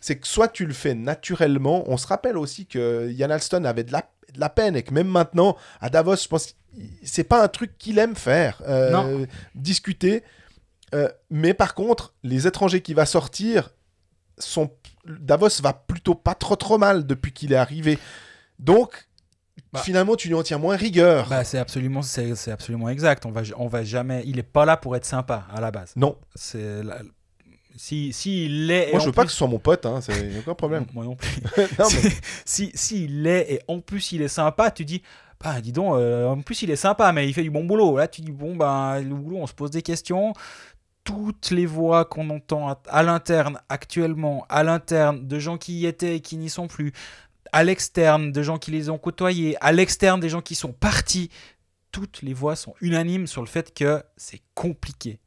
Speaker 1: c'est que soit tu le fais naturellement, on se rappelle aussi que Yann Alston avait de la, de la peine et que même maintenant, à Davos, je pense c'est pas un truc qu'il aime faire, euh, discuter. Euh, mais par contre, les étrangers qui va sortir sont Davos va plutôt pas trop trop mal depuis qu'il est arrivé. Donc
Speaker 2: Bah.
Speaker 1: finalement, tu lui en tiens moins rigueur.
Speaker 2: bah c'est absolument c'est absolument exact on va on va jamais il est pas là pour être sympa à la base
Speaker 1: non,
Speaker 2: c'est si si il l'est et
Speaker 1: moi je veux pas
Speaker 2: plus-
Speaker 1: que ce soit mon pote, hein, c'est aucun problème.
Speaker 2: moi non plus
Speaker 1: Non, mais-
Speaker 2: si s'il l'est et en plus il est sympa, tu dis bah dis donc euh, en plus il est sympa mais il fait du bon boulot. Là tu dis bon bah le boulot on se pose des questions. Toutes les voix qu'on entend à, à l'interne actuellement, à l'interne de gens qui y étaient et qui n'y sont plus, à l'externe de gens qui les ont côtoyés, à l'externe des gens qui sont partis, toutes les voix sont unanimes sur le fait que c'est compliqué.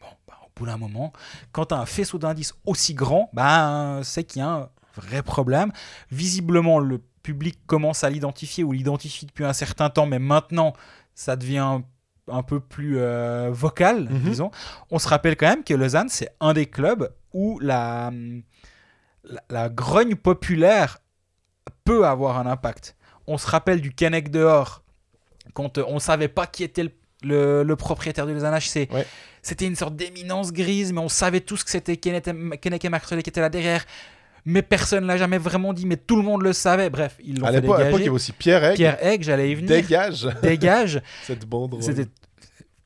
Speaker 2: Bon, bah, bout d'un moment, quand tu as un faisceau d'indices aussi grand, bah, c'est qu'il y a un vrai problème. Visiblement, le public commence à l'identifier ou l'identifie depuis un certain temps, mais maintenant, ça devient un, un peu plus euh, vocal,
Speaker 1: Mhm.
Speaker 2: disons. On se rappelle quand même que Lausanne, c'est un des clubs où la, la, la grogne populaire peut avoir un impact. On se rappelle du Kennec dehors, quand euh, on savait pas qui était le, le- le propriétaire de Lausanne HC.
Speaker 1: Ouais.
Speaker 2: C'était une sorte d'éminence grise, mais on savait tous que c'était Kenneth et- Marcellet qui étaient là derrière. Mais personne l'a jamais vraiment dit, mais tout le monde le savait. Bref, ils l'ont fait
Speaker 1: à l'époque, il y avait aussi Pierre Egg.
Speaker 2: Pierre Egg, j'allais y venir.
Speaker 1: Dégage
Speaker 2: Dégage.
Speaker 1: cette bande.
Speaker 2: C'était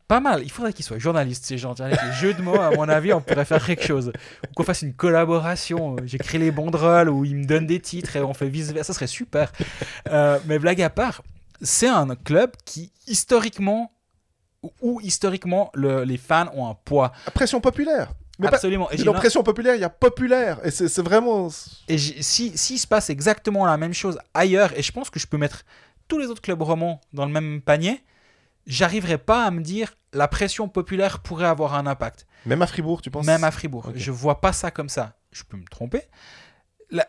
Speaker 2: pas mal. Il faudrait qu'ils soient journalistes, ces gens. Avec les jeux de mots, à mon avis, on pourrait faire quelque chose. Ou qu'on fasse une collaboration. J'écris les banderoles ou ils me donnent des titres et on fait vice-versa. Ça serait super. Euh, mais blague à part, c'est un club qui, historiquement, où historiquement, le- les fans ont un poids.
Speaker 1: Pression populaire. Mais pas...
Speaker 2: Absolument. Et j'ai
Speaker 1: Dans pression populaire, il y a populaire. Et c'est vraiment.
Speaker 2: Et si s'il se passe exactement la même chose ailleurs, et je pense que je peux mettre tous les autres clubs romans dans le même panier, j'arriverai pas à me dire la pression populaire pourrait avoir un impact.
Speaker 1: Même à Fribourg, tu penses?
Speaker 2: Même à Fribourg.
Speaker 1: Ok.
Speaker 2: Je vois pas ça comme ça. Je peux me tromper. La...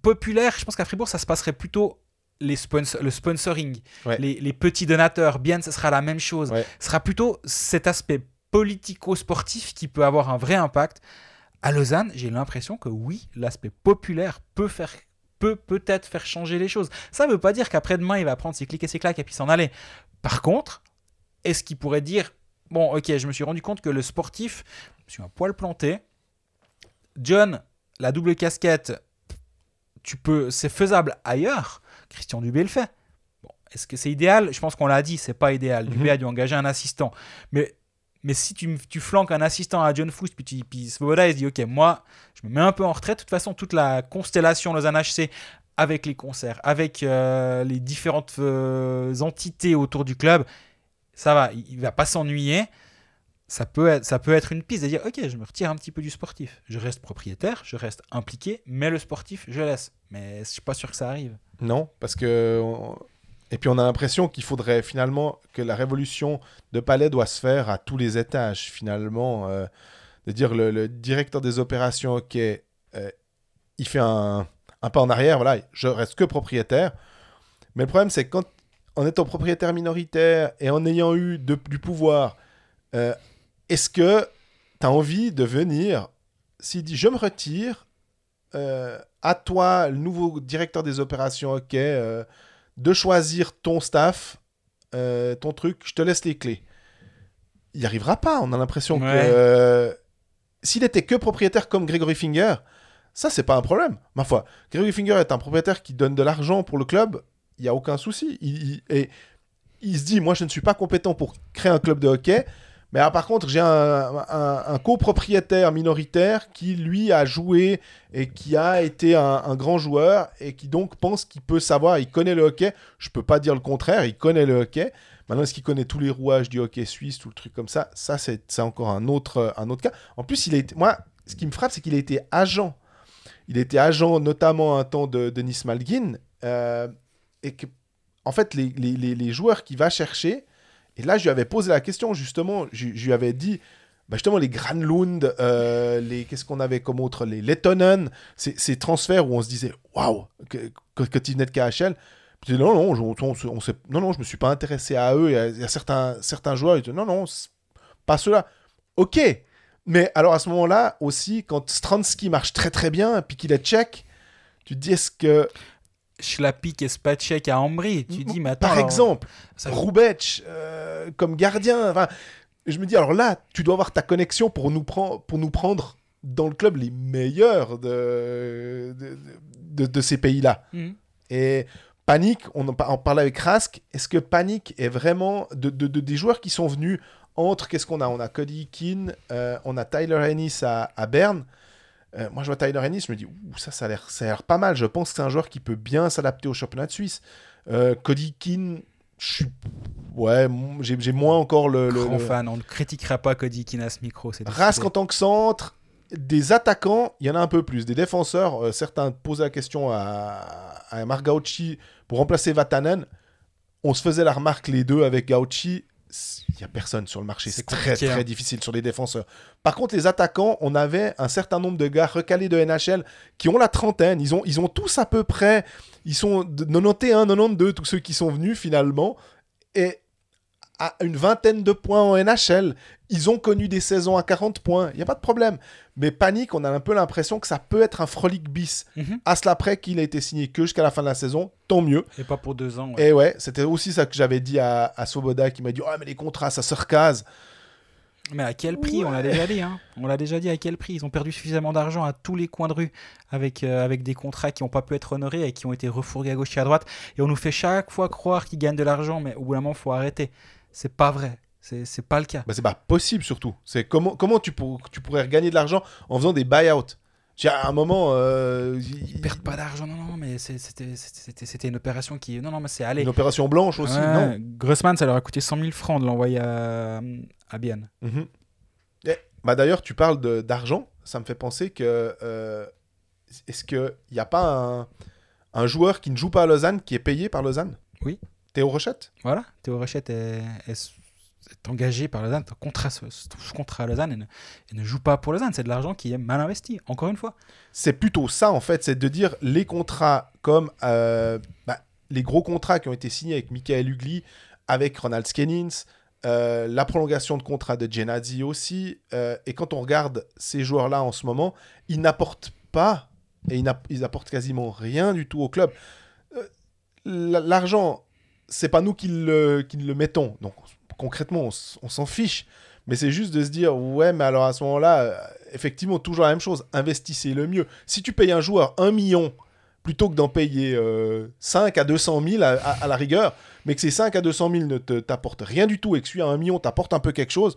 Speaker 2: Populaire, je pense qu'à Fribourg, ça se passerait plutôt les sponsor- le sponsoring,
Speaker 1: Ouais.
Speaker 2: les, les petits donateurs. Bien, ce sera la même chose.
Speaker 1: Ouais.
Speaker 2: Ce sera plutôt cet aspect politico-sportif qui peut avoir un vrai impact. À Lausanne, j'ai l'impression que oui, l'aspect populaire peut faire peut peut-être faire changer les choses. Ça ne veut pas dire qu'après-demain, il va prendre ses clics et ses claques et puis s'en aller. Par contre, est-ce qu'il pourrait dire Bon, ok, je me suis rendu compte que le sportif, je suis un poil planté. John, la double casquette, tu peux, c'est faisable ailleurs. Christian Dubé le fait. Bon, est-ce que c'est idéal? Je pense qu'on l'a dit, c'est pas idéal. Dubé a dû engager un assistant. Mais, mais si tu, flanques un assistant à John Foust, puis, tu- puis Svoboda, il se dit Ok, moi, je me mets un peu en retraite. De toute façon, toute la constellation Lausanne HC, avec les concerts, avec euh, les différentes euh, entités autour du club, ça va, il, il va pas s'ennuyer. ça peut, être, ça peut être une piste de dire ok je me retire un petit peu du sportif je reste propriétaire je reste impliqué mais le sportif je laisse mais je suis pas sûr que ça arrive
Speaker 1: non parce que et puis on a l'impression qu'il faudrait finalement que la révolution de Palais doit se faire à tous les étages finalement euh, de dire le, directeur des opérations ok euh, il fait un, pas en arrière voilà je reste que propriétaire. Mais le problème c'est quand en étant propriétaire minoritaire et en ayant eu du pouvoir euh, est-ce que tu as envie de venir, s'il dit je me retire, à toi, le nouveau directeur des opérations, ok, euh, de choisir ton staff, euh, ton truc, je te laisse les clés. Il n'y arrivera pas, on a l'impression que... S'il était que propriétaire comme Gregory Finger, ça, c'est pas un problème, ma foi. Gregory Finger est un propriétaire qui donne de l'argent pour le club, il n'y a aucun souci. Il, et il se dit, moi, je ne suis pas compétent pour créer un club de hockey, mais ah, par contre, j'ai un, copropriétaire minoritaire qui, lui, a joué et qui a été un, grand joueur et qui donc pense qu'il peut savoir, il connaît le hockey. Je peux pas dire le contraire, il connaît le hockey. Maintenant, est-ce qu'il connaît tous les rouages du hockey suisse, tout le truc comme ça? Ça, c'est encore un autre, un autre cas. En plus, il a été, moi, ce qui me frappe, c'est qu'il a été agent. Il a été agent notamment un temps de Denis Malgin. Euh, et que, en fait, les, les joueurs qu'il va chercher, et là, je lui avais posé la question, justement, je, lui avais dit, bah justement, les Granlund, euh, les, qu'est-ce qu'on avait comme autre, les Lettonen, ces, transferts où on se disait, waouh, que, que, que de KHL. Non, non, on, on, non, non, je me suis pas intéressé à eux. Il y a, certains, certains joueurs, ils disaient, non, non, pas ceux-là. Ok, mais alors à ce moment-là aussi, quand Stransky marche très très bien, puis qu'il est tchèque, tu te dis est-ce que
Speaker 2: Schlapik et Spacek à Ambry. Tu dis, mais
Speaker 1: Par exemple, ça... Euh, comme gardien. Enfin, je me dis, alors là, tu dois avoir ta connexion pour nous, pour nous prendre dans le club les meilleurs de, de, de, ces pays-là. Mhm. Et Panic, on en, parlait avec Rask, est-ce que Panic est vraiment de, des joueurs qui sont venus entre, qu'est-ce qu'on a? On a Cody Keane, euh, on a Tyler Ennis à, à Berne. Euh, moi, je vois Tyler Ennis, je me dis, ça, ça a l'air pas mal. Je pense que c'est un joueur qui peut bien s'adapter au championnat de Suisse. Euh, Cody Keane, je suis. Ouais, j'ai moins encore le.
Speaker 2: Grand fan, on ne critiquera pas Cody Keane à ce micro.
Speaker 1: Rask en tant que centre, des attaquants, il y en a un peu plus. Des défenseurs, euh, certains posaient la question à, à Marc Gauchi pour remplacer Vatanen. On se faisait la remarque les deux avec Gauchi il n'y a personne sur le marché. C'est très, très hein. difficile sur les défenseurs. Par contre, les attaquants, on avait un certain nombre de gars recalés de NHL qui ont la trentaine. Ils ont, ils ont tous à peu près. Ils sont 91, 92, tous ceux qui sont venus finalement. Et à une vingtaine de points en NHL. Ils ont connu des saisons à 40 points. Il n'y a pas de problème. Mais Panique, on a un peu l'impression que ça peut être un frolic bis. Mhm. À cela près qu'il a été signé que jusqu'à la fin de la saison, tant mieux.
Speaker 2: Et pas pour deux ans.
Speaker 1: Et ouais, c'était aussi ça que j'avais dit à, à Svoboda qui m'a dit Oh, mais les contrats, ça se recase.
Speaker 2: Mais à quel prix? On l'a déjà dit. Hein. On l'a déjà dit à quel prix? Ils ont perdu suffisamment d'argent à tous les coins de rue avec, euh, avec des contrats qui n'ont pas pu être honorés et qui ont été refourgués à gauche et à droite. Et on nous fait chaque fois croire qu'ils gagnent de l'argent, mais au bout d'un moment, il faut arrêter. C'est pas vrai. C'est pas le cas.
Speaker 1: Bah, c'est pas possible surtout. C'est comment, comment tu, tu pourrais gagner de l'argent en faisant des buyouts à un moment. Euh,
Speaker 2: ils perdent pas d'argent, non, non, mais c'était une opération qui. Non, non, mais c'est allé.
Speaker 1: Une opération blanche aussi, non?
Speaker 2: Grossman, ça leur a coûté 100 000 francs de l'envoyer à, à Bienne.
Speaker 1: Mhm. bah D'ailleurs, tu parles d'argent, ça me fait penser que. Euh, est-ce qu'il n'y a pas un, un, joueur qui ne joue pas à Lausanne qui est payé par Lausanne?
Speaker 2: Oui.
Speaker 1: Théo Rochette?
Speaker 2: Voilà, Théo Rochette est, engagé par Lausanne, contrat, contrat à Lausanne et ne, joue pas pour Lausanne. C'est de l'argent qui est mal investi, encore une fois.
Speaker 1: C'est plutôt ça, en fait, c'est de dire les contrats comme euh, bah, les gros contrats qui ont été signés avec Michael Ugly, avec Ronald Skennins, euh, la prolongation de contrat de Genadzi aussi. Euh, et quand on regarde ces joueurs-là en ce moment, ils n'apportent pas, et ils, ils apportent quasiment rien du tout au club. L'argent c'est pas nous qui le, mettons. Donc concrètement, on, s'en fiche. Mais c'est juste de se dire, ouais, mais alors à ce moment-là, euh, effectivement, toujours la même chose. Investissez le mieux. Si tu payes un joueur 1 million plutôt que d'en payer 5 euh, à 200 000 à, la rigueur, mais que ces 5 à 200 000 ne t'apportent rien du tout et que celui à 1 million t'apporte un peu quelque chose,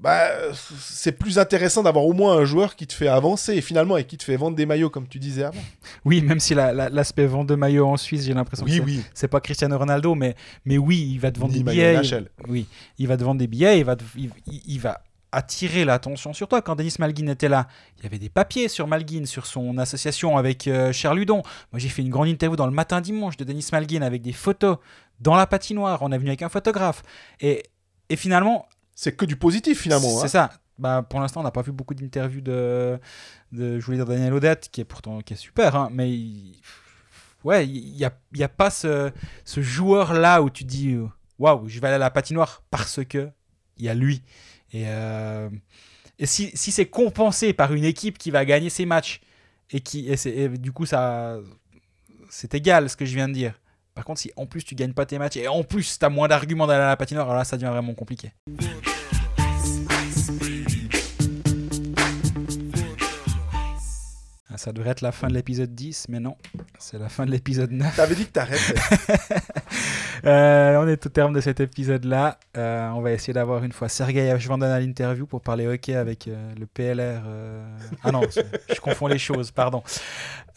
Speaker 1: bah, c'est plus intéressant d'avoir au moins un joueur qui te fait avancer et finalement et qui te fait vendre des maillots comme tu disais avant.
Speaker 2: Oui, même si l'aspect vente de maillots en Suisse, j'ai l'impression que oui. c'est pas Cristiano Ronaldo, mais, mais oui, il va te vendre des billets. Il, oui, il va te vendre des billets, il va, il, va attirer l'attention sur toi. Quand Denis Malguin était là, il y avait des papiers sur Malguin, sur son association avec euh, Ludon. Moi, j'ai fait une grande interview dans le matin dimanche de Denis Malguin avec des photos dans la patinoire. On est venu avec un photographe. Et, et finalement.
Speaker 1: C'est que du positif, finalement.
Speaker 2: C'est
Speaker 1: hein.
Speaker 2: ça. Bah, pour l'instant, on n'a pas vu beaucoup d'interviews de, de, je voulais dire Daniel Odette, qui est pourtant qui est super, hein, mais ouais, il n'y a, y a pas ce, ce joueur-là où tu dis waouh, je vais aller à la patinoire parce que il y a lui. Et, euh, et si, si c'est compensé par une équipe qui va gagner ses matchs et qui et, du coup ça c'est égal ce que je viens de dire. Par contre, si en plus tu gagnes pas tes matchs et en plus tu as moins d'arguments d'aller à la patinoire, alors là ça devient vraiment compliqué. Ça devrait être la fin de l'épisode 10, mais non, c'est la fin de l'épisode 9.
Speaker 1: T'avais dit que t'arrêtais.
Speaker 2: euh, on est au terme de cet épisode-là. Euh, on va essayer d'avoir une fois Sergei Ashvandan à l'interview pour parler hockey avec euh, le PLR. Ah non, je confonds les choses, pardon.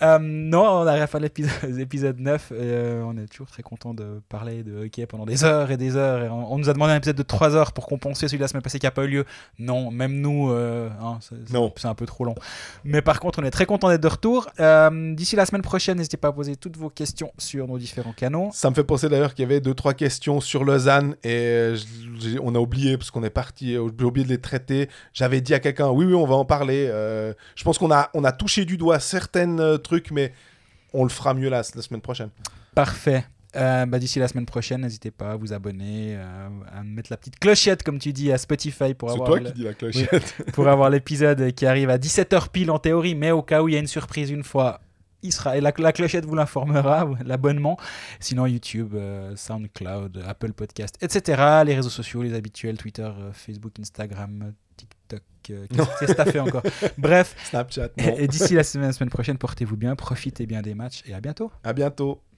Speaker 2: Non, on arrive à de l'épisode 9. on est toujours très content de parler de hockey pendant des heures et des heures. Et on, nous a demandé un épisode de 3 heures pour compenser celui de la semaine passée qui n'a pas eu lieu. Non, même nous, hein, c'est un peu trop long. Mais par contre, on est très content d'être de retour. Euh, d'ici la semaine prochaine, n'hésitez pas à poser toutes vos questions sur nos différents canaux.
Speaker 1: Ça me fait penser d'ailleurs qu'il y avait deux trois questions sur Lausanne et on a oublié parce qu'on est parti, euh, j'ai oublié de les traiter. J'avais dit à quelqu'un, oui oui, on va en parler. Euh, je pense qu'on a on a touché du doigt trucs, mais on le fera mieux la, la semaine prochaine.
Speaker 2: Parfait. Euh, bah, d'ici la semaine prochaine, n'hésitez pas à vous abonner, euh, à mettre la petite clochette, comme tu dis, à Spotify pour avoir.
Speaker 1: C'est toi qui dis la clochette.
Speaker 2: pour avoir l'épisode qui arrive à 17h pile en théorie, mais au cas où il y a une surprise une fois, il sera, la, la clochette vous l'informera, l'abonnement. Sinon, YouTube, euh, SoundCloud, Apple Podcast, etc. Les réseaux sociaux, les habituels, Twitter, Facebook, Instagram, TikTok. Qu'est-ce que fait encore Bref.
Speaker 1: Snapchat.
Speaker 2: Et, et d'ici la semaine, la semaine prochaine, portez-vous bien, profitez bien des matchs et à bientôt.
Speaker 1: À bientôt.